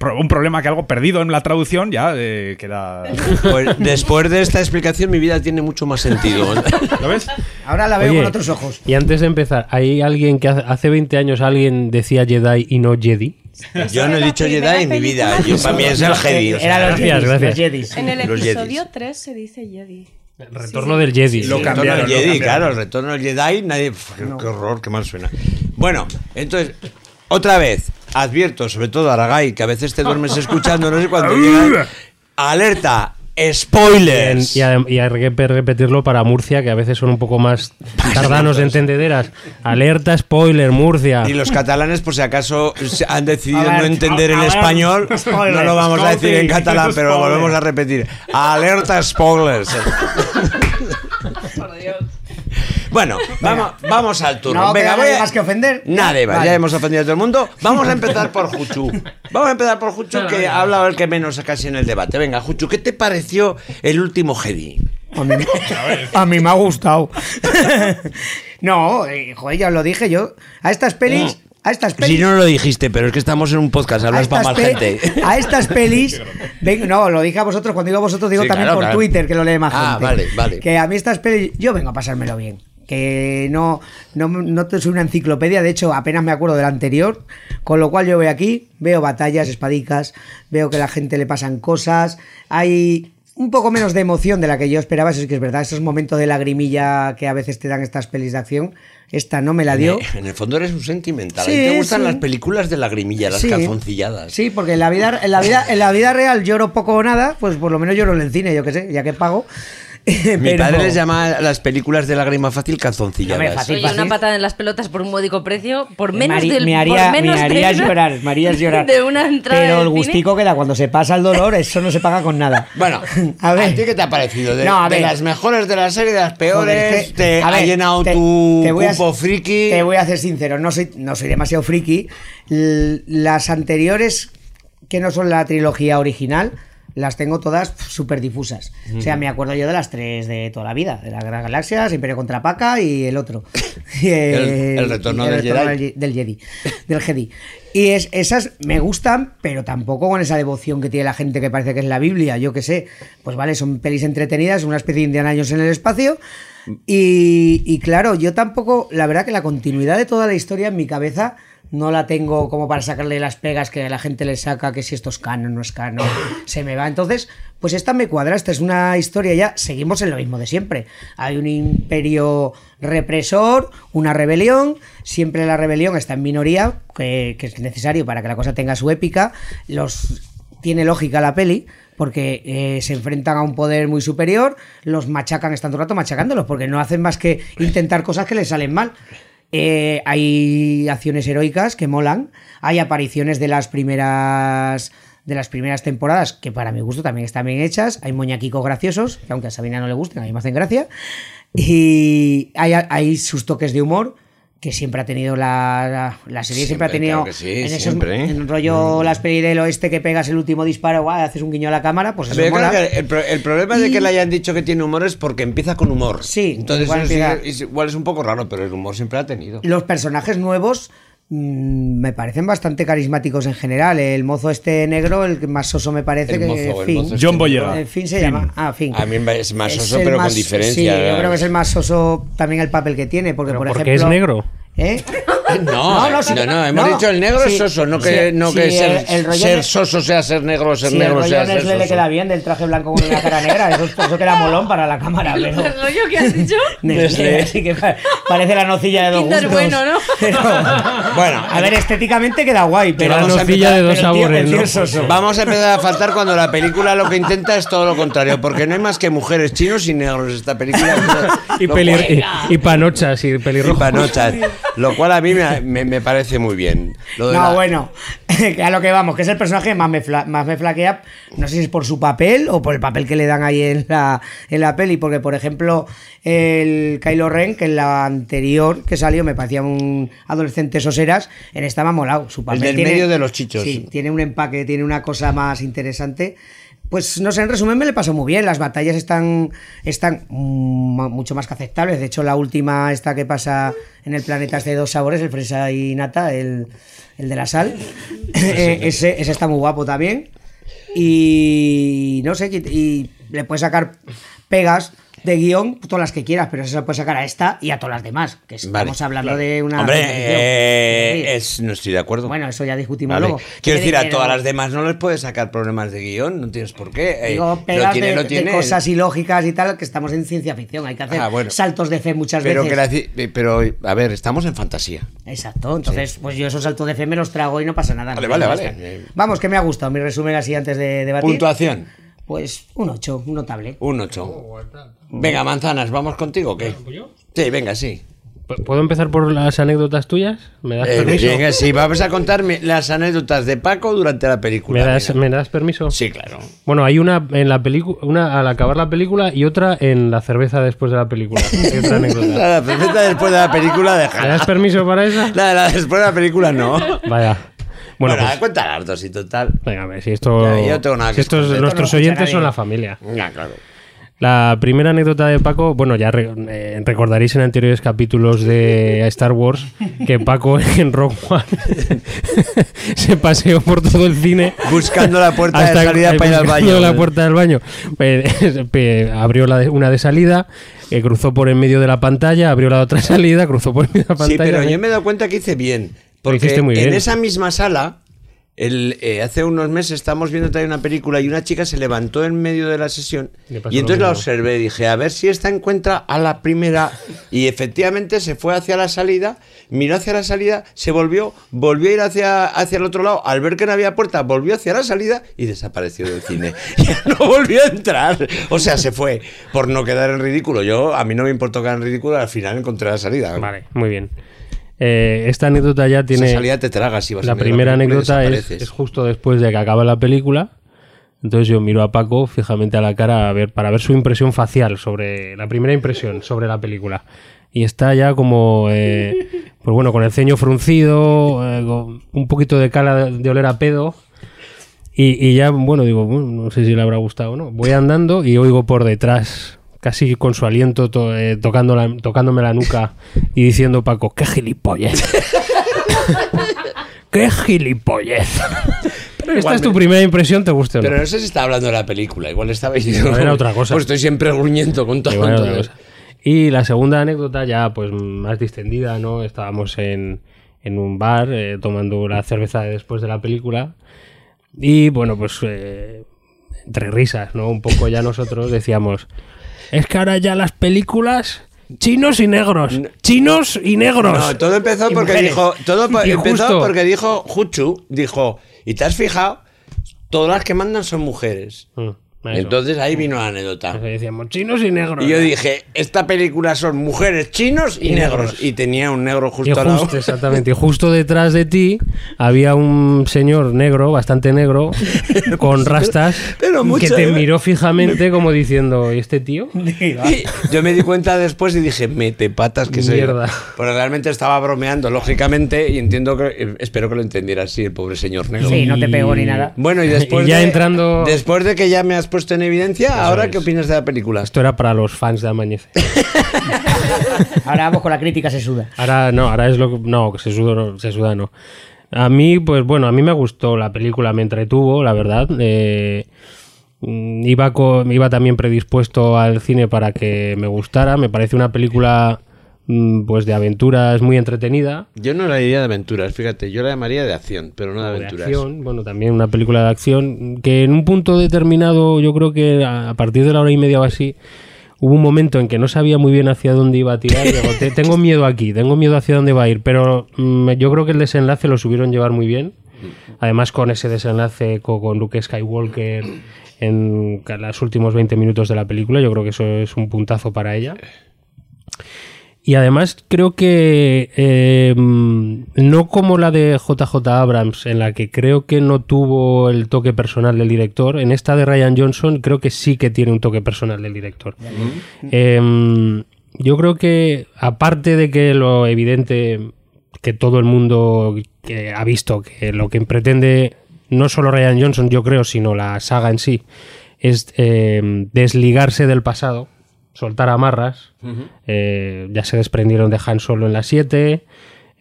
Speaker 8: un problema que algo perdido en la traducción ya eh, queda.
Speaker 5: Pues después de esta explicación, mi vida tiene mucho más sentido.
Speaker 8: ¿Lo ves?
Speaker 2: Ahora la veo
Speaker 7: Oye,
Speaker 2: con otros ojos.
Speaker 7: Y antes de empezar, ¿hay alguien que hace, hace 20 años alguien decía Jedi y no Jedi?
Speaker 5: Yo no he dicho Jedi en mi vida. Yo, para mí es el Jedi. o sea,
Speaker 2: Era los
Speaker 7: Gracias, gracias.
Speaker 2: los Jedis.
Speaker 10: En el
Speaker 5: Los
Speaker 10: episodio
Speaker 5: Jedis.
Speaker 10: 3 se dice Jedi.
Speaker 7: El retorno del Jedi.
Speaker 8: Lo
Speaker 5: el retorno
Speaker 8: cambiaron,
Speaker 5: del
Speaker 8: lo
Speaker 5: Jedi,
Speaker 8: cambiaron.
Speaker 5: claro, el retorno del Jedi, nadie. Uf, qué- Qué horror, qué mal suena. Bueno, entonces, otra vez, advierto, sobre todo a Aragay, que a veces te duermes escuchando, no sé cuándo llega. Alerta, spoilers.
Speaker 7: Y, hay que pe- repetirlo para Murcia, que a veces son un poco más tardanos de entendederas. Alerta, spoiler, Murcia.
Speaker 5: Y los catalanes, por si acaso se han decidido
Speaker 2: ver,
Speaker 5: no entender el español,
Speaker 2: spoiler,
Speaker 5: no lo vamos a decir en catalán, pero lo volvemos a repetir. Alerta spoilers. Bueno, vamos, vamos al turno.
Speaker 2: No
Speaker 5: Venga, voy a-
Speaker 2: más que ofender. Vale.
Speaker 5: ya hemos ofendido a todo el mundo. Vamos a empezar por Juchu. Vamos a empezar por Juchu, que ha hablado el que menos casi en el debate. Venga, Juchu, ¿qué te pareció el último Jedi?
Speaker 2: A mí, a mí me ha gustado. no, eh, joder, ya os lo dije yo. A estas pelis. A estas pelis.
Speaker 5: Si no lo dijiste, pero es que estamos en un podcast, hablas para más gente.
Speaker 2: a estas pelis. ven- no, lo dije a vosotros. Cuando digo a vosotros, digo
Speaker 5: Sí,
Speaker 2: también
Speaker 5: claro,
Speaker 2: por
Speaker 5: claro.
Speaker 2: Twitter, que lo lee más
Speaker 5: Ah,
Speaker 2: gente.
Speaker 5: vale, vale.
Speaker 2: Que a mí estas pelis. Yo vengo a pasármelo bien. Que no, no, no soy una enciclopedia, de hecho apenas me acuerdo del anterior, con lo cual yo veo aquí, veo batallas, espadicas, veo que a la gente le pasan cosas, hay un poco menos de emoción de la que yo esperaba, eso sí que es verdad, esos momentos de lagrimilla que a veces te dan estas pelis de acción, esta no me la dio.
Speaker 5: En el fondo eres un sentimental.
Speaker 2: Sí,
Speaker 5: a ti te gustan
Speaker 2: sí.
Speaker 5: las películas de lagrimilla, las
Speaker 2: Sí.
Speaker 5: calzoncilladas.
Speaker 2: Sí, porque en la vida, en la vida, en la vida real lloro poco o nada, pues por lo menos lloro en el cine, yo qué sé, ya que pago.
Speaker 5: Mi
Speaker 2: Pero-
Speaker 5: padre les llama a las películas de lágrima fácil calzoncilladas.
Speaker 11: Oye, una patada en las pelotas por un módico precio, por menos
Speaker 2: Mari-
Speaker 11: del
Speaker 2: me
Speaker 11: por
Speaker 2: haría,
Speaker 11: menos
Speaker 2: me
Speaker 11: de
Speaker 2: harías
Speaker 11: una-
Speaker 2: llorar, me harías llorar.
Speaker 11: de una entrada
Speaker 2: Pero el gustico que da cuando se pasa el dolor, eso no se paga con nada.
Speaker 5: Bueno,
Speaker 2: a ver.
Speaker 5: ti qué te ha parecido? De,
Speaker 2: No, a
Speaker 5: de
Speaker 2: ver.
Speaker 5: las mejores de la serie, de las peores,
Speaker 2: que-
Speaker 5: te
Speaker 2: a
Speaker 5: ha
Speaker 2: ver,
Speaker 5: llenado
Speaker 2: te-
Speaker 5: tu
Speaker 2: te voy a-
Speaker 5: friki.
Speaker 2: Te voy a ser sincero, no soy, no soy demasiado friki. L- Las anteriores, que no son la trilogía original, las tengo todas súper difusas. O sea, me acuerdo yo de las tres de toda la vida: de la Gran Galaxia, Imperio contra Paca y el otro. Y,
Speaker 5: El- el retorno del Jedi.
Speaker 2: del Jedi. Del Jedi. Y es, esas me gustan, pero tampoco con esa devoción que tiene la gente que parece que es la Biblia, yo qué sé. Pues vale, son pelis entretenidas, una especie de Indiana Jones en el espacio. Y, y claro, yo tampoco, la verdad que la continuidad de toda la historia en mi cabeza no la tengo como para sacarle las pegas que la gente le saca, que si esto es canon, no es canon, se me va. Entonces, pues esta me cuadra, esta es una historia ya, seguimos en lo mismo de siempre. Hay un imperio represor, una rebelión, siempre la rebelión está en minoría, que, que es necesario para que la cosa tenga su épica. Los tiene lógica la peli, porque eh, se enfrentan a un poder muy superior, los machacan, están todo el rato machacándolos, porque no hacen más que intentar cosas que les salen mal. Eh, hay acciones heroicas que molan, hay apariciones de las primeras de las primeras temporadas que para mi gusto también están bien hechas, hay moñaquicos graciosos, que aunque a Sabina no le gusten, a mí me hacen gracia, y hay, hay sus toques de humor que siempre ha tenido la, la, la serie, siempre, ha tenido
Speaker 5: claro sí,
Speaker 2: en, esos-
Speaker 5: siempre, ¿eh?
Speaker 2: en rollo las pelis del oeste que pegas el último disparo, guau, haces un guiño a la cámara, pues eso mola.
Speaker 5: el, el problema de
Speaker 2: Y-
Speaker 5: que le hayan dicho que tiene humor es porque empieza con humor.
Speaker 2: Sí,
Speaker 5: entonces es- igual es un poco raro, pero el humor siempre ha tenido.
Speaker 2: Los personajes nuevos mm, me parecen bastante carismáticos en general. El mozo este negro, el que más soso me parece
Speaker 5: El
Speaker 2: que
Speaker 5: mozo, el
Speaker 2: Finn.
Speaker 5: mozo este John Boyega.
Speaker 2: Eh, Finn se
Speaker 5: Finn.
Speaker 2: llama. Ah, Finn.
Speaker 5: A mí es más
Speaker 2: Es
Speaker 5: soso, pero con diferencia.
Speaker 2: Sí, yo creo que es el más soso también el papel que tiene, porque por
Speaker 7: porque
Speaker 2: ejemplo.
Speaker 7: es negro.
Speaker 2: ¿Eh?
Speaker 5: No, no,
Speaker 2: sí,
Speaker 5: no, hemos dicho el negro es soso, no que,
Speaker 2: sí,
Speaker 5: no
Speaker 2: sí,
Speaker 5: que ser,
Speaker 2: el,
Speaker 5: ser soso sea ser negro, ser
Speaker 2: sí,
Speaker 5: negro
Speaker 2: el
Speaker 5: sea
Speaker 2: rollo
Speaker 5: ser
Speaker 2: Nestle le
Speaker 5: soso.
Speaker 2: queda bien del traje blanco con una cara negra. Eso, eso queda molón para la cámara. Pero...
Speaker 11: ¿El rollo que has dicho?
Speaker 2: Nestlé, sí que pa- parece la nocilla de dos
Speaker 11: Kinder
Speaker 2: gustos.
Speaker 11: bueno, ¿no?
Speaker 5: Bueno,
Speaker 2: A ver, estéticamente queda guay, pero
Speaker 5: vamos a
Speaker 7: nocilla de dos sabores, ¿no?
Speaker 2: soso.
Speaker 5: Vamos a empezar a faltar cuando la película lo que intenta es todo lo contrario, porque no hay más que mujeres chinos y negros esta película.
Speaker 7: Y, y, y panochas y
Speaker 5: y
Speaker 7: pelirrojos.
Speaker 5: panochas, lo cual a mí me, me- me parece muy bien. Lo de
Speaker 2: No,
Speaker 5: la-
Speaker 2: bueno, a lo que vamos, que es el personaje más me, fla- más me flaquea, no sé si es por su papel o por el papel que le dan ahí en la, en la peli, porque por ejemplo el Kylo Ren, que en la anterior que salió me parecía un adolescente soseras, en esta me ha molado, su papel
Speaker 5: del
Speaker 2: tiene-
Speaker 5: medio de los chichos.
Speaker 2: Sí, tiene un empaque, tiene una cosa más interesante. Pues no sé, en resumen me le pasó muy bien. Las batallas están, están mm, mucho más que aceptables. De hecho, la última, esta que pasa en el planeta es de dos sabores, el fresa y nata, el, el de la sal. Eh, ese, ese está muy guapo también. Y no sé, y, y le puedes sacar pegas de guion, todas las que quieras, pero eso se puede sacar a esta y a todas las demás. Que estamos
Speaker 5: Vale,
Speaker 2: hablando de una.
Speaker 5: Hombre, eh, es, no estoy de acuerdo.
Speaker 2: Bueno, eso ya discutimos
Speaker 5: Vale.
Speaker 2: luego.
Speaker 5: Quiero decir, a todas las demás no les puedes sacar problemas de guion, no tienes por qué. Eh,
Speaker 2: Digo,
Speaker 5: lo
Speaker 2: pegas
Speaker 5: tiene,
Speaker 2: de,
Speaker 5: lo
Speaker 2: de
Speaker 5: tiene.
Speaker 2: cosas ilógicas y tal, que estamos en ciencia ficción. Hay que hacer
Speaker 5: Ah, bueno.
Speaker 2: saltos de fe muchas
Speaker 5: pero,
Speaker 2: veces.
Speaker 5: que la eh, pero, a ver, estamos en fantasía.
Speaker 2: Exacto, entonces, pues yo esos saltos de fe me los trago y no pasa nada.
Speaker 5: Vale,
Speaker 2: no
Speaker 5: vale, vale.
Speaker 2: Vamos, que me ha gustado mi resumen así antes de debatir.
Speaker 5: Puntuación,
Speaker 2: Pues un 8, un notable.
Speaker 5: un 8. Venga, manzanas, ¿vamos contigo o qué? Sí, venga, sí.
Speaker 7: ¿Puedo empezar por las anécdotas tuyas? ¿Me das
Speaker 5: Eh,
Speaker 7: permiso?
Speaker 5: venga, sí, vamos a contarme las anécdotas de Paco durante la película.
Speaker 7: ¿Me das,
Speaker 5: venga.
Speaker 7: ¿Me das permiso?
Speaker 5: Sí, claro.
Speaker 7: Bueno, hay una en la película, una al acabar la película y otra en la cerveza después de la película. Hay otra anécdota.
Speaker 5: La perfecta después de la película,
Speaker 7: ¿Me das permiso para esa?
Speaker 5: La, la después de la película, no.
Speaker 7: Vaya. Bueno,
Speaker 5: Bueno,
Speaker 7: pues,
Speaker 5: cuenta las dos y total.
Speaker 7: venga, a ver, si esto,
Speaker 5: Ya, yo tengo nada
Speaker 7: si
Speaker 5: que
Speaker 7: estos nuestros
Speaker 2: no
Speaker 7: oyentes son la familia.
Speaker 5: Ya, claro.
Speaker 7: La primera anécdota de Paco, bueno, ya re- eh, recordaréis en anteriores capítulos de Star Wars que Paco en Rock One se paseó por todo el cine
Speaker 5: Buscando la puerta de salida para ir al baño.
Speaker 7: la puerta del baño. Eh, abrió la de- una de salida, eh, cruzó por en medio de la pantalla, abrió la otra salida, cruzó por en medio de la
Speaker 5: Sí,
Speaker 7: pantalla.
Speaker 5: pero
Speaker 7: ¿eh?
Speaker 5: yo me he dado cuenta que hice bien. Porque en esa misma sala El, eh, hace unos meses estábamos viendo también una película y una chica se levantó en medio de la sesión y entonces la observé y dije, a ver si esta encuentra a la primera y efectivamente se fue hacia la salida, miró hacia la salida, se volvió, volvió a ir hacia, hacia el otro lado, al ver que no había puerta, volvió hacia la salida y desapareció del cine. Ya no volvió a entrar. O sea, se fue por no quedar en ridículo. Yo, a mí no me importó quedar en ridículo, al final encontré la salida.
Speaker 7: Vale, muy bien. Eh, esta anécdota ya tiene.
Speaker 5: Esa salida te tragas y vas
Speaker 7: La
Speaker 5: a ver la
Speaker 7: primera anécdota es, justo después de que acaba la película. Entonces yo miro a Paco fijamente a la cara a ver, para ver su impresión facial sobre la primera impresión sobre la película. Y está ya como, eh, pues bueno, con el ceño fruncido, eh, con un poquito de cara de oler a pedo. Y, y ya, bueno, digo, no sé si le habrá gustado o no. Voy andando y oigo por detrás, casi con su aliento, to- eh, tocando la- tocándome la nuca y diciendo, Paco, qué gilipollez. qué gilipollez. Esta
Speaker 5: igual
Speaker 7: es tu
Speaker 5: me-
Speaker 7: primera impresión, ¿te gusta o no?
Speaker 5: Pero no sé si está hablando de la película, igual estaba diciendo.
Speaker 7: Era otra cosa.
Speaker 5: Pues estoy siempre gruñendo con todo.
Speaker 7: Y la segunda anécdota ya pues más distendida, ¿no? Estábamos en, en un bar eh, tomando la cerveza después de la película y bueno, pues eh, entre risas, ¿no? Un poco ya nosotros decíamos, es que ahora ya las películas... Chinos y negros. Chinos y negros.
Speaker 5: No, todo empezó porque dijo. Todo
Speaker 7: Y
Speaker 5: empezó
Speaker 7: justo-
Speaker 5: porque dijo Juchu, dijo, ¿y te has fijado? Todas las que mandan son mujeres.
Speaker 7: Mm,
Speaker 5: Entonces ahí vino la anécdota.
Speaker 7: Decíamos chinos y negros.
Speaker 5: Y yo dije, esta película son mujeres chinos y,
Speaker 7: Y
Speaker 5: negros.
Speaker 7: negros.
Speaker 5: Y tenía un negro
Speaker 7: Y
Speaker 5: justo al lado.
Speaker 7: justo, exactamente. Y justo detrás de ti había un señor negro, bastante negro, con rastas,
Speaker 5: pero mucho,
Speaker 7: que te
Speaker 5: ¿eh?
Speaker 7: miró fijamente como diciendo, ¿y este tío?
Speaker 5: Y yo me di cuenta después y dije, mete patas que soy. yo".
Speaker 7: Mierda.
Speaker 5: Porque realmente estaba bromeando, lógicamente, y entiendo que. eh, Espero que lo entendiera así, el pobre señor negro.
Speaker 2: Sí, no te pegó ni nada.
Speaker 5: Bueno, y después.
Speaker 7: Y ya
Speaker 5: de,
Speaker 7: entrando-
Speaker 5: Después de que ya me has puesto en evidencia, ¿ahora
Speaker 7: es.
Speaker 5: qué opinas de la película?
Speaker 7: Esto era para los fans de Amanecer.
Speaker 2: Ahora vamos con la crítica, se suda.
Speaker 7: Ahora no, ahora es lo que... No, que se suda no. Se suda, no. A mí, pues bueno, a mí me gustó la película, me entretuvo, la verdad. Eh, mm, iba, iba también predispuesto al cine para que me gustara. Me parece una película pues de aventuras muy entretenida.
Speaker 5: Yo no la diría de aventuras, fíjate, yo la llamaría de acción, pero no de
Speaker 7: de
Speaker 5: aventuras.
Speaker 7: acción, bueno, también una película de acción que en un punto determinado, yo creo que a partir de la hora y media o así, hubo un momento en que no sabía muy bien hacia dónde iba a tirar. y digo, "Te- tengo miedo aquí, tengo miedo hacia dónde va a ir, pero mm, yo creo que el desenlace lo subieron llevar muy bien. Además, con ese desenlace co- con, Luke Skywalker en los últimos 20 minutos de la película, yo creo que eso es un puntazo para ella. Y además creo que eh, mm, no como la de JJ Abrams, en la que creo que no tuvo el toque personal del director, en esta de Ryan Johnson creo que sí que tiene un toque personal del director. Eh, yo creo que aparte de que lo evidente que todo el mundo que ha visto que lo que pretende no solo Ryan Johnson, yo creo, sino la saga en sí, es eh, desligarse del pasado, soltar amarras. Eh, ya se desprendieron de Han Solo en la 7.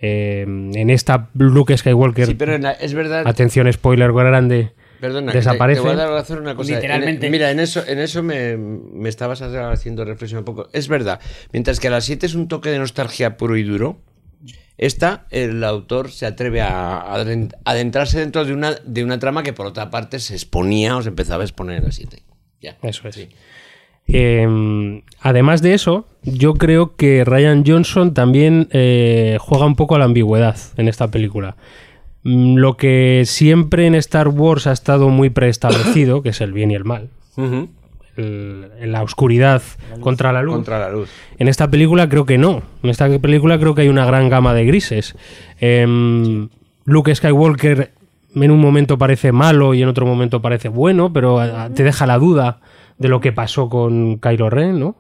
Speaker 7: eh, en esta Luke Skywalker,
Speaker 5: Sí, pero la- es verdad.
Speaker 7: atención, spoiler grande,
Speaker 5: Perdona, te-
Speaker 7: desaparece.
Speaker 5: Te, voy a dar razón en una cosa.
Speaker 2: Literalmente.
Speaker 5: En- mira, en eso, en eso me, me estabas haciendo reflexión un poco. Es verdad, mientras que a las 7 es un toque de nostalgia puro y duro, esta, el autor se atreve a, a adentrarse dentro de una, de una trama que por otra parte se exponía o se empezaba a exponer en la 7. Ya.
Speaker 7: Eso es. Eh, además de eso, yo creo que Ryan Johnson también eh, juega un poco a la ambigüedad en esta película. Mm, Lo que siempre en Star Wars ha estado muy preestablecido, que es el bien y el mal. El- la oscuridad contra la luz.
Speaker 5: Contra la luz.
Speaker 7: En esta película creo que no. En esta película creo que hay una gran gama de grises. Em, Luke Skywalker en un momento parece malo y en otro momento parece bueno, pero ah, te deja la duda de lo que pasó con Kylo Ren, ¿no?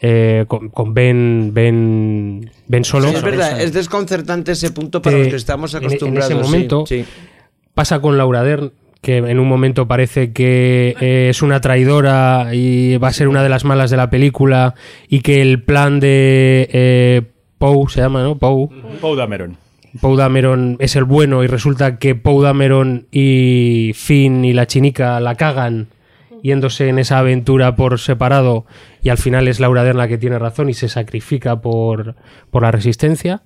Speaker 7: Eh, con, con Ben, Ben, Ben Solo.
Speaker 5: Sí, es verdad, es desconcertante ese punto para los que estamos
Speaker 7: en-
Speaker 5: acostumbrados.
Speaker 7: En, ese momento
Speaker 5: sí.
Speaker 7: pasa con Laura Dern, que en un momento parece que eh, es una traidora y va a ser una de las malas de la película y que el plan de eh, Poe se llama, ¿no? Poe.
Speaker 8: Poe Dameron.
Speaker 7: Poe Dameron es el bueno y resulta que Poe Dameron y Finn y la chinica la cagan yéndose en esa aventura por separado y al final es Laura Dern la que tiene razón y se sacrifica por, por la resistencia.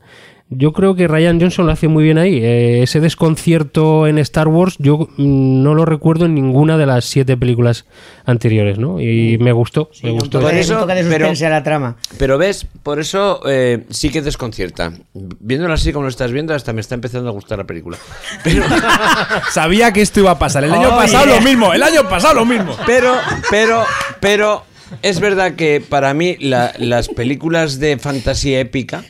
Speaker 7: Yo creo que Ryan Johnson lo hace muy bien ahí. Eh, ese desconcierto en Star Wars yo mm, no lo recuerdo en ninguna de las siete películas anteriores, ¿no? Y me gustó, me gustó.
Speaker 5: Por eso, pero-
Speaker 2: a la trama.
Speaker 5: Pero ves, por eso eh, sí que desconcierta. Viéndolo así como lo estás viendo, hasta me está empezando a gustar la película. Pero,
Speaker 8: Sabía que esto iba a pasar. El año
Speaker 5: Oh,
Speaker 8: pasado
Speaker 5: yeah.
Speaker 8: lo mismo. El año pasado lo mismo.
Speaker 5: pero, pero, pero, es verdad que para mí la- las películas de fantasía épica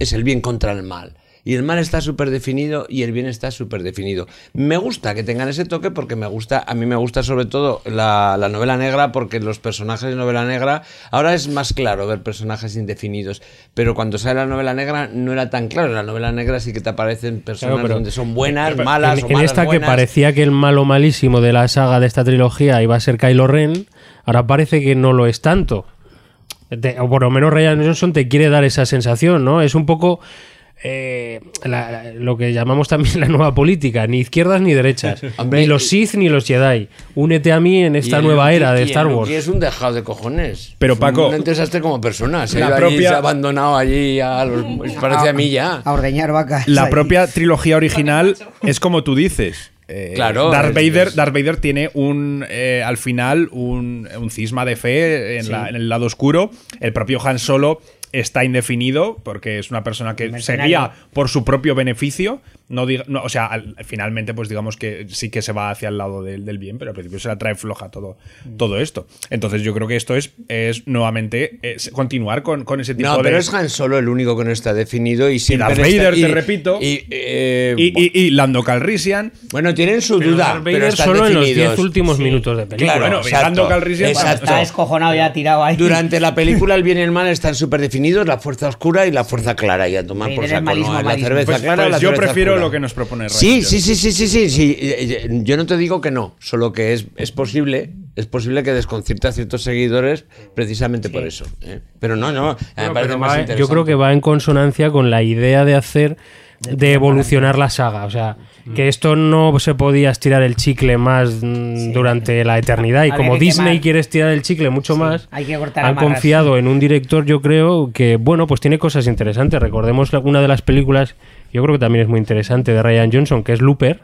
Speaker 5: es el bien contra el mal. Y el mal está súper definido y el bien está súper definido. Me gusta que tengan ese toque porque me gusta, a mí me gusta sobre todo la, la novela negra porque los personajes de novela negra, ahora es más claro ver personajes indefinidos, pero cuando sale la novela negra no era tan claro. En la novela negra sí que te aparecen personas
Speaker 7: Claro, pero-
Speaker 5: donde son buenas,
Speaker 7: En-
Speaker 5: malas o
Speaker 7: en,
Speaker 5: malas
Speaker 7: esta que parecía que el malo malísimo de la saga de esta trilogía iba a ser Kylo Ren, ahora parece que no lo es tanto. Te- o por lo menos Ryan Johnson te quiere dar esa sensación, ¿no? Es un poco eh, la- la- lo que llamamos también la nueva política, ni izquierdas ni derechas,
Speaker 5: Hombre,
Speaker 7: ni los Sith ni los Jedi. Únete a mí en esta
Speaker 5: el
Speaker 7: nueva era de Star Wars.
Speaker 5: es un dejado de cojones.
Speaker 8: Pero,
Speaker 5: Es
Speaker 8: Paco,
Speaker 5: un desastre como persona. Se,
Speaker 8: la
Speaker 5: ido allí,
Speaker 8: propia-
Speaker 5: se ha abandonado allí a los. parece a mí ya.
Speaker 2: A ordeñar vacas.
Speaker 8: La
Speaker 2: ahí.
Speaker 8: propia trilogía original es como tú dices. Eh,
Speaker 5: Claro,
Speaker 8: Darth
Speaker 5: es-
Speaker 8: Vader,
Speaker 5: es-
Speaker 8: Darth Vader tiene un eh, al final un, un cisma de fe en, la- en el lado oscuro. El propio Han Solo está indefinido porque es una persona que se guía por su propio beneficio. No diga- no, o sea, al- finalmente, pues digamos que sí que se va hacia el lado del, del bien, pero al principio se la trae floja todo, todo esto. Entonces yo creo que esto es, es nuevamente es continuar con, con ese tipo
Speaker 5: No,
Speaker 8: de.
Speaker 5: pero es Han Solo el único que no está definido y siempre.
Speaker 8: Darth
Speaker 5: está-
Speaker 8: Vader,
Speaker 5: y-
Speaker 8: te repito.
Speaker 5: Y, eh,
Speaker 8: y, y- y Lando Calrissian.
Speaker 5: bueno, tienen su
Speaker 7: Pero
Speaker 5: duda.
Speaker 7: Darth
Speaker 5: pero
Speaker 7: Vader
Speaker 5: están
Speaker 7: solo en los
Speaker 5: definidos.
Speaker 7: 10 últimos minutos de película.
Speaker 5: Claro,
Speaker 8: Bueno,
Speaker 5: exacto,
Speaker 8: Lando Calrissian-
Speaker 5: exacto.
Speaker 2: Está escojonado ya tirado ahí.
Speaker 5: Durante la película el bien y el mal están súper definidos, la fuerza oscura y la fuerza clara. Y a tomar
Speaker 2: Vader
Speaker 5: por saco, ¿no? La cerveza
Speaker 8: Pues,
Speaker 5: clara
Speaker 8: pues
Speaker 5: la
Speaker 8: yo
Speaker 5: cerveza
Speaker 8: prefiero
Speaker 5: oscura.
Speaker 8: Lo que nos propone Ryan
Speaker 5: Sí, sí, sí, sí, sí, sí, sí. Eh, eh, Yo no te digo que no, solo que es, es posible, es posible que desconcierte a ciertos seguidores precisamente por eso. ¿eh? Pero no, no, a mí me
Speaker 7: Bueno,
Speaker 5: parece
Speaker 7: pero
Speaker 5: más
Speaker 7: va-
Speaker 5: interesante.
Speaker 7: yo creo que va en consonancia con la idea de hacer de evolucionar la saga, o sea, que esto no se podía estirar el chicle más mm, durante la eternidad y
Speaker 2: Había
Speaker 7: como
Speaker 2: que
Speaker 7: Disney
Speaker 2: quemar.
Speaker 7: quiere estirar el chicle mucho más,
Speaker 2: hay que cortar
Speaker 7: han
Speaker 2: amarras.
Speaker 7: confiado en un director, yo creo que bueno, pues tiene cosas interesantes. Recordemos una de las películas, yo creo que también es muy interesante de Ryan Johnson, que es Looper,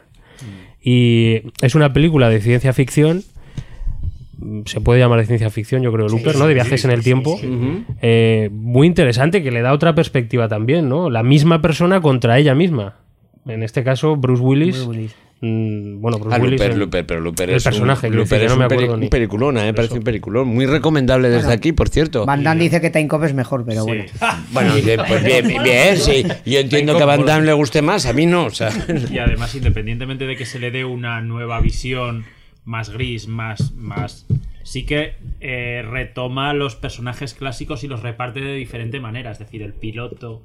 Speaker 7: y es una película de ciencia ficción. Se puede llamar de ciencia ficción, yo creo, Looper, ¿no? De viajes en el tiempo. Eh, muy interesante, que le da otra perspectiva también, ¿no? La misma persona contra ella misma. En este caso, Bruce Willis. Mm, bueno, Bruce
Speaker 5: Ah,
Speaker 7: Willis.
Speaker 5: Looper,
Speaker 7: el-
Speaker 5: Looper, pero Looper
Speaker 7: el
Speaker 5: es un-
Speaker 7: personaje, quiero
Speaker 5: Looper es
Speaker 7: no me
Speaker 5: un,
Speaker 7: ni-
Speaker 5: un peliculón, ¿eh? parece un peliculón. Muy recomendable desde aquí, por cierto.
Speaker 2: Van Damme dice que Time Cop es mejor, pero bueno.
Speaker 5: Bueno, bien, pues bien, bien, sí. Yo entiendo que a Van Damme le guste más, a mí no. O sea,
Speaker 9: Y además, independientemente de que se le dé una nueva visión más gris, más. más sí que eh, retoma los personajes clásicos y los reparte de diferente manera. Es decir, el piloto,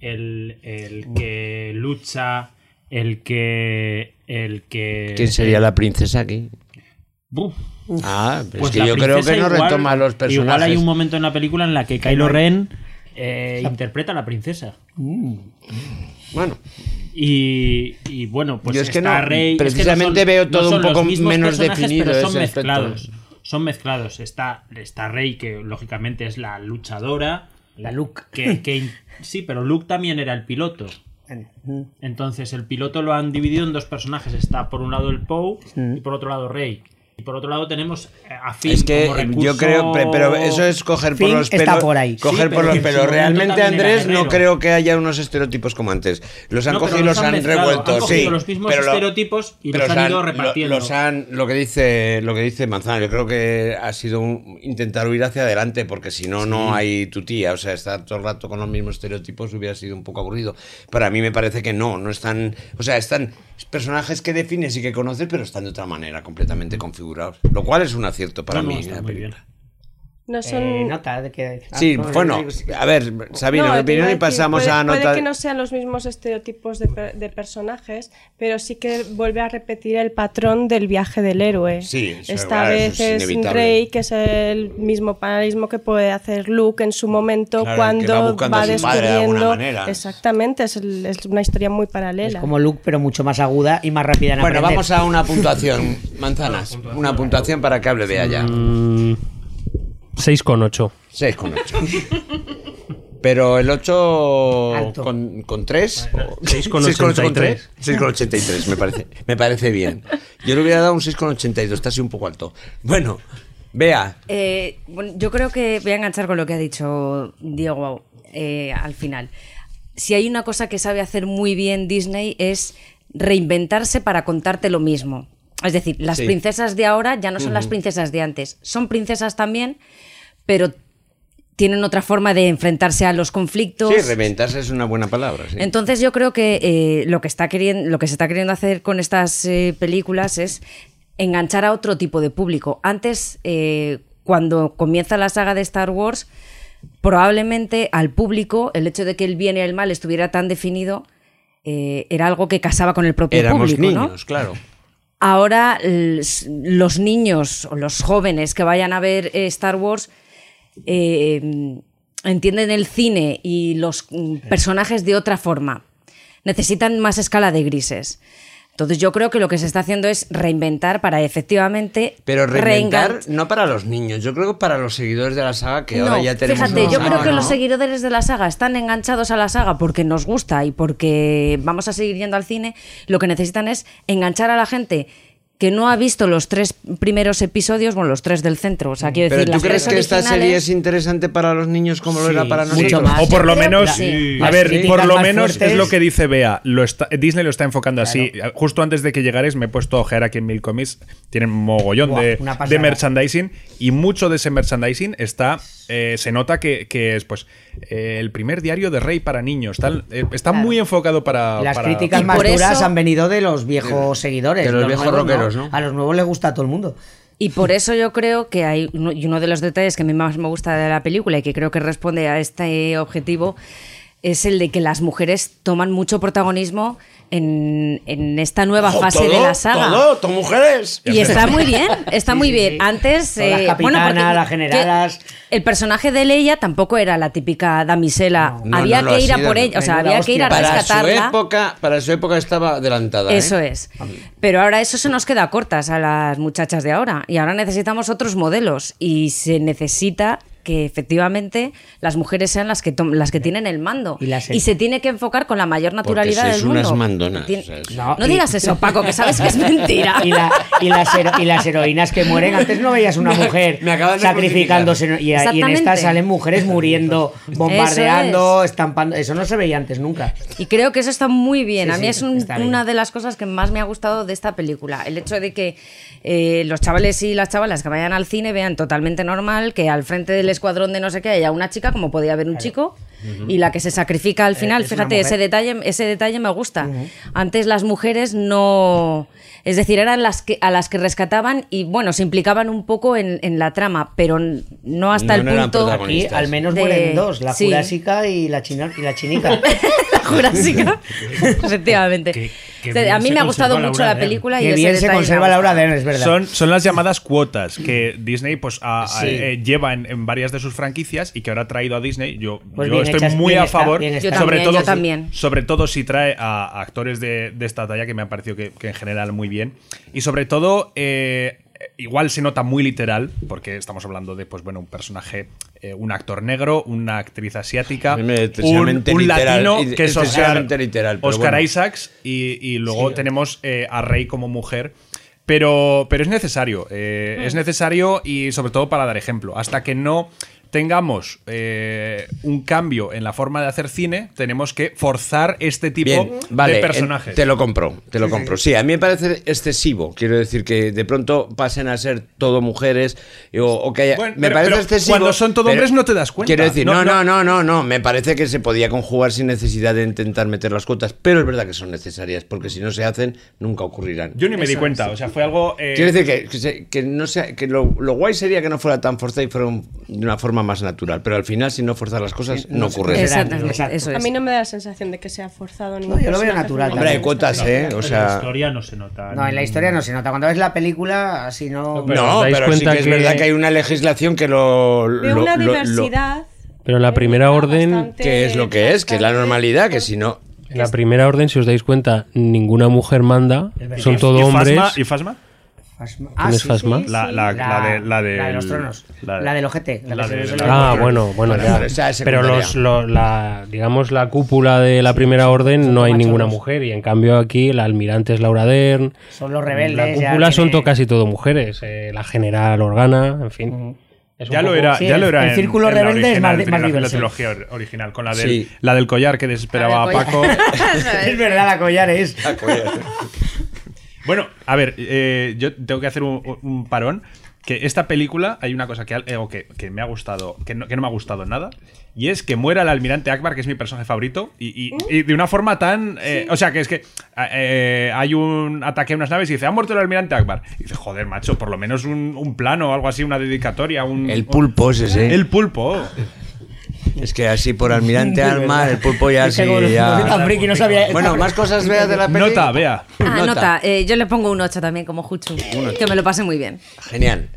Speaker 9: el, el que lucha, el que. El que.
Speaker 5: ¿quién sería la princesa aquí?
Speaker 9: Buf.
Speaker 5: Ah, pero
Speaker 9: Pues
Speaker 5: es que yo creo que no
Speaker 9: igual-
Speaker 5: retoma los personajes.
Speaker 9: Igual hay un momento en la película en la que Kylo Ren eh, interpreta a la princesa.
Speaker 5: Bueno,
Speaker 9: Y, y bueno, pues
Speaker 5: Yo es que
Speaker 9: está
Speaker 5: no,
Speaker 9: Rey. es que no
Speaker 5: precisamente
Speaker 9: son-
Speaker 5: veo todo un poco menos definido
Speaker 9: Pero son
Speaker 5: ese aspecto.
Speaker 9: mezclados. Son mezclados. Está, está Rey, que lógicamente es la luchadora.
Speaker 2: La Luke.
Speaker 9: Que, que- sí, pero Luke también era el piloto. Entonces el piloto lo han dividido en dos personajes. Está por un lado el Poe y por otro lado Rey. Y por otro lado tenemos eh, a Finn
Speaker 5: es que
Speaker 9: como
Speaker 5: yo creo, pe- pero eso es coger por los
Speaker 2: está
Speaker 5: pelos.
Speaker 2: por ahí.
Speaker 5: Coger
Speaker 9: Sí,
Speaker 5: por
Speaker 9: pero
Speaker 5: los pelos. Realmente, Andrés, no creo que haya unos estereotipos como antes. Los han
Speaker 9: No,
Speaker 5: cogido y los han
Speaker 9: mezclado,
Speaker 5: revuelto.
Speaker 9: Han cogido
Speaker 5: sí,
Speaker 9: los mismos
Speaker 5: pero
Speaker 9: estereotipos y
Speaker 5: pero
Speaker 9: los han ido repartiendo.
Speaker 5: Los han, lo que dice, lo que dice Manzana, yo creo que ha sido un- intentar huir hacia adelante, porque si no, no hay tu tía. O sea, estar todo el rato con los mismos estereotipos hubiera sido un poco aburrido. Pero a mí me parece que no, no están. O sea, están personajes que defines y que conoces, pero están de otra manera, completamente configurados. Lo cual es un acierto para
Speaker 9: No, no,
Speaker 5: mí.
Speaker 9: está
Speaker 5: la
Speaker 9: muy
Speaker 5: película.
Speaker 10: No son.
Speaker 2: Eh, nota de que.
Speaker 5: Sí,
Speaker 2: ah, no,
Speaker 5: bueno, a ver, Sabina,
Speaker 10: No,
Speaker 5: mi opinión y pasamos
Speaker 10: puede,
Speaker 5: a
Speaker 10: puede
Speaker 5: nota.
Speaker 10: que no sean los mismos estereotipos de, per- de personajes, pero sí que vuelve a repetir el patrón del viaje del héroe.
Speaker 5: Sí,
Speaker 10: Esta vez
Speaker 5: es
Speaker 10: es. Rey, que es el mismo paralelismo que puede hacer Luke en su momento
Speaker 5: Claro,
Speaker 10: cuando
Speaker 5: va de
Speaker 10: descubriendo. Exactamente, es, el- es una historia muy paralela.
Speaker 2: Es como Luke, pero mucho más aguda y más rápida en
Speaker 5: Bueno,
Speaker 2: aprender.
Speaker 5: vamos a una puntuación. Manzanas, una puntuación para que hable de allá.
Speaker 7: Mm, 6,8.
Speaker 5: 6,8. Pero el 8
Speaker 2: Alto.
Speaker 5: con, con 3.
Speaker 7: 6,83.
Speaker 5: 6,83 me parece, me parece bien. Yo le hubiera dado un 6,82, está así un poco alto. Bueno, vea.
Speaker 11: Eh, bueno, yo creo que voy a enganchar con lo que ha dicho Diego eh, al final. Si hay una cosa que sabe hacer muy bien Disney es reinventarse para contarte lo mismo. Es decir, las
Speaker 5: Sí.
Speaker 11: princesas de ahora ya no son las princesas de antes. Son princesas también, pero tienen otra forma de enfrentarse a los conflictos.
Speaker 5: Sí, reventarse es una buena palabra. sí.
Speaker 11: Entonces yo creo que eh, lo que está queriendo, lo que se está queriendo hacer con estas eh, películas es enganchar a otro tipo de público. Antes, eh, cuando comienza la saga de Star Wars, probablemente al público el hecho de que el bien y el mal estuviera tan definido eh, era algo que casaba con el propio
Speaker 5: Éramos
Speaker 11: público, ¿no?
Speaker 5: niños, claro.
Speaker 11: Ahora los niños o los jóvenes que vayan a ver eh, Star Wars eh, entienden el cine y los mm, personajes de otra forma. Necesitan más escala de grises. Entonces yo creo que lo que se está haciendo es reinventar para efectivamente
Speaker 5: Pero reinventar no para los niños, yo creo que para los seguidores de la saga que
Speaker 11: No,
Speaker 5: ahora ya tenemos.
Speaker 11: fíjate, yo creo que los seguidores de la saga están enganchados a la saga porque nos gusta y porque vamos a seguir yendo al cine. Lo que necesitan es enganchar a la gente que no ha visto los tres primeros episodios, bueno, los tres del centro. O sea, quiero
Speaker 5: Pero
Speaker 11: decir,
Speaker 5: ¿tú
Speaker 11: las
Speaker 5: crees
Speaker 11: tres
Speaker 5: que esta serie es interesante para los niños como lo era para nosotros?
Speaker 8: O por lo menos,
Speaker 11: sí.
Speaker 8: a ver, por lo menos
Speaker 2: fuertes-
Speaker 8: es lo que dice Bea. Lo está- Disney lo está enfocando así. Justo antes de que llegares me he puesto a ojear aquí en Mil Comics. Tienen mogollón
Speaker 2: Buah,
Speaker 8: de merchandising y mucho de ese merchandising está. eh, se nota que, que es pues eh, el primer diario de Rey para niños. Está, eh, está muy enfocado para.
Speaker 2: Las
Speaker 8: para-
Speaker 2: críticas
Speaker 11: Y
Speaker 2: más duras
Speaker 11: eso-
Speaker 2: han venido de los viejos seguidores.
Speaker 5: de los viejos
Speaker 2: nuevos
Speaker 5: rockeros, ¿no?
Speaker 2: A los nuevos les gusta a todo el mundo.
Speaker 11: Y por eso yo creo que hay uno, y uno de los detalles que a mí más me gusta de la película y que creo que responde a este objetivo es el de que las mujeres toman mucho protagonismo en, en esta nueva
Speaker 5: Ojo,
Speaker 11: fase
Speaker 5: todo,
Speaker 11: de la saga.
Speaker 5: Todo, todo mujeres.
Speaker 11: Y está muy bien, está
Speaker 2: Sí,
Speaker 11: muy bien.
Speaker 2: sí.
Speaker 11: Antes,
Speaker 2: Todas las
Speaker 11: eh,
Speaker 2: capitanas, las generalas.
Speaker 11: el personaje de Leia tampoco era la típica damisela.
Speaker 5: No,
Speaker 11: había
Speaker 5: no
Speaker 11: que ir a
Speaker 5: sido,
Speaker 11: por ella, o sea, había que ir a.
Speaker 5: Para su
Speaker 11: rescatarla.
Speaker 5: época, para su época estaba adelantada. ¿eh?
Speaker 11: Eso es. Pero ahora eso se nos queda cortas a las muchachas de ahora. Y ahora necesitamos otros modelos. Y se necesita que efectivamente las mujeres sean las que tom- las que tienen el mando.
Speaker 2: Y
Speaker 11: se tiene que enfocar con la mayor naturalidad del mundo.
Speaker 5: unas mandonas,
Speaker 11: Tiene-
Speaker 5: o sea, es-
Speaker 11: no
Speaker 2: No, y-
Speaker 11: digas eso, Paco, que sabes que es mentira.
Speaker 2: Y, la- y las hero- y las heroínas que mueren, antes no veías una mujer
Speaker 5: me
Speaker 2: sacrificándose y, y en estas salen mujeres muriendo, bombardeando, estampando. Eso no se veía antes nunca.
Speaker 11: Y creo que eso está muy bien.
Speaker 2: Sí,
Speaker 11: a mí
Speaker 2: sí,
Speaker 11: es un-
Speaker 2: está bien.
Speaker 11: una de las cosas que más me ha gustado de esta película. El hecho de que eh, los chavales y las chavalas que vayan al cine vean totalmente normal que al frente del escuadrón de no sé qué haya una chica, como podía haber un chico, y la que se sacrifica al final.
Speaker 2: Eh, es una
Speaker 11: Fíjate, ese detalle, ese detalle me gusta. Antes las mujeres no. Es decir, eran las que, a las que rescataban y bueno, se implicaban un poco en, en la trama, pero no hasta
Speaker 5: No,
Speaker 11: el
Speaker 5: no eran
Speaker 11: punto.
Speaker 2: Aquí al menos
Speaker 11: de-
Speaker 2: mueren dos, la
Speaker 11: sí.
Speaker 2: jurásica y la, china, y la chinica.
Speaker 11: la jurásica. Efectivamente.
Speaker 9: Que- que
Speaker 11: O sea, a mí
Speaker 9: se
Speaker 11: me ha gustado mucho la película y
Speaker 2: que
Speaker 11: ese
Speaker 2: bien se
Speaker 11: detalle me
Speaker 2: conserva
Speaker 11: ha
Speaker 2: Laura
Speaker 11: gustado.
Speaker 2: Dern, es verdad.
Speaker 8: Son, son las llamadas cuotas que Disney pues a- a-
Speaker 2: Sí.
Speaker 8: eh, lleva en, en varias de sus franquicias y que ahora ha traído a Disney. Yo,
Speaker 2: Pues
Speaker 8: yo
Speaker 2: bien
Speaker 8: estoy
Speaker 2: hechas,
Speaker 8: muy a favor,
Speaker 2: está.
Speaker 11: Yo
Speaker 8: sobre
Speaker 11: también,
Speaker 8: todo,
Speaker 11: yo también.
Speaker 8: sobre todo si trae a, a actores de, de esta talla que me han parecido que, que en general muy bien y sobre todo eh, igual se nota muy literal porque estamos hablando de pues bueno un personaje eh, un actor negro una actriz asiática
Speaker 5: me-
Speaker 8: un,
Speaker 5: excesivamente
Speaker 8: un
Speaker 5: literal,
Speaker 8: latino que es Oscar,
Speaker 5: literal,
Speaker 8: Oscar
Speaker 5: bueno.
Speaker 8: Isaacs y, y luego tenemos eh, a Rey como mujer pero, pero es necesario, eh,
Speaker 5: Hmm.
Speaker 8: es necesario y sobre todo para dar ejemplo. Hasta que no tengamos eh, un cambio en la forma de hacer cine, tenemos que forzar este tipo
Speaker 5: Bien, vale,
Speaker 8: de personajes.
Speaker 5: Te lo compro, te lo compro. Sí, a mí me parece excesivo. Quiero decir que de pronto pasen a ser todo mujeres o, o que haya-
Speaker 8: Bueno,
Speaker 5: me
Speaker 8: pero-
Speaker 5: parece
Speaker 8: pero
Speaker 5: excesivo.
Speaker 8: cuando son todo hombres no te das cuenta.
Speaker 5: Quiero decir,
Speaker 8: No,
Speaker 5: no, no,
Speaker 8: no.
Speaker 5: no, no, no. Me parece que se podía conjugar sin necesidad de intentar meter las cuotas, pero es verdad que son necesarias porque si no se hacen nunca ocurrirán.
Speaker 8: Yo ni me di cuenta, o sea, fue algo... eh,
Speaker 5: Quiero decir que, que, se- que no sea, que lo, lo guay sería que no fuera tan forzado y fuera un- de una forma más natural. Pero al final, si no forzas las cosas, no ocurre.
Speaker 11: Exactamente,
Speaker 2: Exacto.
Speaker 11: eso
Speaker 10: A mí no me da la sensación de que sea forzado ni
Speaker 2: No, yo lo veo natural
Speaker 5: Hombre, hay cuotas, ¿eh? O
Speaker 9: En la
Speaker 5: sea.
Speaker 9: historia no se nota.
Speaker 2: No, en la historia no se nota. Cuando ves la película, así no.
Speaker 7: Pero
Speaker 5: no,
Speaker 7: ¿os dais
Speaker 5: pero sí que es verdad que hay una legislación que lo.
Speaker 10: Veo
Speaker 5: lo-
Speaker 10: una
Speaker 5: lo- lo-
Speaker 10: diversidad.
Speaker 7: Pero en la primera orden,
Speaker 5: que es lo que es, que es la normalidad, que si no.
Speaker 7: en la primera orden, si os dais cuenta, ninguna mujer manda, son todo
Speaker 8: ¿Y
Speaker 7: hombres.
Speaker 8: Fasma? ¿Y Fasma?
Speaker 2: Fasma.
Speaker 7: ¿Quién es Fasma?
Speaker 8: La- la- la de- la
Speaker 2: la los tronos.
Speaker 8: la
Speaker 2: La,
Speaker 8: de-
Speaker 2: del ojete. La,
Speaker 8: la
Speaker 2: que se
Speaker 8: de-
Speaker 2: ve
Speaker 8: la-
Speaker 2: solo-
Speaker 7: Ah, bueno, bueno, ya. Pero los, lo- la, digamos, la cúpula de la primera orden no hay ninguna mujer y en cambio aquí la almirante es Laura Dern.
Speaker 2: Son los rebeldes.
Speaker 7: La
Speaker 2: ya
Speaker 7: cúpula son
Speaker 2: tiene-
Speaker 7: casi todo mujeres. eh, la general Organa, en fin.
Speaker 8: Ya lo era,
Speaker 2: Sí,
Speaker 8: ya
Speaker 2: el-
Speaker 8: lo era
Speaker 2: el
Speaker 8: en-
Speaker 2: círculo
Speaker 8: en la
Speaker 2: rebelde es más- más
Speaker 8: la- la trilogía or- original, con la del,
Speaker 5: Sí.
Speaker 8: la del collar que desesperaba a
Speaker 2: La
Speaker 8: Paco.
Speaker 2: es verdad, la collar es.
Speaker 8: Bueno, a ver, eh, yo tengo que hacer un, un parón. Que esta película, hay una cosa que, eh, que, que me ha gustado, que no, que no me ha gustado nada, y es que muera el almirante Akbar, que es mi personaje favorito, y, y- y de una forma tan. eh, O sea, que es que eh, hay un ataque a unas naves y dice, ha muerto el almirante Akbar. Y dice, joder, macho, por lo menos un, un plano o algo así, una dedicatoria. Un,
Speaker 5: El pulpo es ese.
Speaker 8: El pulpo.
Speaker 5: Es que así por almirante Alma, el pulpo ya
Speaker 2: Es que
Speaker 5: sí.
Speaker 2: como- como
Speaker 5: ya-
Speaker 2: soy tan friki, no sabía-
Speaker 5: Bueno, más cosas veas de la peli.
Speaker 8: Nota, vea.
Speaker 11: Ah, nota. Eh, yo le pongo un 8 también, como Juchu. Que me lo pase muy bien.
Speaker 5: Genial.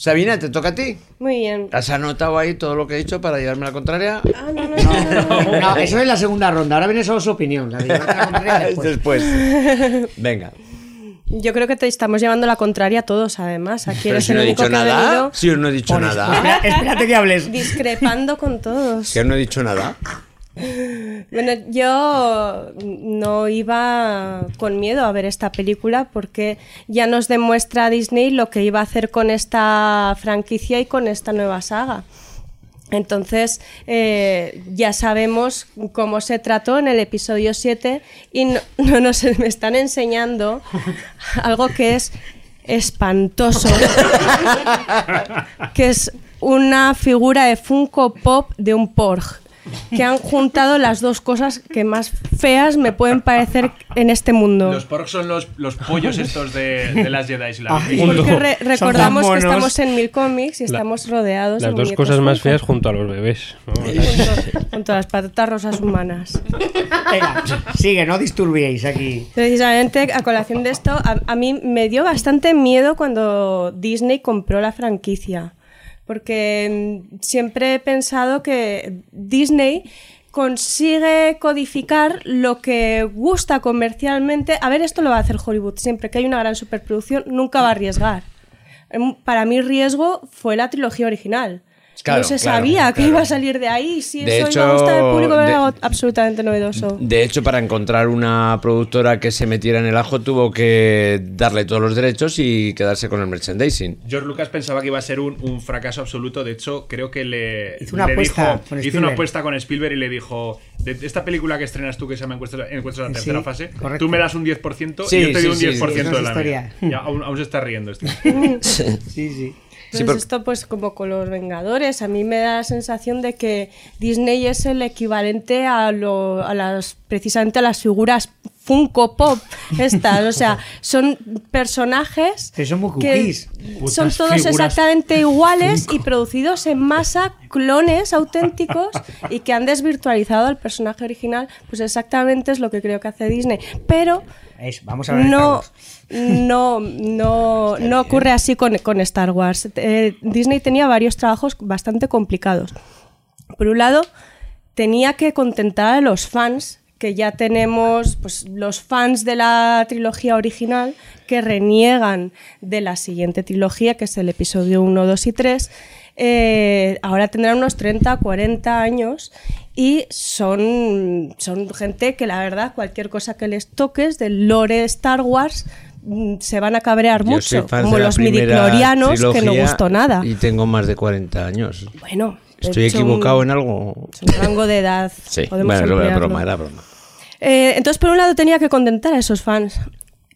Speaker 5: Sabina, ¿te toca a ti?
Speaker 10: Muy bien.
Speaker 5: ¿Has anotado ahí todo lo que he dicho para llevarme la contraria?
Speaker 10: Ah, no, no, no, no.
Speaker 2: No, eso es la segunda ronda. Ahora viene solo su opinión. la. Después.
Speaker 5: Venga.
Speaker 10: Yo creo que te estamos llevando la contraria a todos, además. Aquí
Speaker 5: Pero
Speaker 10: eres
Speaker 5: si
Speaker 10: el
Speaker 5: no he dicho
Speaker 10: que ha
Speaker 5: nada.
Speaker 10: venido
Speaker 5: Si no he dicho nada.
Speaker 2: Espérate que hables.
Speaker 10: discrepando con todos.
Speaker 5: Que no he dicho nada.
Speaker 10: Bueno, yo no iba con miedo a ver esta película porque ya nos demuestra Disney lo que iba a hacer con esta franquicia y con esta nueva saga. Entonces, eh, ya sabemos cómo se trató en el episodio 7 y no, no nos me están enseñando algo que es espantoso, que es una figura de Funko Pop de un Porg, que han juntado las dos cosas que más feas me pueden parecer en este mundo.
Speaker 8: Los porks son los, los pollos estos de, de las Jedi. Si la
Speaker 7: Ah.
Speaker 10: Porque re- recordamos que estamos en Mil Comics y estamos rodeados
Speaker 7: Las
Speaker 10: de
Speaker 7: dos cosas más feas junto a los bebés. ¿no?
Speaker 10: junto, junto a las patatas rosas humanas.
Speaker 2: Venga, sigue, no disturbiéis aquí.
Speaker 10: Precisamente a colación de esto, a, a mí me dio bastante miedo cuando Disney compró la franquicia, porque mm, siempre he pensado que Disney consigue codificar lo que gusta comercialmente. A ver, esto lo va a hacer Hollywood siempre, que hay una gran superproducción, nunca va a arriesgar. Em, Para mí riesgo fue la trilogía original.
Speaker 5: Claro,
Speaker 10: no se
Speaker 5: claro,
Speaker 10: sabía que iba a salir de ahí, si
Speaker 5: De
Speaker 10: eso iba a gustar al público,
Speaker 5: hecho,
Speaker 10: era
Speaker 5: de-
Speaker 10: algo absolutamente novedoso.
Speaker 5: De hecho, para encontrar una productora que se metiera en el ajo, tuvo que darle todos los derechos y quedarse con el merchandising.
Speaker 8: George Lucas pensaba que iba a ser un, un fracaso absoluto. De hecho, creo que le
Speaker 2: Hizo una
Speaker 8: le
Speaker 2: apuesta
Speaker 8: dijo-
Speaker 2: con
Speaker 8: hizo una
Speaker 2: Spielberg.
Speaker 8: apuesta con Spielberg y le dijo: de esta película que estrenas tú, que se llama Encuestas Encuestas a la
Speaker 2: Sí,
Speaker 8: tercera fase,
Speaker 2: correcto.
Speaker 8: tú me das un 10%
Speaker 5: Sí,
Speaker 8: y yo te
Speaker 5: sí,
Speaker 8: doy un
Speaker 5: sí,
Speaker 8: 10%
Speaker 5: sí,
Speaker 2: eso
Speaker 8: de la
Speaker 2: historia.
Speaker 8: mía. Ya, aún, aún se está riendo este.
Speaker 2: Sí, sí.
Speaker 10: Entonces
Speaker 5: por-
Speaker 10: esto pues como con los Vengadores, a mí me da la sensación de que Disney es el equivalente a, lo- a las precisamente a las figuras Funko Pop estas, o sea, son personajes
Speaker 2: Pero son muy
Speaker 10: que son todos exactamente iguales y producidos en masa, clones auténticos y que han desvirtualizado al personaje original, pues exactamente es lo que creo que hace Disney, pero
Speaker 2: Eso, vamos a ver.
Speaker 10: no, no, no, no ocurre así con, con Star Wars. Eh, Disney tenía varios trabajos bastante complicados. Por un lado, tenía que contentar a los fans, que ya tenemos pues, los fans de la trilogía original que reniegan de la siguiente trilogía, que es el episodio 1, 2 y 3. Eh, ahora tendrán unos 30, 40 años y son, son gente que la verdad cualquier cosa que les toques del lore Star Wars mm, se van a cabrear
Speaker 5: Yo
Speaker 10: mucho, como los
Speaker 5: primera
Speaker 10: midichlorianos que no gustó nada.
Speaker 5: Y tengo más de 40 años.
Speaker 10: Bueno,
Speaker 5: ¿Estoy
Speaker 10: hecho,
Speaker 5: equivocado
Speaker 10: un-
Speaker 5: en algo?
Speaker 10: es un rango de edad.
Speaker 5: Sí, bueno, era broma, era broma.
Speaker 10: Eh, entonces, por un lado, tenía que contentar a esos fans,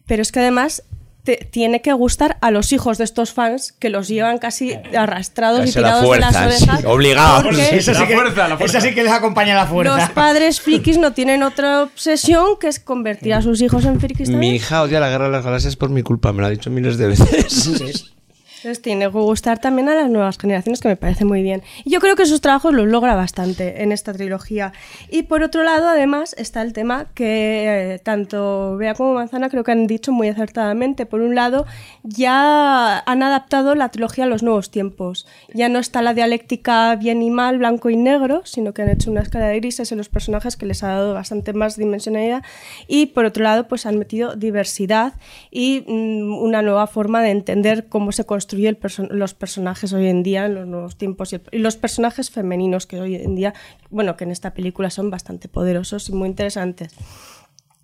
Speaker 10: pero es que además te- tiene que gustar a los hijos de estos fans que los llevan casi arrastrados
Speaker 5: Casi
Speaker 10: y
Speaker 5: a la
Speaker 10: tirados de las
Speaker 5: fuerza, sí,
Speaker 10: orejas.
Speaker 5: obligados.
Speaker 2: Eso sí,
Speaker 8: La
Speaker 2: que,
Speaker 8: fuerza, la fuerza.
Speaker 2: eso sí que les acompaña la fuerza.
Speaker 10: Los padres frikis no tienen otra obsesión que es convertir a sus hijos en frikis
Speaker 5: Mi
Speaker 10: también.
Speaker 5: hija odia la guerra de las galaxias por mi culpa, me lo ha dicho miles de veces.
Speaker 10: Les tiene que gustar también a las nuevas generaciones, que me parece muy bien. Y yo creo que esos trabajos los logra bastante en esta trilogía. Y por otro lado, además, está el tema que eh, tanto Bea como Manzana creo que han dicho muy acertadamente. Por un lado, ya han adaptado la trilogía a los nuevos tiempos. Ya no está la dialéctica bien y mal, blanco y negro, sino que han hecho una escala de grises en los personajes que les ha dado bastante más dimensionalidad. Y por otro lado, pues han metido diversidad y mm, una nueva forma de entender cómo se construyen los personajes hoy en día en los nuevos tiempos y, el- y los personajes femeninos que hoy en día, bueno, que en esta película son bastante poderosos y muy interesantes.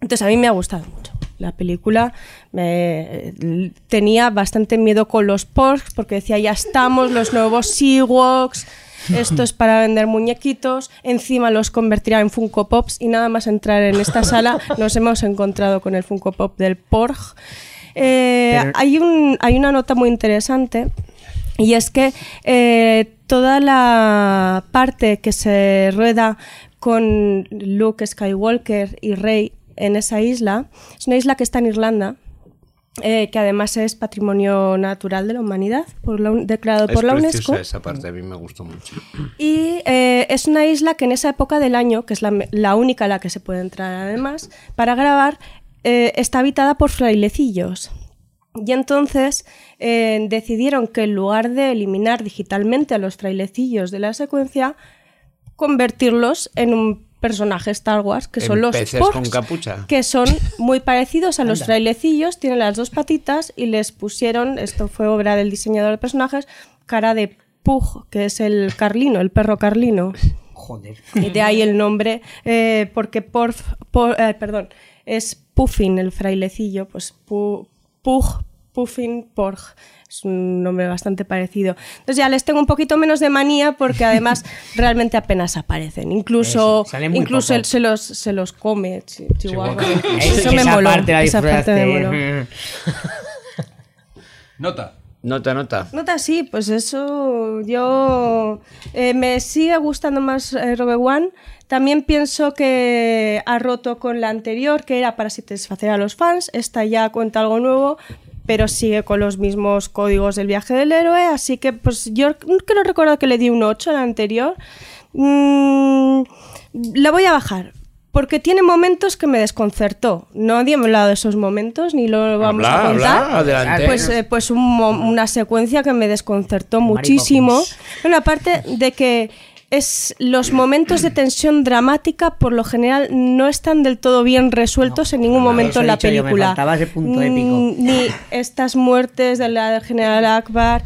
Speaker 10: Entonces a mí me ha gustado mucho. La película me- tenía bastante miedo con los porks porque decía ya estamos, los nuevos Ewoks, esto es para vender muñequitos, encima los convertirá en Funko Pops y nada más entrar en esta sala nos hemos encontrado con el Funko Pop del Porg. Eh,
Speaker 2: Pero-
Speaker 10: hay, un, hay una nota muy interesante y es que eh, toda la parte que se rueda con Luke Skywalker y Rey en esa isla, es una isla que está en Irlanda, eh, que además es patrimonio natural de la humanidad, por la declarado
Speaker 5: Es
Speaker 10: por la UNESCO.
Speaker 5: esa parte, a mí me gustó mucho.
Speaker 10: Y eh, es una isla que en esa época del año, que es la, la única a la que se puede entrar además, para grabar, eh, está habitada por frailecillos. Y entonces eh, decidieron que en lugar de eliminar digitalmente a los frailecillos de la secuencia, convertirlos en un personaje Star Wars, que
Speaker 5: En
Speaker 10: son los
Speaker 5: peces
Speaker 10: Porgs,
Speaker 5: con capucha.
Speaker 10: que son muy parecidos a los frailecillos, tienen las dos patitas y les pusieron, esto fue obra del diseñador de personajes, cara de Pug, que es el carlino, el perro carlino.
Speaker 2: Joder.
Speaker 10: Y de ahí el nombre, eh, porque por, por- eh, perdón, es Puffin el frailecillo, pues pu- Pug, Puffin, Porg. Es un nombre bastante parecido. Entonces ya les tengo un poquito menos de manía porque además realmente apenas aparecen. Incluso,
Speaker 2: Eso,
Speaker 10: incluso él se los, se los come. Chi- Chihuahua.
Speaker 2: Eso,
Speaker 10: Eso me moló.
Speaker 2: parte la
Speaker 10: esa parte me moló.
Speaker 8: Nota.
Speaker 5: Nota, nota.
Speaker 10: Nota sí, pues eso yo eh, me sigue gustando más eh, One. También pienso que ha roto con la anterior, que era para satisfacer a los fans. Esta ya cuenta algo nuevo, pero sigue con los mismos códigos del viaje del héroe. Así que pues yo creo recordar que le di un 8 a la anterior. Mm, la voy a bajar. Porque tiene momentos que me desconcertó. Nadie me ha hablado de esos momentos, ni lo vamos
Speaker 5: Habla,
Speaker 10: a contar.
Speaker 5: habla, adelante.
Speaker 10: Pues, eh, pues un mo- una secuencia que me desconcertó muchísimo. Bueno, aparte de que es los momentos de tensión dramática por lo general no están del todo bien resueltos en ningún momento en la
Speaker 2: yo, me
Speaker 10: película.
Speaker 2: faltaba ese punto
Speaker 10: Mm,
Speaker 2: épico.
Speaker 10: Ni estas muertes de la del general Akbar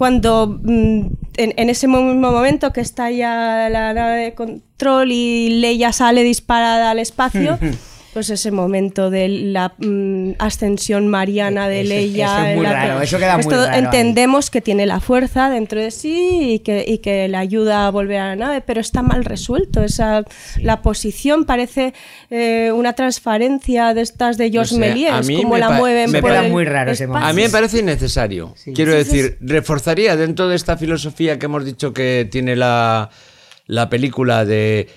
Speaker 10: cuando mm, en, en ese mismo momento que está ya la nave de control y Leia sale disparada al espacio, pues ese momento de la mm, ascensión mariana de
Speaker 2: Eso-
Speaker 10: Leia.
Speaker 2: eso es
Speaker 10: en
Speaker 2: muy
Speaker 10: la
Speaker 2: raro,
Speaker 10: que-
Speaker 2: eso queda muy raro ahí.
Speaker 10: Entendemos que tiene la fuerza dentro de sí y que, y que le ayuda a volver a la nave, pero está mal resuelto. Esa, La posición parece eh, una transparencia de estas de George
Speaker 5: No sé, a
Speaker 10: Méliès,
Speaker 5: mí
Speaker 10: como
Speaker 5: me
Speaker 10: la mueven
Speaker 5: me
Speaker 10: por el
Speaker 2: muy raro ese
Speaker 10: espacio.
Speaker 5: A mí me parece innecesario. Quiero decir, reforzaría dentro de esta filosofía que hemos dicho que tiene la, la película de, eh,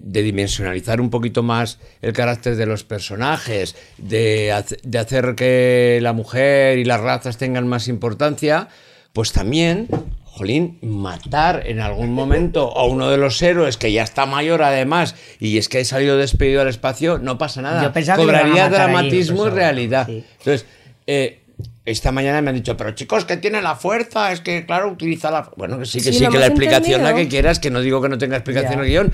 Speaker 5: de dimensionalizar un poquito más el carácter de los personajes, de, hace- de hacer que la mujer y las razas tengan más importancia, pues también, jolín, matar en algún momento a uno de los héroes que ya está mayor además y es que ha salido despedido al espacio, no pasa nada.
Speaker 2: Yo pensaba que
Speaker 5: Cobraría
Speaker 2: allí,
Speaker 5: dramatismo y realidad. Entonces, eh, esta mañana me han dicho, pero chicos, que tiene la fuerza, es que, claro, utiliza la... Bueno, que sí, que
Speaker 10: Sí,
Speaker 5: que la explicación la que quieras, que no digo que no tenga explicación
Speaker 2: Ya.
Speaker 5: el guion.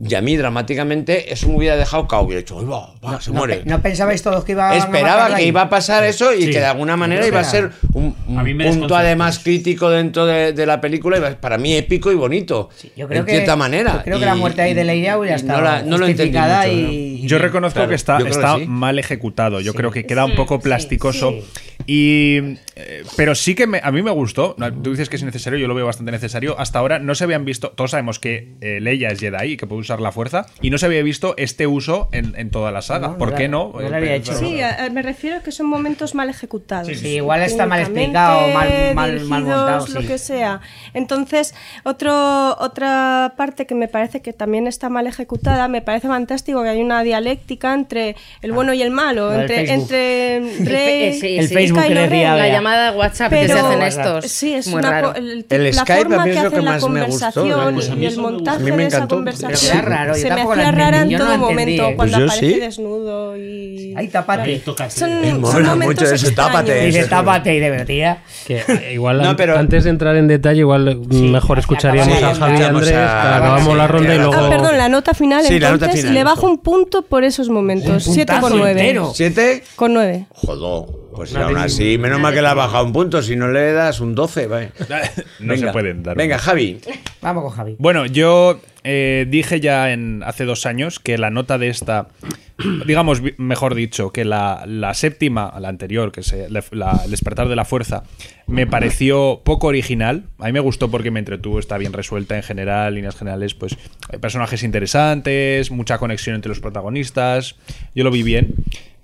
Speaker 5: Y a mí, dramáticamente, eso me hubiera dejado cao. Hubiera dicho, "Uy, va, va, se
Speaker 2: No,
Speaker 5: muere.
Speaker 2: pe- ¿No pensabais todos que iba a
Speaker 5: Esperaba que
Speaker 2: ahí?
Speaker 5: iba a pasar eso y
Speaker 9: Sí.
Speaker 5: que de alguna manera iba a ser un,
Speaker 9: A
Speaker 5: punto además crítico dentro de, de la película para mí épico y bonito.
Speaker 2: Yo creo
Speaker 5: en
Speaker 2: que,
Speaker 5: cierta manera.
Speaker 2: yo creo que la muerte ahí de Leia hubiera estado
Speaker 5: no, la- no lo entendí mucho, ¿no?
Speaker 2: y-
Speaker 8: Yo reconozco
Speaker 5: Claro,
Speaker 8: que está,
Speaker 5: que
Speaker 8: está
Speaker 5: sí.
Speaker 8: mal ejecutado. Yo creo que queda un
Speaker 10: Sí,
Speaker 8: poco
Speaker 10: sí,
Speaker 8: plasticoso.
Speaker 10: sí.
Speaker 8: Y, eh, pero sí que me- a mí me gustó. Tú dices que es necesario, yo lo veo bastante necesario. Hasta ahora no se habían visto. Todos sabemos que eh, Leia es Jedi y que puede usar la fuerza. Y no se había visto este uso en, en toda la saga.
Speaker 2: No, no
Speaker 8: ¿Por
Speaker 2: la-
Speaker 8: qué no?
Speaker 2: no lo
Speaker 8: Eh,
Speaker 2: había
Speaker 8: pero-
Speaker 2: hecho.
Speaker 10: Sí, a- me refiero a que son momentos mal ejecutados.
Speaker 2: Sí, igual está mal explicado, mal, mal, montado.
Speaker 10: lo
Speaker 2: sí.
Speaker 10: que sea. Entonces, otro, otra parte que me parece que también está mal ejecutada, me parece fantástico que hay una dialéctica entre el bueno y el malo, entre, entre
Speaker 11: El
Speaker 10: Rey,
Speaker 11: sí,
Speaker 2: El
Speaker 11: sí.
Speaker 2: Facebook
Speaker 10: Ren.
Speaker 2: viable.
Speaker 11: La llamada WhatsApp que se hacen estos.
Speaker 10: Sí, es
Speaker 11: Muy
Speaker 10: una
Speaker 11: raro.
Speaker 10: el,
Speaker 5: El
Speaker 10: la
Speaker 5: Skype
Speaker 10: forma
Speaker 5: a mí es
Speaker 10: que
Speaker 5: lo que
Speaker 10: hacen la
Speaker 5: más me gustó,
Speaker 10: conversación
Speaker 5: pues
Speaker 10: y el montaje de esa conversación
Speaker 2: Qué raro, yo
Speaker 10: se me hacía rara en
Speaker 2: yo no
Speaker 10: todo
Speaker 2: la entendí,
Speaker 10: momento
Speaker 2: ¿eh?
Speaker 10: cuando
Speaker 5: Pues
Speaker 10: aparece
Speaker 5: sí.
Speaker 10: desnudo y
Speaker 2: Ay, tápate.
Speaker 10: son,
Speaker 5: Me
Speaker 10: son
Speaker 5: mola
Speaker 10: momentos
Speaker 5: mucho eso, tápate.
Speaker 10: extraños.
Speaker 2: Dice, tápate y tía.
Speaker 7: Que eh, igual
Speaker 5: No, pero-
Speaker 7: antes de entrar en detalle, igual mejor escucharíamos
Speaker 5: Sí,
Speaker 7: a Javi Andrés,
Speaker 5: a-
Speaker 7: acabamos la ronda y luego.
Speaker 10: Ah, perdón, la nota final,
Speaker 5: Sí, la nota
Speaker 10: entonces
Speaker 5: final,
Speaker 10: le bajo un punto por esos momentos.
Speaker 2: Un
Speaker 10: 7 con
Speaker 2: puntazo
Speaker 10: 9.
Speaker 2: entero.
Speaker 5: ¿Siete?
Speaker 10: Con 9.
Speaker 5: Joder, pues aún así, menos mal que le ha bajado un punto, si no le das un 12, vale.
Speaker 8: No
Speaker 5: Venga,
Speaker 8: se pueden dar.
Speaker 5: Venga, Javi.
Speaker 2: Vamos con Javi.
Speaker 8: Bueno, yo eh, dije ya en, hace dos años que la nota de esta, digamos, mejor dicho, que la, la séptima, la anterior, que es la- la- el despertar de la fuerza, me pareció poco original. A mí me gustó porque me entretuvo, está bien resuelta en general, líneas generales, pues hay personajes interesantes, mucha conexión entre los protagonistas. Yo lo vi bien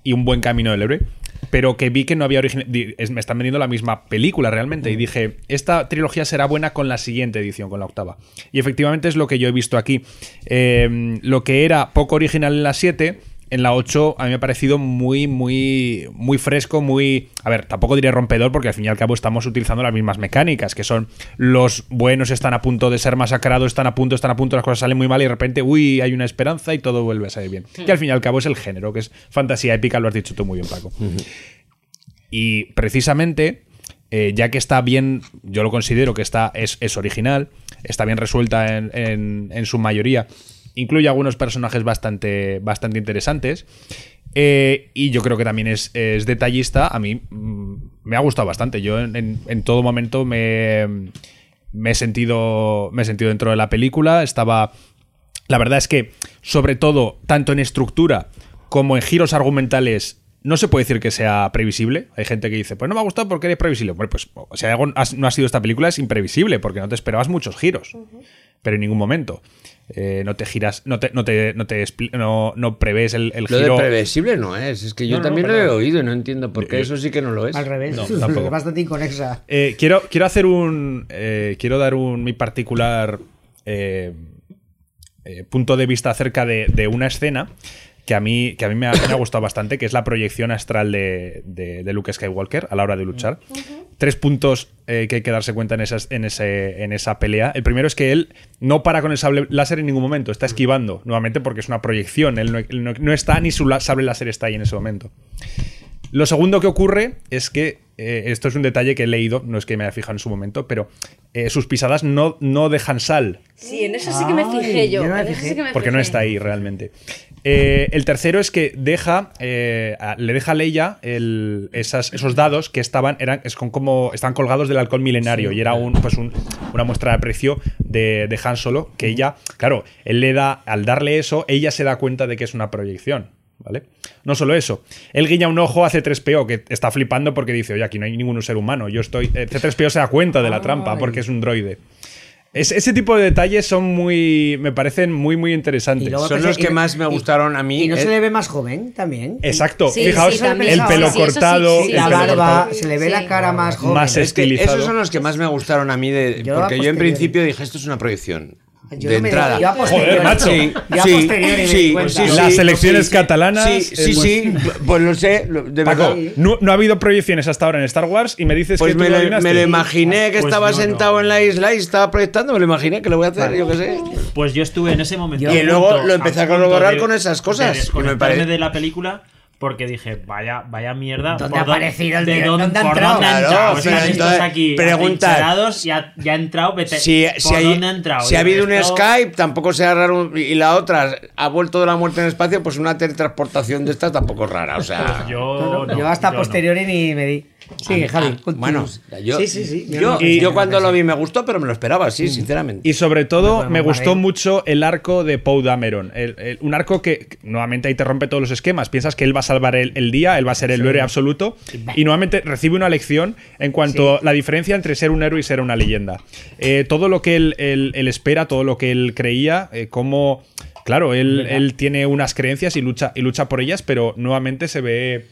Speaker 8: y un buen camino del héroe. Pero que vi que no había original. Me están vendiendo la misma película realmente. Y dije, esta trilogía será buena con la siguiente edición, con la octava. Y efectivamente es lo que yo he visto aquí. Eh, lo que era poco original en la 7. En la 8 a mí me ha parecido muy, muy, muy fresco, muy... A ver, tampoco diré rompedor porque al fin y al cabo estamos utilizando las mismas mecánicas, que son los buenos están a punto de ser masacrados, están a punto, están a punto, las cosas salen muy mal y de repente, uy, hay una esperanza y todo vuelve a salir bien. Y al fin y al cabo es el género, que es fantasía épica, lo has dicho tú muy bien, Paco. Y precisamente, eh, ya que está bien, yo lo considero que está, es, es original, está bien resuelta en, en- en su mayoría, incluye algunos personajes bastante, bastante interesantes. eh, y yo creo que también es, es detallista. A mí mm, me ha gustado bastante. Yo en, en- en todo momento me, me he sentido. Me he sentido dentro de la película. Estaba. La verdad es que, sobre todo, tanto en estructura como en giros argumentales, no se puede decir que sea previsible. Hay gente que dice, pues no me ha gustado porque es previsible. Bueno, pues si algo no ha sido esta película, es imprevisible, porque no te esperabas muchos giros. Pero en ningún momento. Eh, no te giras, no te, no te, no te no, no prevés el, el
Speaker 5: Lo de
Speaker 8: giro.
Speaker 5: previsible no es, es que yo
Speaker 8: No, no, no,
Speaker 5: también lo he oído y no entiendo por qué eso sí que no lo es.
Speaker 2: Al revés.
Speaker 8: No, tampoco.
Speaker 2: es bastante inconexa.
Speaker 8: Eh, quiero, quiero hacer un. eh, quiero dar un mi particular eh, eh, punto de vista acerca de, de una escena que a mí, que a mí me, ha, me ha gustado bastante, que es la proyección astral de, de- de Luke Skywalker a la hora de luchar. Tres puntos eh, que hay que darse cuenta en, esas, en, ese, en esa pelea. El primero es que él no para con el sable láser en ningún momento, está esquivando, nuevamente porque es una proyección. Él no, él no- no está ni su sable láser está ahí en ese momento. Lo segundo que ocurre es que, eh, esto es un detalle que he leído, no es que me haya fijado en su momento, pero eh, sus pisadas no, no dejan sal,
Speaker 11: Sí, en eso sí que me fijé yo.
Speaker 2: yo no me
Speaker 11: en eso
Speaker 2: fijé.
Speaker 11: sí que me
Speaker 8: porque no está ahí realmente. Eh, el tercero es que deja, eh, le deja a Leia el- esas- esos dados que estaban, eran, es con como, estaban colgados del alcohol milenario y era un, pues un- una muestra de aprecio de, de Han Solo que ella, claro, él le da, al darle eso, ella se da cuenta de que es una proyección. ¿Vale? No solo eso. Él guiña un ojo a C3PO, que está flipando porque dice, oye, aquí no hay ningún ser humano. Yo estoy. eh, C3PO se da cuenta de la trampa porque es un droide. Es- ese tipo de detalles son muy. me parecen muy, muy interesantes.
Speaker 2: Luego
Speaker 5: Son
Speaker 2: que se-
Speaker 5: los que
Speaker 2: y-
Speaker 5: más me
Speaker 2: y-
Speaker 5: gustaron a mí.
Speaker 2: Y no
Speaker 5: eh,
Speaker 2: se le ve más joven también.
Speaker 8: Exacto.
Speaker 11: Sí,
Speaker 8: Fijaos,
Speaker 11: sí, también.
Speaker 8: el pelo
Speaker 11: Sí, sí, eso sí,
Speaker 8: cortado.
Speaker 11: sí,
Speaker 8: el
Speaker 2: la
Speaker 8: pelo
Speaker 2: barba,
Speaker 8: cortado.
Speaker 2: se le ve
Speaker 11: Sí.
Speaker 2: la cara más joven.
Speaker 8: Más
Speaker 5: Es que
Speaker 8: estilizado.
Speaker 5: esos son los que más me gustaron a mí, de,
Speaker 2: Yo
Speaker 5: porque yo en principio dije, esto es una proyección.
Speaker 2: Yo
Speaker 5: de
Speaker 2: no
Speaker 5: entrada.
Speaker 2: yo
Speaker 8: Joder, macho.
Speaker 5: Sí, sí, sí, sí, sí,
Speaker 8: Las
Speaker 5: sí,
Speaker 8: elecciones
Speaker 5: sí,
Speaker 8: catalanas,
Speaker 5: Sí,
Speaker 8: eh,
Speaker 5: sí, sí, pues lo sé, de
Speaker 8: Paco,
Speaker 5: verdad.
Speaker 8: no, no ha habido proyecciones hasta ahora en Star Wars y me dices
Speaker 5: Pues
Speaker 8: que
Speaker 5: me
Speaker 8: tú lo
Speaker 5: lo,
Speaker 8: adivinaste.
Speaker 5: me lo imaginé que
Speaker 9: Pues
Speaker 5: estaba
Speaker 9: no, no.
Speaker 5: sentado en la isla y estaba proyectando, me lo imaginé que lo voy a hacer, yo qué sé.
Speaker 9: Pues yo estuve en ese momento.
Speaker 5: Y luego lo empecé a
Speaker 9: de-
Speaker 5: con esas cosas,
Speaker 9: de
Speaker 5: que me parece-
Speaker 9: de la película porque dije, vaya, vaya mierda.
Speaker 2: ¿Dónde
Speaker 9: ¿por
Speaker 2: ha aparecido el
Speaker 9: de
Speaker 2: tío?
Speaker 9: dónde,
Speaker 2: ¿Dónde ha
Speaker 9: por
Speaker 2: entrado?
Speaker 9: dónde ha
Speaker 5: Claro,
Speaker 9: estos
Speaker 5: entonces,
Speaker 9: aquí
Speaker 5: preguntar.
Speaker 9: atrincherados, ya, ya ha entrado, vete.
Speaker 5: Si,
Speaker 9: ¿por
Speaker 5: si, hay-
Speaker 9: dónde ha entrado?
Speaker 5: si ha
Speaker 9: Y
Speaker 5: habido un Skype, tampoco sea raro. Y la otra ha vuelto de la muerte en el espacio, pues una teletransportación de estas tampoco es rara. O sea,
Speaker 9: Pues Yo, no,
Speaker 2: yo hasta
Speaker 9: no.
Speaker 2: posteriori ni me di. Sigue, Javi.
Speaker 5: Ah,
Speaker 2: continúa.
Speaker 5: bueno, yo,
Speaker 2: sí, sí, sí.
Speaker 5: yo, cuando lo vi me gustó, pero me lo esperaba, sí, sinceramente.
Speaker 8: Y sobre todo,
Speaker 2: Bueno,
Speaker 8: me gustó mucho el arco de Poe Dameron. El- el- un arco que, que nuevamente ahí te rompe todos los esquemas. Piensas que él va a salvar el, el día, él va a ser el héroe absoluto. Y nuevamente recibe una lección en cuanto a la diferencia entre ser un héroe y ser una leyenda. Eh, todo lo que él, él- él espera, todo lo que él creía, eh, cómo. Claro, él, él tiene unas creencias y lucha, y lucha por ellas, pero nuevamente se ve.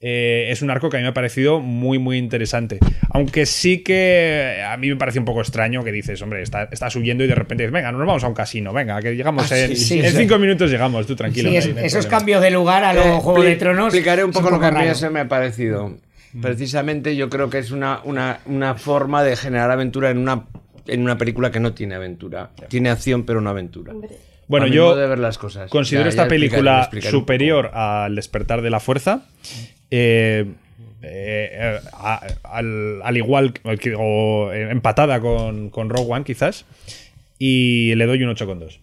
Speaker 8: Eh, es un arco que a mí me ha parecido muy, muy interesante. Aunque sí que a mí me parece un poco extraño que dices, hombre, está- estás huyendo y de repente dices, venga, nos vamos a un casino, venga, que llegamos
Speaker 5: Ah,
Speaker 8: en,
Speaker 5: sí,
Speaker 2: sí,
Speaker 8: en
Speaker 2: sí.
Speaker 8: cinco minutos llegamos, tú tranquilo.
Speaker 2: Sí,
Speaker 8: no
Speaker 2: es-
Speaker 8: no
Speaker 2: esos
Speaker 8: problema.
Speaker 2: cambios de lugar a los
Speaker 5: Eh,
Speaker 2: Juego de Tronos.
Speaker 5: Explicaré un poco lo que a mí se me ha parecido. precisamente yo creo que es una, una, una forma de generar aventura en una, en una película que no tiene aventura. Tiene acción, pero no aventura.
Speaker 8: Bueno, yo
Speaker 5: modo de ver las cosas.
Speaker 8: considero
Speaker 5: Ya-
Speaker 8: esta
Speaker 5: ya
Speaker 8: película
Speaker 5: explicaré
Speaker 8: superior al despertar de la fuerza. Eh, eh, a- al, al igual que- o eh, empatada con, con Rogue One quizás y le doy un 8,2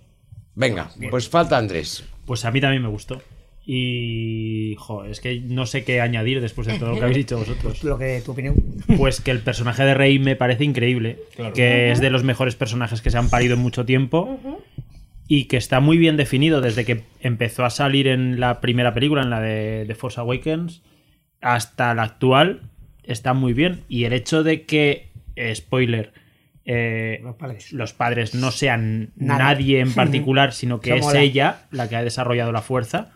Speaker 5: Venga, pues falta Andrés.
Speaker 9: Pues a mí también me gustó. Y. Jo, es que no sé qué añadir después de todo lo que habéis dicho vosotros.
Speaker 2: Lo que tu opinión.
Speaker 9: Pues que el personaje de Rey me parece increíble. Que es de los mejores personajes que se han parido en mucho tiempo. Y que está muy bien definido desde que empezó a salir en la primera película, en la de, de Force Awakens, hasta la actual. Está muy bien. Y el hecho de que, eh, spoiler, eh, los, padres. no sean nadie en particular, sino que
Speaker 2: Eso
Speaker 9: es
Speaker 2: mola.
Speaker 9: ella la que ha desarrollado la fuerza,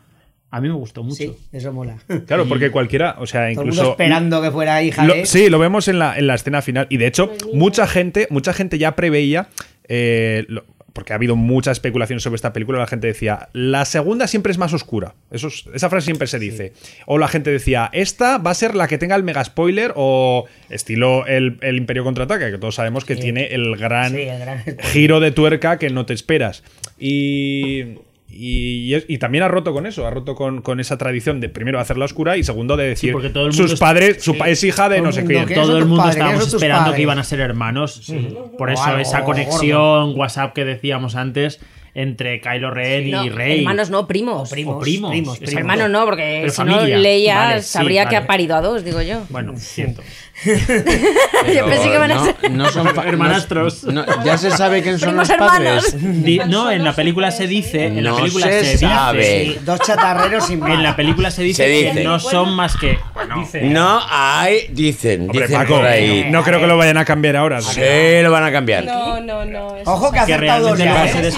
Speaker 9: a mí me gustó mucho.
Speaker 2: Sí, eso mola.
Speaker 8: claro porque cualquiera o sea
Speaker 2: Todo el
Speaker 8: incluso
Speaker 2: mundo esperando que fuera hija
Speaker 8: Lo-
Speaker 2: de.
Speaker 8: sí, lo vemos en la, en la escena final. Y de hecho, mucha gente, mucha gente ya preveía. eh, lo- porque ha habido mucha especulación sobre esta película. La gente decía, la segunda siempre es más oscura. Eso es- esa frase siempre se dice. O la gente decía, esta va a ser la que tenga el mega spoiler. O estilo el, el Imperio contraataca, que todos sabemos que tiene el gran,
Speaker 2: Sí, el gran
Speaker 8: giro de tuerca que no te esperas. Y. Y, y también ha roto con eso, ha roto con, con esa tradición de primero hacerla oscura y segundo de decir
Speaker 9: porque todo el mundo
Speaker 8: sus
Speaker 9: es-
Speaker 8: padres, su es hija de no sé quién.
Speaker 9: Todo el mundo estábamos esperando
Speaker 2: padres?
Speaker 9: que iban a ser hermanos. Por eso esa conexión WhatsApp que decíamos antes entre Kylo Ren
Speaker 11: No,
Speaker 9: y Rey.
Speaker 11: hermanos no, primos.
Speaker 9: O primos.
Speaker 2: primos.
Speaker 11: Hermanos no, porque
Speaker 9: Pero
Speaker 11: si no
Speaker 9: familia.
Speaker 11: Leia
Speaker 9: Vale, sí,
Speaker 11: sabría que ha parido a dos, digo yo.
Speaker 9: Bueno, cierto.
Speaker 11: Yo pensé que van a
Speaker 5: no,
Speaker 11: ser
Speaker 5: no son pa-
Speaker 9: Hermanastros.
Speaker 5: no- no, ya se sabe quién son
Speaker 11: Primos
Speaker 5: los
Speaker 11: hermanos.
Speaker 5: padres.
Speaker 9: Di- no, en la película se dice. En la
Speaker 5: No
Speaker 9: película
Speaker 5: se
Speaker 9: se,
Speaker 5: sabe.
Speaker 9: dice.
Speaker 2: Sí, dos chatarreros sin más.
Speaker 9: En la película se dice,
Speaker 5: Se dice.
Speaker 9: que no son más que. Bueno,
Speaker 5: No hay, dicen,
Speaker 8: Hombre,
Speaker 5: dicen
Speaker 8: Paco,
Speaker 5: por ahí.
Speaker 8: no creo que lo vayan a cambiar ahora.
Speaker 5: Sí, lo van a cambiar.
Speaker 10: No, no, no.
Speaker 2: Ojo que ha acertado dos ya. ¿eh?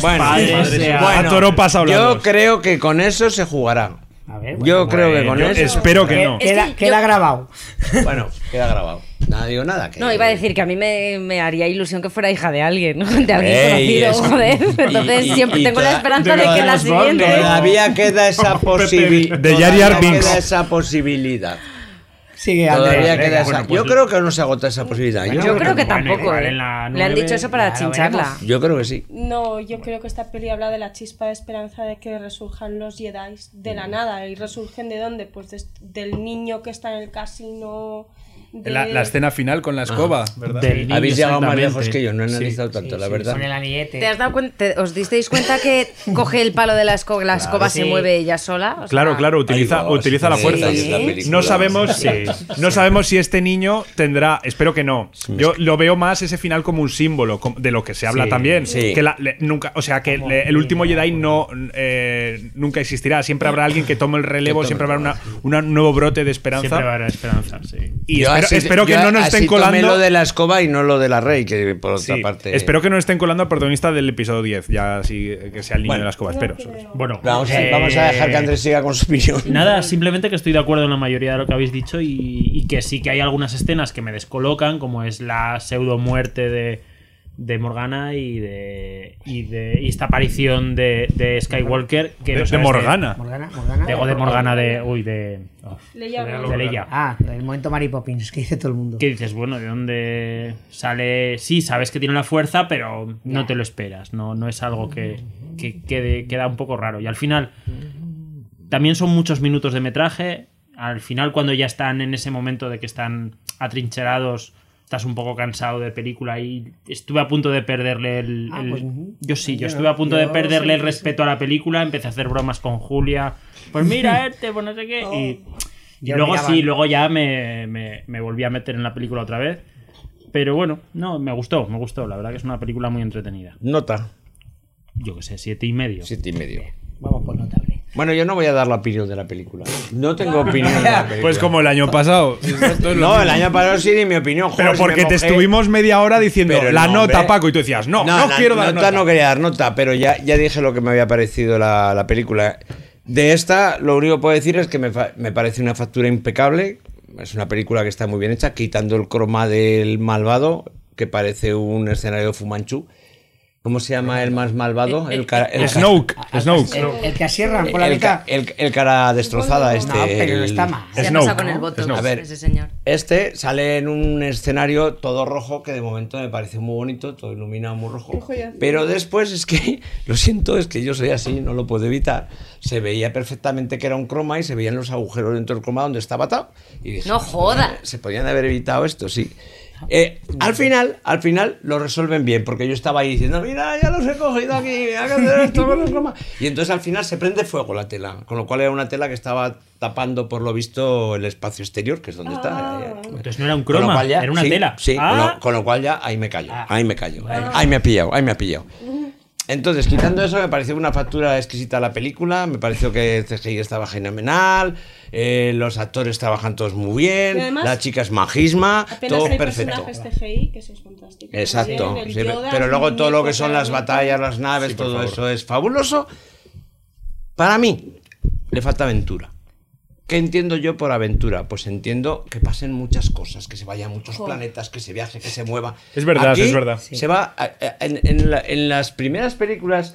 Speaker 5: Bueno,
Speaker 8: A toro pasa hablando.
Speaker 5: Yo creo que con eso se jugará.
Speaker 2: A ver, bueno,
Speaker 5: Yo creo que con
Speaker 8: yo
Speaker 5: eso.
Speaker 8: espero que
Speaker 2: que-
Speaker 8: no.
Speaker 2: Queda,
Speaker 11: que
Speaker 2: queda
Speaker 11: yo-
Speaker 2: grabado.
Speaker 5: Bueno, queda grabado. Nada, digo nada. que-
Speaker 11: No, iba a decir que a mí me, me haría ilusión que fuera hija de alguien, ¿no? de alguien
Speaker 5: Ey,
Speaker 11: conocido,
Speaker 5: es-
Speaker 11: joder. Entonces
Speaker 5: y-
Speaker 11: siempre
Speaker 5: y
Speaker 11: tengo la esperanza
Speaker 9: de
Speaker 11: de que la siguiente...
Speaker 5: Todavía queda esa posibilidad.
Speaker 8: De Binks.
Speaker 5: queda esa posibilidad.
Speaker 2: Sigue,
Speaker 5: Todavía
Speaker 2: Andrés.
Speaker 5: queda
Speaker 2: venga.
Speaker 5: esa.
Speaker 9: bueno, pues-
Speaker 5: yo creo que no se agota esa posibilidad. Yo,
Speaker 11: Yo creo que
Speaker 9: Bueno,
Speaker 11: tampoco,
Speaker 9: igual
Speaker 11: ¿eh? Le han dicho eso para chincharla.
Speaker 5: yo creo que sí.
Speaker 10: No, yo creo que esta peli habla de la chispa de esperanza de que resurjan los Jedi de la nada. ¿Y resurgen de dónde? Pues des- del niño que está en el casino. De-
Speaker 8: La, la escena final con la escoba, ¿verdad?
Speaker 9: Del niño,
Speaker 5: Habéis llegado más lejos que yo, no he
Speaker 9: Sí,
Speaker 5: analizado tanto, la
Speaker 2: Sí,
Speaker 5: verdad.
Speaker 2: Con el anillete.
Speaker 11: ¿Te has dado cuenta, te- ¿Os disteis cuenta que coge el palo de la escoba, la escoba se
Speaker 2: Sí.
Speaker 11: mueve ella sola? O sea,
Speaker 8: Claro, claro, utiliza,
Speaker 5: va,
Speaker 8: utiliza
Speaker 5: sí,
Speaker 8: la fuerza. No sabemos, no sabemos si este niño tendrá, espero que no. Yo lo veo más ese final como un símbolo de lo que se habla
Speaker 9: Sí,
Speaker 8: también.
Speaker 5: sí.
Speaker 8: Que la- le- nunca, o sea, que le- el último Jedi no eh, nunca existirá. Siempre habrá alguien que tome el relevo,
Speaker 5: tome
Speaker 8: siempre habrá una, un nuevo brote de esperanza.
Speaker 9: Siempre haber esperanza, sí.
Speaker 8: Y
Speaker 5: Yo
Speaker 8: espero,
Speaker 5: así-
Speaker 8: espero que
Speaker 5: yo
Speaker 8: no nos
Speaker 5: así
Speaker 8: estén
Speaker 5: tomé
Speaker 8: colando.
Speaker 5: lo de la escoba y no lo de la rey, que por otra
Speaker 8: Sí,
Speaker 5: parte.
Speaker 8: Espero que no estén colando al protagonista del episodio 10, ya así que sea el niño
Speaker 5: Bueno.
Speaker 8: de la escoba, espero.
Speaker 9: Bueno,
Speaker 5: Vamos, a-
Speaker 9: eh,
Speaker 5: vamos a dejar que Andrés siga con su opinión.
Speaker 9: Nada, simplemente que estoy de acuerdo en la mayoría de lo que habéis dicho y, y que sí que hay algunas escenas que me descolocan, como es la pseudo muerte de, de Morgana y de, y de y esta aparición de, de Skywalker. Que
Speaker 8: De-
Speaker 9: no
Speaker 8: de Morgana.
Speaker 2: Morgana, Morgana.
Speaker 9: Digo de Morgana de. Uy, de. oh,
Speaker 10: Leia
Speaker 9: de. Leia.
Speaker 2: Ah, el momento Mary Poppins, que dice todo el mundo.
Speaker 9: Que dices, bueno, ¿de dónde sale? Sí, sabes que tiene la fuerza, pero no te lo esperas. No, no es algo que, que quede- queda un poco raro. Y al final, también son muchos minutos de metraje. Al final, cuando ya están en ese momento de que están atrincherados, estás un poco cansado de película y estuve a punto de perderle el...
Speaker 2: Ah,
Speaker 9: el-
Speaker 2: pues,
Speaker 9: yo sí, yo
Speaker 2: yo
Speaker 9: estuve a punto de perderle el
Speaker 2: sí,
Speaker 9: respeto a la película, empecé a hacer bromas con Julia. Pues mira este, pues no sé qué. Y, y
Speaker 2: Yo
Speaker 9: luego
Speaker 2: miraba-
Speaker 9: sí, luego ya me, me- me volví a meter en la película otra vez. Pero bueno, no, me gustó, me gustó. La verdad que es una película muy entretenida.
Speaker 5: Nota.
Speaker 9: Yo qué sé, siete y medio.
Speaker 5: Siete y medio. Bueno, yo no voy a dar la opinión de la película. No tengo opinión de la película.
Speaker 8: Pues como el año pasado.
Speaker 5: No, el año pasado sí, ni mi opinión.
Speaker 8: Pero
Speaker 5: joder, si
Speaker 8: porque
Speaker 5: me
Speaker 8: te estuvimos media hora diciendo
Speaker 5: Pero
Speaker 8: la
Speaker 5: no,
Speaker 8: nota,
Speaker 5: hombre.
Speaker 8: Paco, y tú decías, no, no,
Speaker 5: la
Speaker 8: quiero dar
Speaker 5: nota.
Speaker 8: nota.
Speaker 5: no quería dar nota, pero ya, ya dije lo que me había parecido la, la película. De esta, lo único que puedo decir es que me, me parece una factura impecable. Es una película que está muy bien hecha, quitando el croma del malvado, que parece un escenario fumanchu. ¿Cómo se llama el más malvado? El, cara, el
Speaker 8: Snoke, Snoke.
Speaker 2: El, el que asierran con la
Speaker 5: el,
Speaker 2: mitad.
Speaker 5: el- el cara destrozada este.
Speaker 2: No, pero no
Speaker 5: el-
Speaker 2: está mal.
Speaker 11: Se ha
Speaker 8: Snoke,
Speaker 11: pasado con el voto.
Speaker 5: A ver,
Speaker 11: ese señor.
Speaker 5: Este sale en un escenario todo rojo que de momento me parece muy bonito, todo iluminado muy rojo. Pero después es que, lo siento, es que yo soy así, no lo puedo evitar. Se veía perfectamente que era un croma y se veían los agujeros dentro del croma donde estaba atado. Y dije,
Speaker 11: No joda.
Speaker 5: Se podían haber evitado esto, sí. Eh, al final, al final lo resuelven bien, porque yo estaba ahí diciendo, mira, ya los he cogido aquí, esto con el croma". Y entonces al final se prende fuego la tela, con lo cual era una tela que estaba tapando por lo visto el espacio exterior, que es donde está. eh,
Speaker 9: Entonces no era un croma,
Speaker 5: ya-
Speaker 9: era una
Speaker 5: sí,
Speaker 9: tela.
Speaker 5: Sí, con,
Speaker 9: Ah.
Speaker 5: lo, con lo cual ya ahí me callo. Ahí me callo. Ahí me ha pillado, ahí me ha pillado. Entonces, quitando eso, me pareció una factura exquisita la película. Me pareció que el CGI estaba fenomenal. eh, los actores trabajan todos muy bien.
Speaker 10: Además,
Speaker 5: la chica es majisma.
Speaker 10: Apenas
Speaker 5: Todo
Speaker 10: hay
Speaker 5: perfecto.
Speaker 10: personajes CGI, que eso es fantástico.
Speaker 5: Exacto. Sí, pero luego todo lo que son las batallas, las naves, todo
Speaker 8: favor.
Speaker 5: eso es fabuloso. Para mí, le falta aventura. ¿Qué entiendo yo por aventura? Pues entiendo que pasen muchas cosas, que se vayan a muchos planetas, que se viaje, que se mueva.
Speaker 8: Es verdad,
Speaker 5: Aquí
Speaker 8: es verdad.
Speaker 5: Se va a- a- en, en la- en las primeras películas.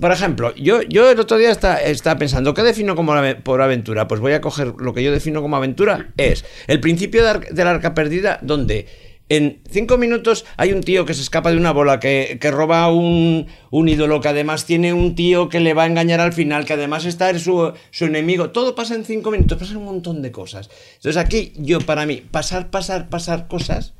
Speaker 5: Por ejemplo, yo, yo el otro día está- estaba pensando, ¿qué defino como por aventura? Pues voy a coger lo que yo defino como aventura, es el principio de, ar- del arca perdida, donde en cinco minutos hay un tío que se escapa de una bola, que, que roba un, un ídolo, que además tiene un tío que le va a engañar al final, que además está en su, su enemigo. Todo pasa en cinco minutos, pasa un montón de cosas. Entonces aquí, yo para mí, pasar, pasar, pasar cosas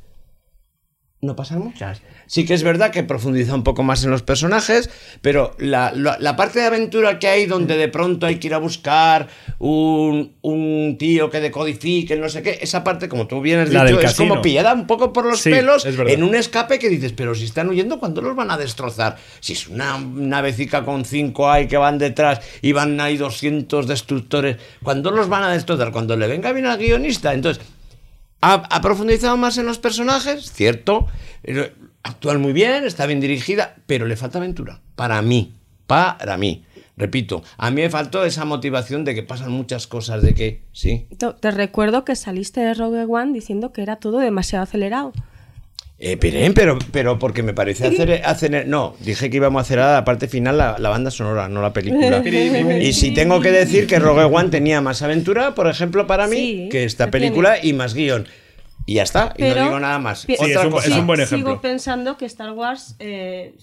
Speaker 5: no pasan muchas. Sí que es verdad que profundiza un poco más en los personajes, pero la, la- la parte de aventura que hay donde de pronto hay que ir a buscar un, un tío que decodifique, no sé qué, esa parte, como tú bien has
Speaker 8: La
Speaker 5: dicho, es como pillada un poco por los
Speaker 8: Sí,
Speaker 5: pelos en un escape que dices, pero si están huyendo, ¿cuándo los van a destrozar? Si es una navecica con cinco hay que van detrás y van ahí 200 destructores, ¿cuándo los van a destrozar? Cuando le venga bien al guionista. Entonces, ha, ha profundizado más en los personajes, cierto. Actúan muy bien, está bien dirigida, pero le falta aventura. Para mí, para mí. Repito, a mí me faltó esa motivación de que pasan muchas cosas, de que, sí.
Speaker 10: Te- Te recuerdo que saliste de Rogue One diciendo que era todo demasiado acelerado.
Speaker 5: Eh, Pirén, pero, pero porque me parece hacer, hacer- No, dije que íbamos a hacer a la parte final la, la banda sonora, no la película. y si tengo que decir que Rogue One tenía más aventura, por ejemplo, para mí,
Speaker 10: Sí,
Speaker 5: que esta película y más guion. Y ya está, y no digo nada más.
Speaker 8: Sí,
Speaker 5: Otra
Speaker 8: es un-
Speaker 5: cosa.
Speaker 8: es un buen
Speaker 10: Sigo
Speaker 8: ejemplo.
Speaker 10: pensando que Star Wars, eh,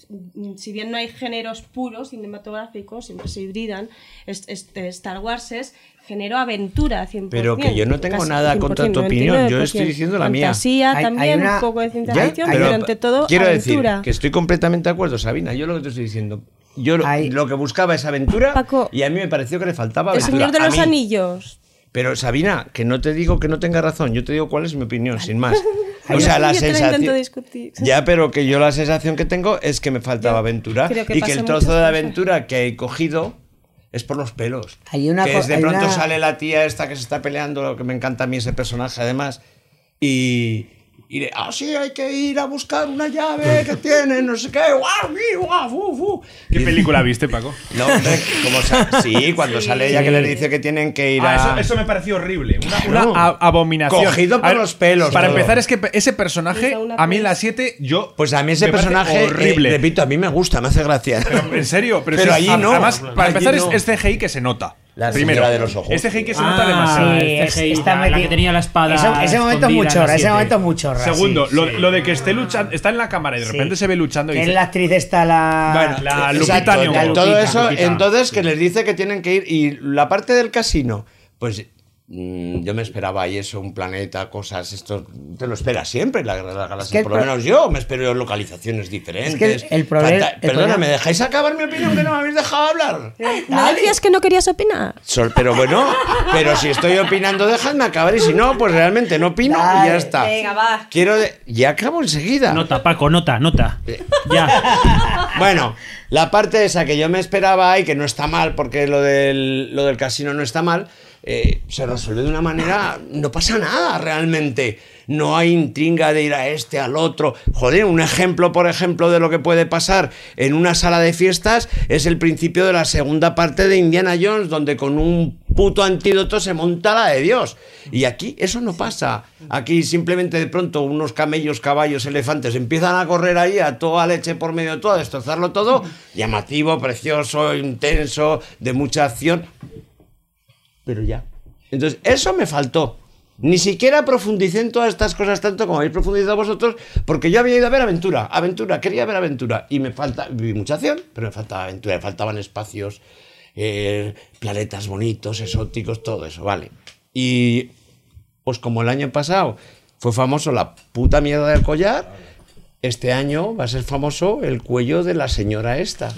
Speaker 10: si bien no hay géneros puros cinematográficos, siempre se hibridan, es- este, Star Wars es género aventura 100%.
Speaker 5: Pero que yo no tengo
Speaker 10: casi
Speaker 5: nada contra tu opinión, yo estoy
Speaker 10: 99%.
Speaker 5: diciendo la mía.
Speaker 10: Fantasía
Speaker 2: Hay- hay
Speaker 10: también,
Speaker 2: una-
Speaker 10: un poco de ciencia ficción,
Speaker 5: pero
Speaker 10: pero ante todo
Speaker 5: quiero
Speaker 10: aventura.
Speaker 5: decir que estoy completamente de acuerdo, Sabina. Yo lo que te estoy diciendo, yo lo,
Speaker 2: Hay-
Speaker 5: lo que buscaba es aventura
Speaker 10: Paco,
Speaker 5: y a mí me pareció que le faltaba
Speaker 10: El
Speaker 5: aventura.
Speaker 10: Señor de los. Anillos.
Speaker 5: Pero Sabina, que no te digo que no tenga razón, yo te digo cuál es mi opinión, sin más. O sea, la sensación.
Speaker 10: discutir.
Speaker 5: Ya, pero que yo la sensación que tengo es que me faltaba aventura y que el trozo de aventura que he cogido es por los pelos.
Speaker 2: Hay una
Speaker 5: que es de
Speaker 2: hay
Speaker 5: pronto
Speaker 2: una-
Speaker 5: sale la tía esta que se está peleando, lo que me encanta a mí ese personaje además, y, y de, ah, sí, hay que ir a buscar una llave que tiene, no sé qué, guau, guau, guau, fu, fu.
Speaker 8: ¿Qué
Speaker 5: Y-
Speaker 8: película viste, Paco?
Speaker 5: No, hombre, como sí, cuando sale ella que le dice que tienen que ir
Speaker 8: Ah,
Speaker 5: a...
Speaker 8: eso, eso me pareció horrible. Una, abominación.
Speaker 5: Cogido por
Speaker 8: A ver,
Speaker 5: los pelos,
Speaker 8: Para
Speaker 5: todo.
Speaker 8: empezar, es que ese personaje, a mí en la 7, yo.
Speaker 5: Pues a mí ese personaje,
Speaker 8: horrible.
Speaker 5: eh, repito, a mí me gusta, me hace gracia.
Speaker 8: Pero, en serio, pero,
Speaker 5: Pero
Speaker 8: si-
Speaker 5: allí no.
Speaker 8: Además, para
Speaker 5: Allí
Speaker 8: empezar,
Speaker 5: no.
Speaker 8: es, es CGI que se nota.
Speaker 5: La
Speaker 8: Primero,
Speaker 5: de los ojos.
Speaker 8: Es CGI que se
Speaker 9: Ah,
Speaker 8: nota demasiado.
Speaker 9: sí,
Speaker 2: es-
Speaker 9: CGI,
Speaker 2: está
Speaker 9: la- la
Speaker 2: metido-
Speaker 9: que tenía la espada
Speaker 2: Ese, ese momento es chorra, ese
Speaker 9: siete.
Speaker 2: momento chorra.
Speaker 8: Segundo,
Speaker 2: sí,
Speaker 8: lo,
Speaker 2: sí.
Speaker 8: lo de que esté luchando, está en la cámara y de
Speaker 2: Sí.
Speaker 8: repente se ve luchando y
Speaker 2: Que es
Speaker 8: dice,
Speaker 2: la actriz esta, la...
Speaker 8: Bueno, la Lupita
Speaker 5: la- todo
Speaker 9: Lupita,
Speaker 5: eso,
Speaker 9: Lupita.
Speaker 5: entonces que les dice que tienen que ir y la parte del casino, pues yo me esperaba ahí eso, un planeta, cosas, esto te lo esperas siempre, la guerra de las galaxias,
Speaker 2: que
Speaker 5: por lo menos yo me espero localizaciones diferentes.
Speaker 2: Es que el- el proble-
Speaker 5: Fanta-
Speaker 2: el
Speaker 5: Perdona,
Speaker 2: problema-
Speaker 5: ¿me dejáis acabar mi opinión que no me habéis dejado hablar?
Speaker 10: ¿No decías que no querías opinar?
Speaker 5: Sol- Pero bueno, pero si estoy opinando, dejadme acabar y si no, pues realmente no opino y ya está.
Speaker 11: Venga, va.
Speaker 5: Quiero de- ya acabo enseguida.
Speaker 9: Nota, Paco, nota, nota. Ya.
Speaker 5: Bueno, la parte esa que yo me esperaba y que no está mal, porque lo del, lo del casino no está mal, eh, se resuelve de una manera, no pasa nada realmente. No hay intriga de ir a este, al otro. Joder, un ejemplo, por ejemplo, de lo que puede pasar en una sala de fiestas es el principio de la segunda parte de Indiana Jones, donde con un puto antídoto se monta la de Dios. Y aquí eso no pasa. Aquí simplemente de pronto unos camellos, caballos, elefantes empiezan a correr ahí a toda leche por medio de todo, a destrozarlo todo. Llamativo, precioso, intenso, de mucha acción. Pero ya. Entonces, eso me faltó. Ni siquiera profundicé en todas estas cosas tanto como habéis profundizado vosotros, porque yo había ido a ver aventura, aventura, quería ver aventura, y me falta, vi mucha acción, pero me faltaba aventura, me faltaban espacios, eh, planetas bonitos, exóticos, todo eso, vale. Y pues como el año pasado fue famoso la puta mierda del collar, este año va a ser famoso el cuello de la señora esta.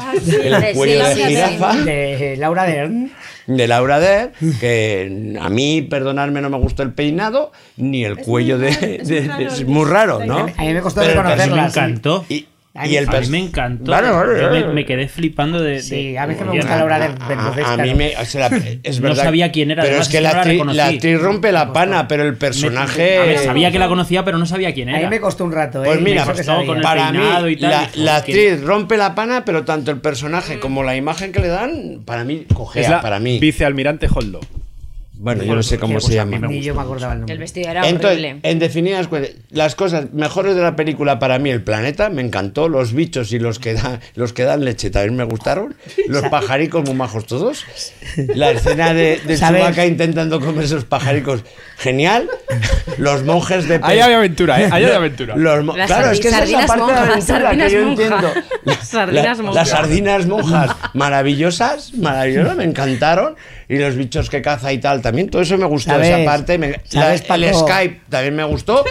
Speaker 5: el cuello de jirafa
Speaker 2: De Laura Dern.
Speaker 5: de Laura Der, que a mí, perdonadme, no me gustó el peinado, ni el cuello de, de- de- es muy raro, ¿no?
Speaker 2: A mí me costó
Speaker 5: Pero
Speaker 2: reconocerla,
Speaker 9: Me encantó.
Speaker 5: Y,
Speaker 2: A
Speaker 5: y
Speaker 2: mí-
Speaker 5: el
Speaker 9: a mí me encantó.
Speaker 5: Vale, vale,
Speaker 9: Yo me,
Speaker 5: vale.
Speaker 9: me quedé flipando de.
Speaker 2: Sí,
Speaker 9: de-
Speaker 2: a mí que me gusta Laura Dern.
Speaker 5: A,
Speaker 2: Bermúdez,
Speaker 5: a mí me. o sea, es
Speaker 9: No
Speaker 5: verdad,
Speaker 9: sabía quién era,
Speaker 5: Pero
Speaker 9: además
Speaker 5: es que la,
Speaker 9: no la
Speaker 5: la actriz rompe la pana, pero el
Speaker 9: me-
Speaker 5: personaje.
Speaker 9: a ver, sabía que la conocía, pero no sabía quién
Speaker 2: A
Speaker 9: era.
Speaker 2: mí me costó un rato, ¿eh?
Speaker 5: Pues mira,
Speaker 9: con el
Speaker 5: para mí,
Speaker 9: peinado y tal,
Speaker 5: la, la actriz rompe la pana, pero tanto el personaje como la imagen que le dan, para mí, cogea,
Speaker 8: Es la
Speaker 5: para mí.
Speaker 8: vicealmirante Holdo.
Speaker 5: Bueno, yo no sé cómo se llama.
Speaker 2: Ni yo me acordaba el nombre.
Speaker 11: El vestido era
Speaker 5: Entonces,
Speaker 11: horrible.
Speaker 5: en definidas las cosas mejores de la película para mí, el planeta, me encantó, los bichos y los que, dan los que dan leche también me gustaron, los pajaricos muy majos todos, la escena de, de. Chewbacca intentando comer esos pajaricos, genial, los monjes de...
Speaker 8: Ahí hay aventura, ¿eh? Ahí hay aventura.
Speaker 5: Los mo-
Speaker 11: Las
Speaker 5: claro, es que esa es la
Speaker 11: sardinas
Speaker 5: de la
Speaker 11: monjas,
Speaker 5: que yo
Speaker 11: sardinas
Speaker 5: entiendo.
Speaker 11: monjas.
Speaker 5: La-
Speaker 11: Sardinas
Speaker 5: la-
Speaker 11: monjas.
Speaker 5: Las sardinas monjas, maravillosas, maravillosas, me encantaron. Y los bichos que caza y tal, también, todo eso me gustó,
Speaker 2: ¿Sabes?
Speaker 5: esa parte. me- la-
Speaker 2: ¿Sabes,
Speaker 5: el
Speaker 2: Paco?
Speaker 5: Skype también me gustó.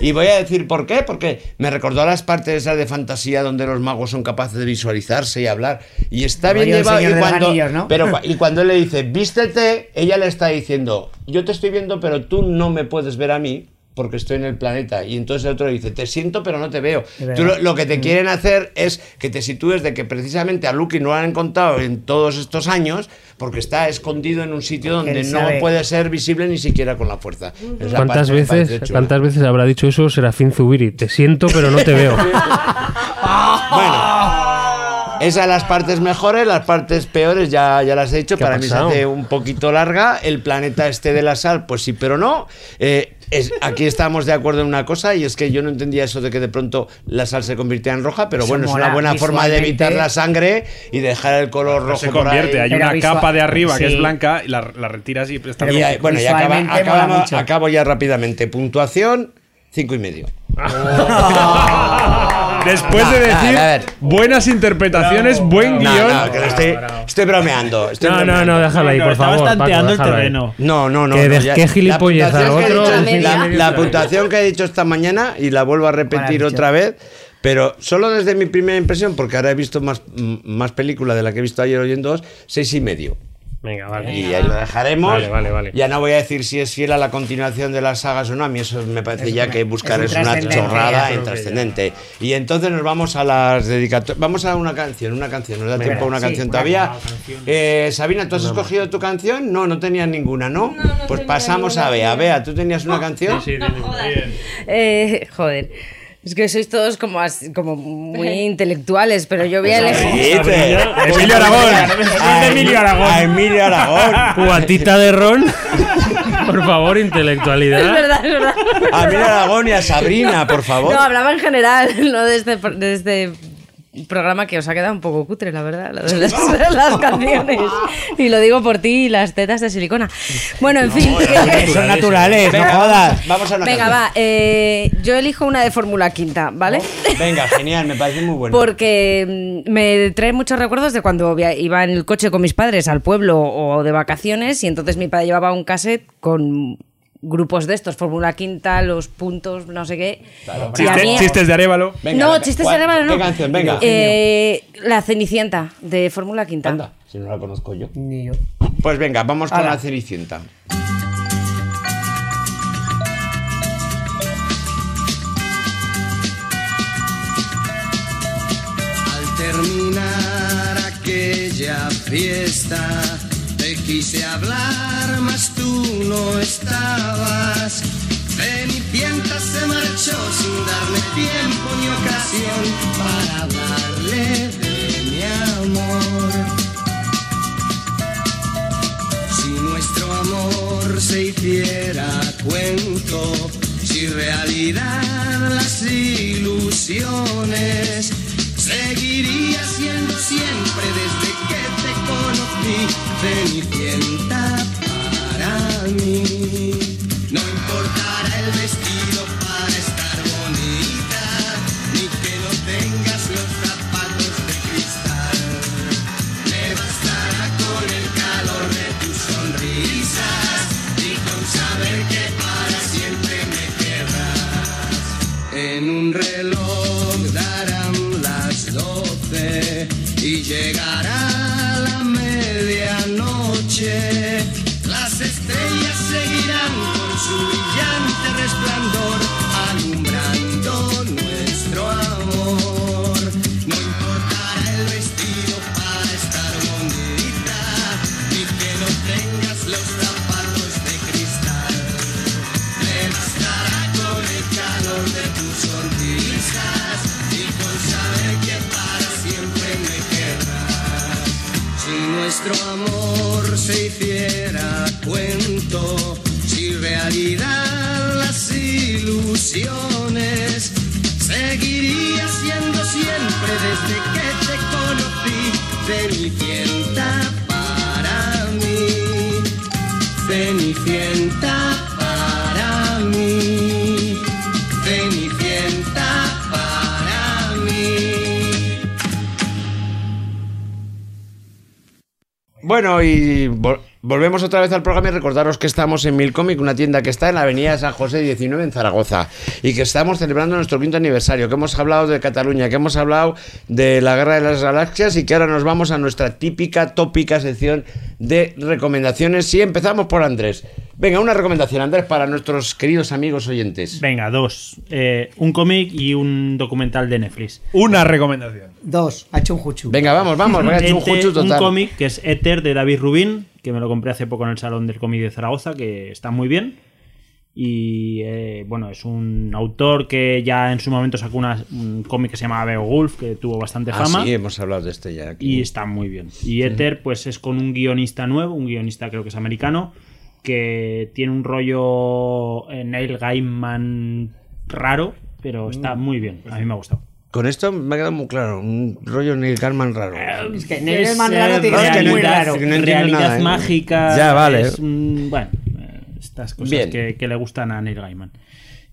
Speaker 5: Y voy a decir por qué, porque me recordó a las partes esas de fantasía donde los magos son capaces de visualizarse y hablar. Y está bien
Speaker 2: Rollo el
Speaker 5: llevado. Y cuando,
Speaker 2: Anillos, ¿no?
Speaker 5: pero, y cuando él le dice, vístete, ella le está diciendo, yo te estoy viendo, pero tú no me puedes ver a mí porque estoy en el planeta. Y entonces el otro le dice, te siento, pero no te veo. Tú lo, lo que te quieren hacer es que te sitúes de que precisamente a Lucky no lo han encontrado en todos estos años porque está escondido en un sitio donde no puede ser visible ni siquiera con la fuerza.
Speaker 7: ¿Cuántas
Speaker 5: parte
Speaker 7: veces. ¿Cuántas veces habrá dicho eso Serafín Zubiri? Te siento, pero no te veo.
Speaker 5: Bueno, esas las partes mejores, las partes peores ya, ya las he dicho.
Speaker 7: ¿Qué ha
Speaker 5: Para mí se hace un poquito larga. El planeta este de la sal, pues sí, pero no. Eh, es- aquí estamos de acuerdo en una cosa y es que yo no entendía eso de que de pronto la sal se convirtiera en roja, pero bueno, es una buena forma de evitar la sangre y dejar el color rojo
Speaker 8: se
Speaker 5: por
Speaker 8: convierte,
Speaker 5: ahí.
Speaker 8: hay una
Speaker 2: visual-
Speaker 8: capa de arriba que
Speaker 2: sí.
Speaker 8: es blanca y la, la retiras y está
Speaker 5: Y ahí- bueno, ya acaba-
Speaker 2: mucho.
Speaker 5: acabo ya rápidamente. Puntuación, cinco y medio.
Speaker 8: Después de decir
Speaker 5: a ver.
Speaker 8: buenas interpretaciones, buen
Speaker 5: No,
Speaker 8: guion.
Speaker 5: no, estoy, estoy bromeando. estoy
Speaker 7: No, no,
Speaker 5: bromeando.
Speaker 7: no, déjalo ahí,
Speaker 9: No,
Speaker 7: por favor. Paco,
Speaker 9: tanteando el
Speaker 7: ahí.
Speaker 9: terreno.
Speaker 5: No, no, no.
Speaker 7: Que
Speaker 5: no, ya-
Speaker 7: qué gilipollez,
Speaker 5: la puntuación que he
Speaker 7: otro-
Speaker 5: dicho-
Speaker 11: La
Speaker 5: puntuación que he dicho esta mañana, y la vuelvo a repetir otra vez, pero solo desde mi primera impresión, porque ahora he visto más, más película de la que he visto ayer hoy en dos, seis y medio.
Speaker 7: Venga, vale.
Speaker 5: Y ahí lo dejaremos.
Speaker 7: Vale, vale, vale.
Speaker 5: Ya no voy a decir si es fiel a la continuación de las sagas o no. A mí eso me parece
Speaker 2: Es
Speaker 5: ya
Speaker 2: una-
Speaker 5: que buscar
Speaker 2: es
Speaker 5: es,
Speaker 2: un
Speaker 5: una
Speaker 2: trascendente,
Speaker 5: chorrada
Speaker 7: que
Speaker 5: intrascendente. Y entonces nos vamos a las dedicatorias. Vamos a una canción, una canción. ¿Nos da
Speaker 7: Venga,
Speaker 5: tiempo a una
Speaker 2: sí,
Speaker 5: canción
Speaker 2: una
Speaker 5: todavía?
Speaker 9: canción.
Speaker 5: Eh, Sabina, ¿tú has escogido tu canción? No, no tenías ninguna, ¿no? pues pasamos a Bea. Bea, ¿tú tenías una canción?
Speaker 7: Sí, tiene- bien.
Speaker 11: Eh, joder. Es que sois todos como, así- como muy intelectuales, pero yo voy a elegir.
Speaker 5: Sí, te-
Speaker 8: Emilio Aragón.
Speaker 5: A Emilio Aragón. A Emilio Aragón.
Speaker 7: Cubatita de ron. Por favor,
Speaker 11: Es
Speaker 7: intelectualidad.
Speaker 11: verdad, es verdad.
Speaker 5: A Emilio Aragón y a Sabrina, por favor.
Speaker 11: No, hablaba en general, no de este, de este programa que os ha quedado un poco cutre, la verdad, lo de las, las canciones. Y lo digo por ti y las tetas de silicona. Bueno, en fin. que-
Speaker 2: Son naturales, no
Speaker 5: Venga,
Speaker 2: jodas.
Speaker 5: Vamos a una
Speaker 11: Venga,
Speaker 5: canción.
Speaker 11: va. eh, yo elijo una de Fórmula Quinta, ¿vale?
Speaker 5: Venga, genial, me parece muy bueno.
Speaker 11: Porque mm, me trae muchos recuerdos de cuando via- iba en el coche con mis padres al pueblo o de vacaciones y entonces mi padre llevaba un cassette con grupos de estos, Fórmula Quinta, los puntos, no sé qué. A
Speaker 8: Chiste-
Speaker 11: mí-
Speaker 8: chistes de Arevalo.
Speaker 5: Venga,
Speaker 11: no,
Speaker 5: venga,
Speaker 11: chistes
Speaker 5: ¿cuál-
Speaker 11: de Arevalo no.
Speaker 5: ¿Qué canción? Venga.
Speaker 11: Eh, la Cenicienta de Fórmula Quinta.
Speaker 5: Anda, si no la conozco yo.
Speaker 2: Ni yo.
Speaker 5: Pues venga, vamos con la Cenicienta.
Speaker 12: Al terminar aquella fiesta,
Speaker 13: Quise hablar, mas tú no estabas. Cenicienta se marchó sin darme tiempo ni ocasión para hablarle de mi amor. Si nuestro amor se hiciera cuento, si realidad las ilusiones, seguiría siendo siempre desde que te conocí, Cenicienta para mí. No importará el vestido para estar bonita, ni que no tengas los zapatos de cristal. Me bastará con el calor de tus sonrisas y con saber que para siempre me querrás. En un reloj darán las doce y llegará se hiciera cuento, si realidad las ilusiones, seguiría siendo siempre desde que te conocí, Cenicienta para
Speaker 5: Bueno, y vol- volvemos otra vez al programa y recordaros que estamos en Milcomic, una tienda que está en la avenida San José 19 en Zaragoza y que estamos celebrando nuestro quinto aniversario, que hemos hablado de Cataluña, que hemos hablado de la Guerra de las Galaxias y que ahora nos vamos a nuestra típica, tópica sección de recomendaciones y empezamos por Andrés. Venga, una recomendación, Andrés, para nuestros queridos amigos oyentes.
Speaker 9: Venga, dos. Eh, un cómic y un documental de Netflix.
Speaker 8: Una recomendación.
Speaker 2: Dos, ha hecho un juchu.
Speaker 5: Venga, vamos, vamos, venga, ha hecho un
Speaker 9: Este,
Speaker 5: juchu total.
Speaker 9: cómic que es Éter de David Rubin, que me lo compré hace poco en el Salón del Cómic de Zaragoza, que está muy bien. Y eh, bueno, es un autor que ya en su momento sacó una- un cómic que se llama Beowulf, que tuvo bastante
Speaker 5: Ah,
Speaker 9: fama.
Speaker 5: sí, hemos hablado de este ya. aquí.
Speaker 9: Y está muy bien. Y Ether, pues es con un guionista nuevo, un guionista creo que es americano, que tiene un rollo eh, Neil Gaiman raro, pero está muy bien. A mí me ha gustado.
Speaker 5: Con esto me ha quedado muy claro, un rollo Neil Gaiman raro.
Speaker 2: Es que
Speaker 9: Es,
Speaker 2: Neil Gaiman
Speaker 9: eh,
Speaker 2: raro tiene que ser muy
Speaker 9: realidad-
Speaker 2: raro.
Speaker 5: que no entiendo
Speaker 9: realidad
Speaker 5: nada, ¿eh?
Speaker 9: mágica.
Speaker 5: Ya, vale.
Speaker 9: es bueno, eh, estas cosas que, que le gustan a Neil Gaiman.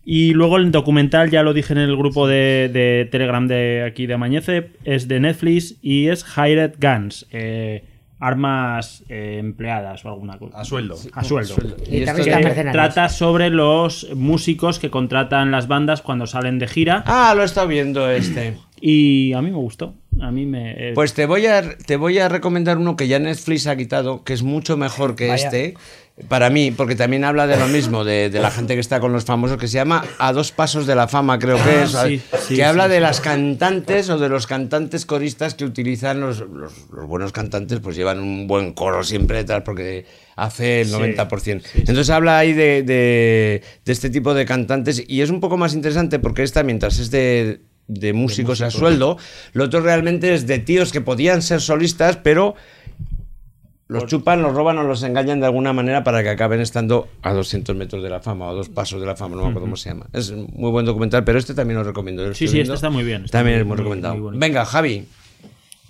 Speaker 9: Y luego el documental, ya lo dije en el grupo de, de Telegram de aquí de Amañece, es de Netflix y es Hired Guns. eh, armas eh, empleadas o alguna cosa.
Speaker 8: A sueldo.
Speaker 9: A sueldo.
Speaker 2: Y
Speaker 9: trata sobre los músicos que contratan las bandas cuando salen de gira.
Speaker 5: Ah, lo he estado viendo este.
Speaker 9: Y a mí me gustó. A mí me. eh,
Speaker 5: Pues te voy a te voy a recomendar uno que ya Netflix ha quitado, que es mucho mejor que
Speaker 2: Vaya.
Speaker 5: este. Para mí, porque también habla de lo mismo, de, de la gente que está con los famosos, que se llama A dos pasos de la fama, creo que
Speaker 9: Ah,
Speaker 5: es.
Speaker 9: sí, sí,
Speaker 5: que habla
Speaker 9: sí,
Speaker 5: de
Speaker 9: sí.
Speaker 5: las cantantes o de los cantantes coristas que utilizan los, los- los buenos cantantes, pues llevan un buen coro siempre detrás, porque hace el
Speaker 9: Sí,
Speaker 5: 90%. Entonces habla ahí de, de- de este tipo de cantantes y es un poco más interesante porque esta, mientras es de, de músicos a sueldo, lo otro realmente es de tíos que podían ser solistas, pero los chupan, los roban o los engañan de alguna manera para que acaben estando a 200 metros de la fama o a dos pasos de la fama, no me acuerdo cómo se llama. Es un muy buen documental, pero este también lo recomiendo. lo
Speaker 9: Sí, sí, este está muy bien, está
Speaker 5: También
Speaker 9: muy-
Speaker 5: es muy
Speaker 9: muy-
Speaker 5: recomendado.
Speaker 9: muy.
Speaker 5: Venga, Javi.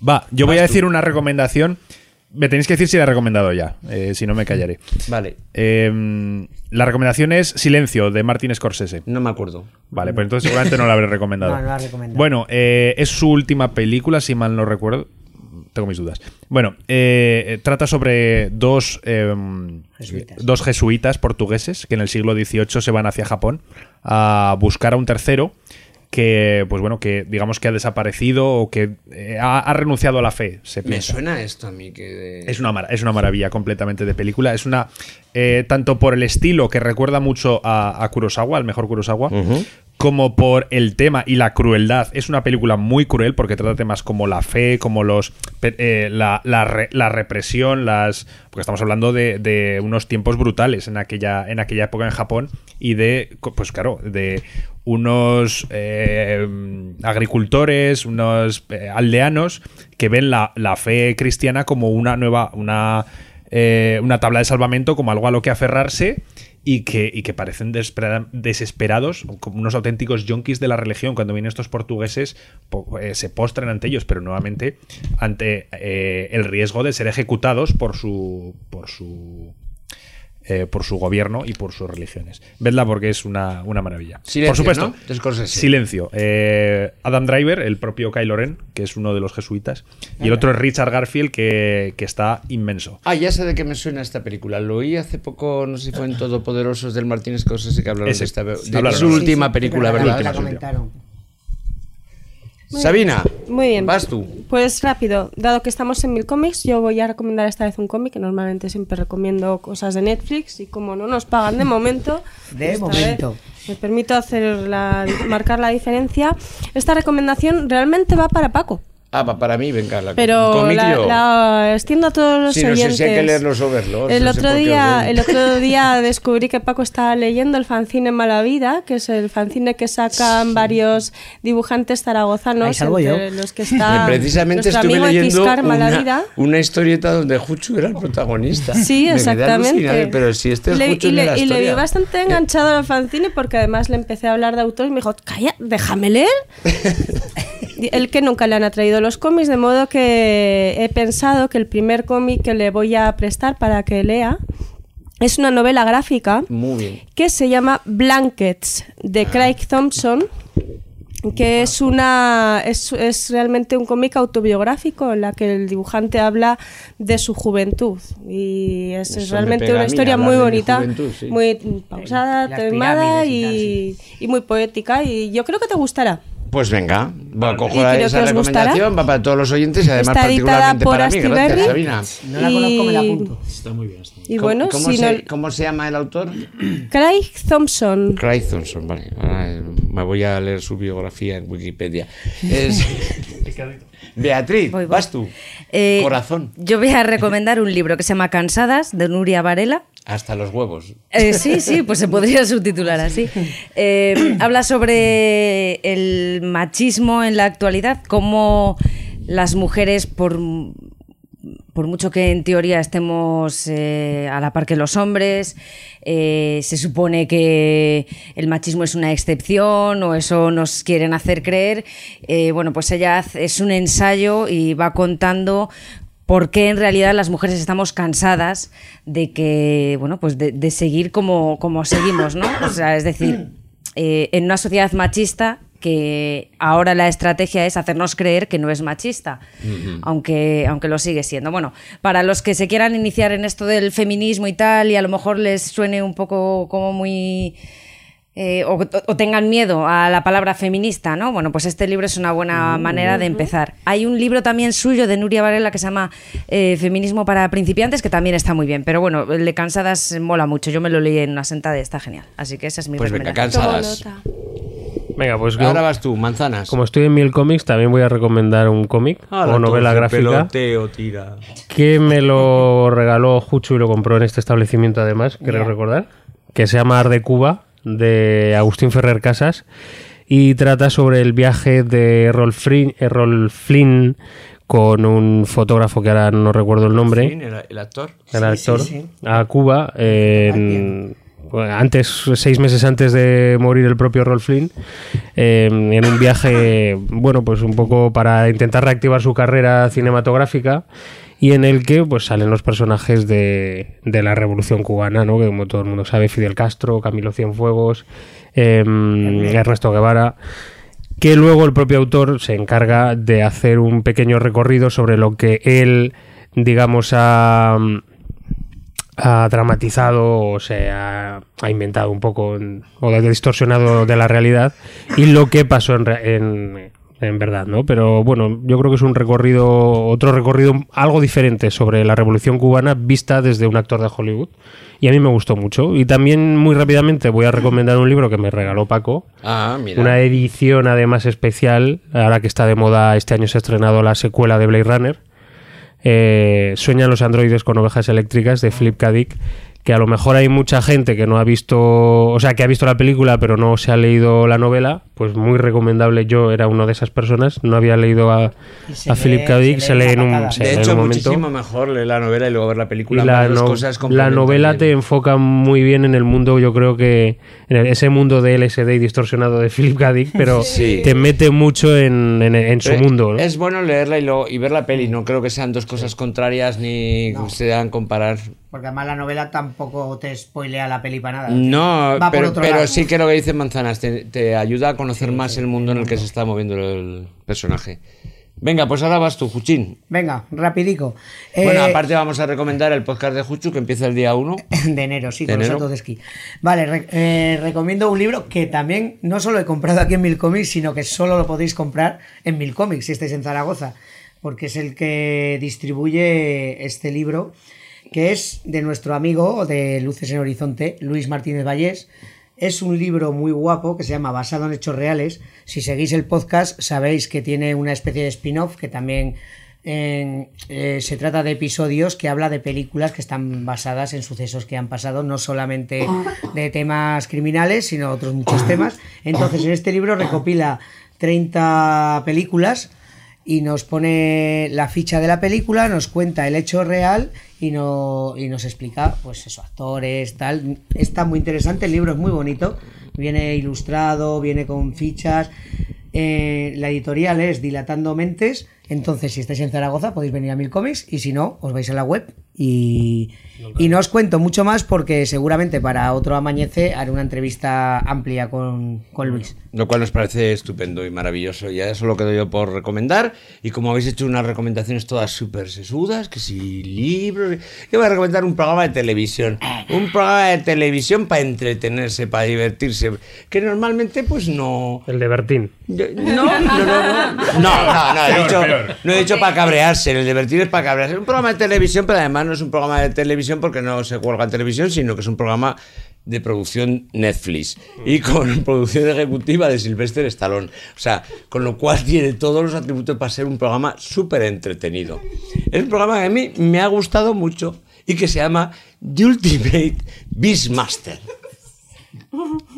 Speaker 8: Va, yo voy a decir una recomendación. Me tenéis que decir si la he recomendado ya, eh, si no me callaré.
Speaker 5: Vale.
Speaker 8: Eh, la recomendación es Silencio, de Martin Scorsese.
Speaker 5: No me acuerdo.
Speaker 8: Vale, pues entonces seguramente no la habré recomendado.
Speaker 2: No, no la has recomendado.
Speaker 8: Bueno, eh, es su última película, si mal no recuerdo. Tengo mis dudas. Bueno, eh, trata sobre dos, eh,
Speaker 2: Jesuitas.
Speaker 8: dos jesuitas portugueses que en el siglo XVIII se van hacia Japón a buscar a un tercero que, pues bueno, que digamos que ha desaparecido o que eh, ha, ha renunciado a la fe. Se
Speaker 5: Me suena esto a mí que... de-
Speaker 8: Es una, es una maravilla completamente de película. Es una. eh, tanto por el estilo que recuerda mucho a, a Kurosawa, al mejor Kurosawa, como por el tema y la crueldad. Es una película muy cruel porque trata temas como la fe, como los eh, la, la re- la represión, las porque estamos hablando de, de unos tiempos brutales en aquella en aquella época en Japón y de pues claro de unos eh, agricultores, unos eh, aldeanos que ven la, la fe cristiana como una nueva una eh, una tabla de salvamento como algo a lo que aferrarse y que, y que parecen desespera- desesperados, como unos auténticos yonkis de la religión. Cuando vienen estos portugueses, po- se postran ante ellos, pero nuevamente ante el riesgo de ser ejecutados por su. por su. Eh, por su gobierno y por sus religiones. Vedla porque es una, una maravilla.
Speaker 5: Silencio,
Speaker 8: por supuesto. Silencio. Eh, Adam Driver, el propio Kylo Ren, que es uno de los jesuitas. Y el otro es Richard Garfield, que, que está inmenso.
Speaker 5: Ah, ya sé de qué me suena esta película. Lo oí hace poco, no sé si fue en Todopoderosos del Martín Scorsese que hablaron
Speaker 8: Ese.
Speaker 5: de esta de
Speaker 8: Hablaron.
Speaker 5: su
Speaker 8: Sí,
Speaker 5: última
Speaker 8: sí,
Speaker 5: película,
Speaker 8: la- la-
Speaker 5: ¿verdad?
Speaker 8: la
Speaker 2: comentaron.
Speaker 10: Muy
Speaker 5: Sabina,
Speaker 10: Muy bien.
Speaker 5: vas tú.
Speaker 10: Pues rápido, dado que estamos en Mil Comics, yo voy a recomendar esta vez un cómic, que normalmente siempre recomiendo cosas de Netflix y como no nos pagan de momento,
Speaker 2: De momento.
Speaker 10: vez me permito hacer la, marcar la diferencia. Esta recomendación realmente va para Paco.
Speaker 5: Ah, pa- para mí, venga, la
Speaker 10: Pero la,
Speaker 5: yo-
Speaker 10: la extiendo a todos los
Speaker 5: Sí, no sé
Speaker 10: oyentes.
Speaker 5: si hay que leer los overlords,
Speaker 10: El
Speaker 5: no
Speaker 10: otro día, el otro día descubrí que Paco estaba leyendo el fanzine Mala Vida, que es el fanzine que sacan varios dibujantes
Speaker 2: Ahí
Speaker 10: zaragozanos,
Speaker 2: salgo yo.
Speaker 10: entre los que está
Speaker 5: Precisamente estuve
Speaker 10: amigo
Speaker 5: leyendo una, una historieta donde Juchu era el protagonista.
Speaker 10: Sí,
Speaker 5: Me quedé
Speaker 10: exactamente.
Speaker 5: Pero si este es
Speaker 10: Le-
Speaker 5: Juchu
Speaker 10: y, le,
Speaker 5: la
Speaker 10: y le vi bastante enganchado al fanzine porque además le empecé a hablar de autores y me dijo, calla, déjame leer. Él que nunca le han atraído los cómics, de modo que he pensado que el primer cómic que le voy a prestar para que lea es una novela gráfica
Speaker 5: Muy bien.
Speaker 10: que se llama Blankets de Craig Thompson que es una es, es realmente un cómic autobiográfico en la que el dibujante habla de su juventud. Y es, realmente una historia muy bonita
Speaker 5: juventud, sí.
Speaker 10: muy pausada temada y muy poética y yo creo que te gustará
Speaker 5: Pues venga, va a
Speaker 10: Y
Speaker 5: coger
Speaker 10: creo
Speaker 5: esa recomendación, va para todos los oyentes y además
Speaker 10: Está
Speaker 5: particularmente
Speaker 10: por
Speaker 5: para mí. Gracias. Sabina.
Speaker 2: No la conozco, me la
Speaker 10: Y-
Speaker 2: apunto.
Speaker 9: Está muy bien. Está muy bien.
Speaker 10: y
Speaker 5: ¿Cómo-
Speaker 10: bueno
Speaker 5: ¿cómo,
Speaker 10: si
Speaker 5: se,
Speaker 10: no
Speaker 5: ¿Cómo se llama el autor?
Speaker 10: Craig Thompson
Speaker 5: Craig Thompson, vale. Ahora, eh, me voy a leer su biografía en Wikipedia. Es- Beatriz,
Speaker 11: Voy, voy.
Speaker 5: vas tú.
Speaker 11: Eh,
Speaker 5: Corazón.
Speaker 11: Yo voy a recomendar un libro que se llama Cansadas, de Nuria Varela.
Speaker 5: Hasta los huevos.
Speaker 11: Eh, sí, sí, pues se podría subtitular así. Eh, habla sobre el machismo en la actualidad, cómo las mujeres, por, por mucho que en teoría estemos eh, a la par que los hombres, eh, se supone que el machismo es una excepción o eso nos quieren hacer creer. Eh, bueno, pues ella es un ensayo y va contando por qué en realidad las mujeres estamos cansadas de que, bueno, pues de, de seguir como, como seguimos, ¿no? O sea, es decir, en una sociedad machista que ahora la estrategia es hacernos creer que no es machista, aunque, aunque lo sigue siendo. Bueno, para los que se quieran iniciar en esto del feminismo y tal, y a lo mejor les suene un poco como muy... eh, o, o tengan miedo a la palabra feminista, ¿no? Bueno, pues este libro es una buena manera de empezar. Hay un libro también suyo de Nuria Varela que se llama eh, Feminismo para principiantes, que también está muy bien, pero bueno, el de Cansadas mola mucho. Yo me lo leí en una sentada y está genial. Así que esa es mi
Speaker 5: Pues venga, cansadas.
Speaker 7: Venga, pues yo,
Speaker 5: Ahora vas tú, manzanas.
Speaker 7: como estoy en Mil Comics, también voy a recomendar un cómic o novela gráfica
Speaker 5: peloteo, tira.
Speaker 7: que me lo regaló Juchu y lo compró en este establecimiento además, creo recordar, que se llama Ar de Cuba, de Agustín Ferrer Casas, y trata sobre el viaje de Errol Flynn, Errol Flynn con un fotógrafo que ahora no recuerdo el nombre,
Speaker 5: ¿Quién? ¿El, el actor?
Speaker 7: el actor,
Speaker 2: sí, sí.
Speaker 7: a Cuba, en- bueno, antes, seis meses antes de morir el propio Rolf Flynn, eh, en un viaje, bueno, pues un poco para intentar reactivar su carrera cinematográfica y en el que pues salen los personajes de, de la Revolución Cubana, ¿no? Que como todo el mundo sabe, Fidel Castro, Camilo Cienfuegos, eh, Ernesto Guevara que luego el propio autor se encarga de hacer un pequeño recorrido sobre lo que él, digamos, ha, ha dramatizado o se ha, ha inventado un poco en- o ha distorsionado de la realidad y lo que pasó en, en- en verdad, ¿no? Pero bueno, yo creo que es un recorrido, otro recorrido algo diferente sobre la revolución cubana vista desde un actor de Hollywood. Y a mí me gustó mucho. Y también muy rápidamente voy a recomendar un libro que me regaló Paco.
Speaker 5: Ah, mira.
Speaker 7: Una edición además especial, ahora que está de moda, este año se ha estrenado la secuela de Blade Runner. Eh, Sueñan los androides con ovejas eléctricas de Philip K. Dick, que a lo mejor hay mucha gente que no ha visto, o sea, que ha visto la película pero no se ha leído la novela, pues muy recomendable. Yo era una de esas personas, no había leído a, a Philip K. Dick,
Speaker 2: se
Speaker 7: se
Speaker 2: lee
Speaker 7: en un, se
Speaker 5: De
Speaker 7: en
Speaker 5: hecho,
Speaker 7: un momento.
Speaker 5: muchísimo mejor leer la novela y luego ver la película.
Speaker 7: Y la, no-
Speaker 5: cosas
Speaker 7: la novela te enfoca muy bien en el mundo, yo creo que en el- ese mundo de LSD y distorsionado de Philip K. Dick, pero
Speaker 5: Sí.
Speaker 7: te mete mucho en, en- en su
Speaker 5: Eh,
Speaker 7: mundo. ¿no?
Speaker 5: Es bueno leerla y, luego, y ver la peli. No creo que sean dos cosas contrarias ni se dan comparar.
Speaker 2: Porque además la novela tampoco te spoilea la peli para nada.
Speaker 5: No,
Speaker 2: Va por
Speaker 5: pero, pero sí que lo que dice Manzanas te, te ayuda a conocer más el mundo en el que se está moviendo el personaje. Venga, pues ahora vas tú, Juchín.
Speaker 2: Venga, rapidico.
Speaker 5: Bueno,
Speaker 2: Eh,
Speaker 5: aparte vamos a recomendar el podcast de Juchu que empieza el día 1.
Speaker 2: de enero, sí,
Speaker 5: ¿De
Speaker 2: con los
Speaker 5: enero?
Speaker 2: saltos de esquí. Vale, re- eh, recomiendo un libro que también no solo he comprado aquí en Mil Comics, sino que solo lo podéis comprar en Mil Comics si estáis en Zaragoza, porque es el que distribuye este libro, que es de nuestro amigo de Luces en Horizonte, Luis Martínez Vallés. Es un libro muy guapo que se llama Basado en Hechos Reales. Si seguís el podcast sabéis que tiene una especie de spin-off que también eh, se trata de episodios que habla de películas que están basadas en sucesos que han pasado, no solamente de temas criminales, sino otros muchos temas. Entonces, en este libro recopila 30 películas y nos pone la ficha de la película, nos cuenta el hecho real y, no, y nos explica, pues eso, actores, tal. Está muy interesante, el libro es muy bonito, viene ilustrado, viene con fichas. Eh, la editorial es Dilatando Mentes, entonces si estáis en Zaragoza podéis venir a Mil Comics y si no, os vais a la web y, y no os cuento mucho más porque seguramente para otro amañece haré una entrevista amplia con, con Luis.
Speaker 5: Lo cual nos parece estupendo y maravilloso. Ya eso lo quedo yo por recomendar. Y como habéis hecho unas recomendaciones todas súper sesudas, que si libros. Yo voy a recomendar un programa de televisión. Un programa de televisión para entretenerse, para divertirse. Que normalmente, pues no.
Speaker 7: El de Bertín.
Speaker 5: No, no, no, no. No, no, no, he
Speaker 7: Peor,
Speaker 5: dicho, no he dicho para cabrearse. El divertir es para cabrearse. Es un programa de televisión, pero además no es un programa de televisión porque no se cuelga en televisión, sino que es un programa de producción Netflix y con producción ejecutiva de Sylvester Stallone. O sea, con lo cual tiene todos los atributos para ser un programa súper entretenido. Es un programa que a mí me ha gustado mucho y que se llama The Ultimate Beastmaster.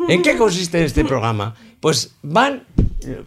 Speaker 5: ¿En qué consiste este programa? Pues van eh,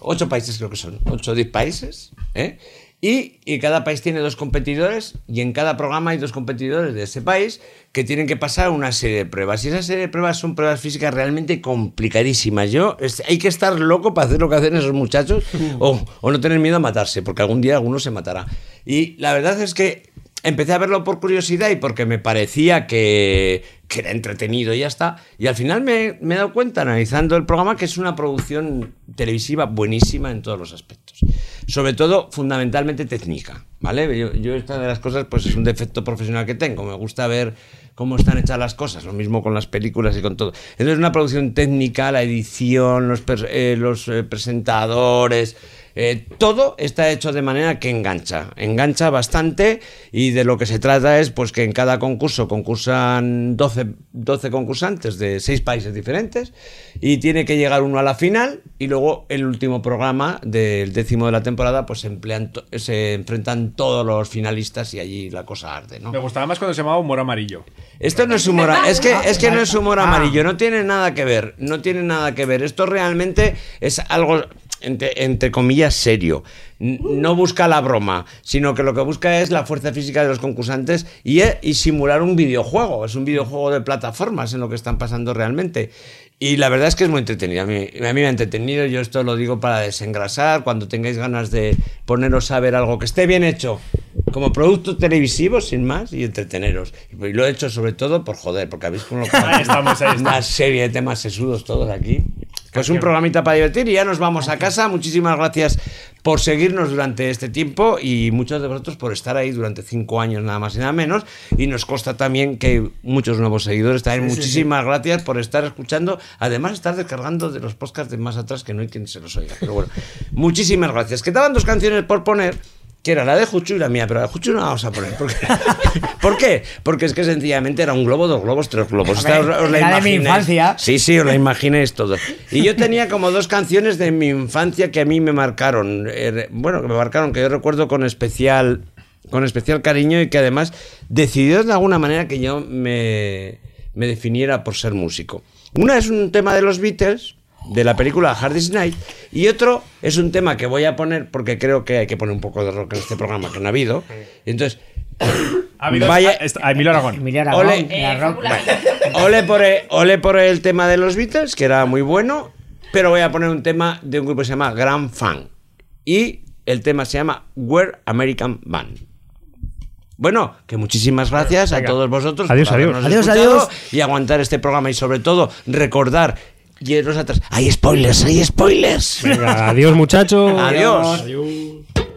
Speaker 5: ocho países, creo que son, ocho o diez países, ¿eh? Y, y cada país tiene dos competidores y en cada programa hay dos competidores de ese país que tienen que pasar una serie de pruebas. Y esa serie de pruebas son pruebas físicas realmente complicadísimas. Yo, es- hay que estar loco para hacer lo que hacen esos muchachos o, o no tener miedo a matarse, porque algún día alguno se matará. Y la verdad es que empecé a verlo por curiosidad y porque me parecía que, que era entretenido y ya está. Y al final me, he dado cuenta, analizando el programa, que es una producción televisiva buenísima en todos los aspectos. Sobre todo, fundamentalmente técnica, ¿vale? Yo, esta de las cosas, pues es un defecto profesional que tengo. Me gusta ver cómo están hechas las cosas, lo mismo con las películas y con todo. Entonces, una producción técnica, la edición, los, eh, eh, presentadores, eh, todo está hecho de manera que engancha, engancha bastante y de lo que se trata es pues que en cada concurso concursan 12, 12 concursantes de 6 países diferentes y tiene que llegar uno a la final y luego el último programa del décimo de la temporada pues se, emplean se enfrentan todos los finalistas y allí la cosa arde, ¿no?
Speaker 8: Me gustaba más cuando se llamaba humor amarillo.
Speaker 5: Esto no es humor, es que, es que no es humor amarillo, no tiene nada que ver, no tiene nada que ver. Esto realmente es algo, entre, entre comillas, serio. No busca la broma, sino que lo que busca es la fuerza física de los concursantes y, y simular un videojuego. Es un videojuego de plataformas en lo que están pasando realmente. Y la verdad es que es muy entretenido. A mí, a mí me ha entretenido. Yo esto lo digo para desengrasar. Cuando tengáis ganas de poneros a ver algo que esté bien hecho, como producto televisivo, sin más, y entreteneros. Y lo he hecho sobre todo por joder, porque habéis colocado
Speaker 8: Ahí estamos, ahí
Speaker 5: una serie de temas sesudos todos aquí. Pues un programita para divertir y ya nos vamos a casa. Muchísimas gracias por seguirnos durante este tiempo y muchos de vosotros por estar ahí durante cinco años nada más y nada menos. Y nos consta también que hay muchos nuevos seguidores. También
Speaker 2: Sí, sí,
Speaker 5: muchísimas gracias por estar escuchando. Además, estar descargando de los podcasts de más atrás que no hay quien se los oiga. Pero bueno, muchísimas gracias. Quedaban dos canciones por poner. Que era la de Juchu y la mía, pero la de Juchu no la vamos a poner. ¿Por qué? ¿Por qué? Porque es que sencillamente era un globo, dos globos, tres globos. Esta os- os la
Speaker 2: era de mi infancia.
Speaker 5: Sí, sí, os la imaginéis todo. Y yo tenía como dos canciones de mi infancia que a mí me marcaron. eh, bueno, que me marcaron, que yo recuerdo con especial, con especial cariño y que además decidió de alguna manera que yo me, me definiera por ser músico. Una es un tema de los Beatles, de la película Hard Day's Night, y otro es un tema que voy a poner porque creo que hay que poner un poco de rock en este programa, que no ha habido. Entonces,
Speaker 8: Ha habido-
Speaker 5: vaya,
Speaker 8: ah, a Emilio Aragón.
Speaker 2: Emilio Aragón,
Speaker 5: Ole.
Speaker 2: la rock.
Speaker 5: Ole por, el, ole por el tema de los Beatles, que era muy bueno, pero voy a poner un tema de un grupo que se llama Grand Fan. Y el tema se llama We're American Band. Bueno, que muchísimas gracias a todos vosotros
Speaker 7: Adiós,
Speaker 5: por
Speaker 7: adiós.
Speaker 2: adiós.
Speaker 5: y aguantar este programa y sobre todo recordar y atrás. Hay spoilers, hay spoilers.
Speaker 7: Venga, adiós muchachos.
Speaker 5: Adiós.
Speaker 13: Keep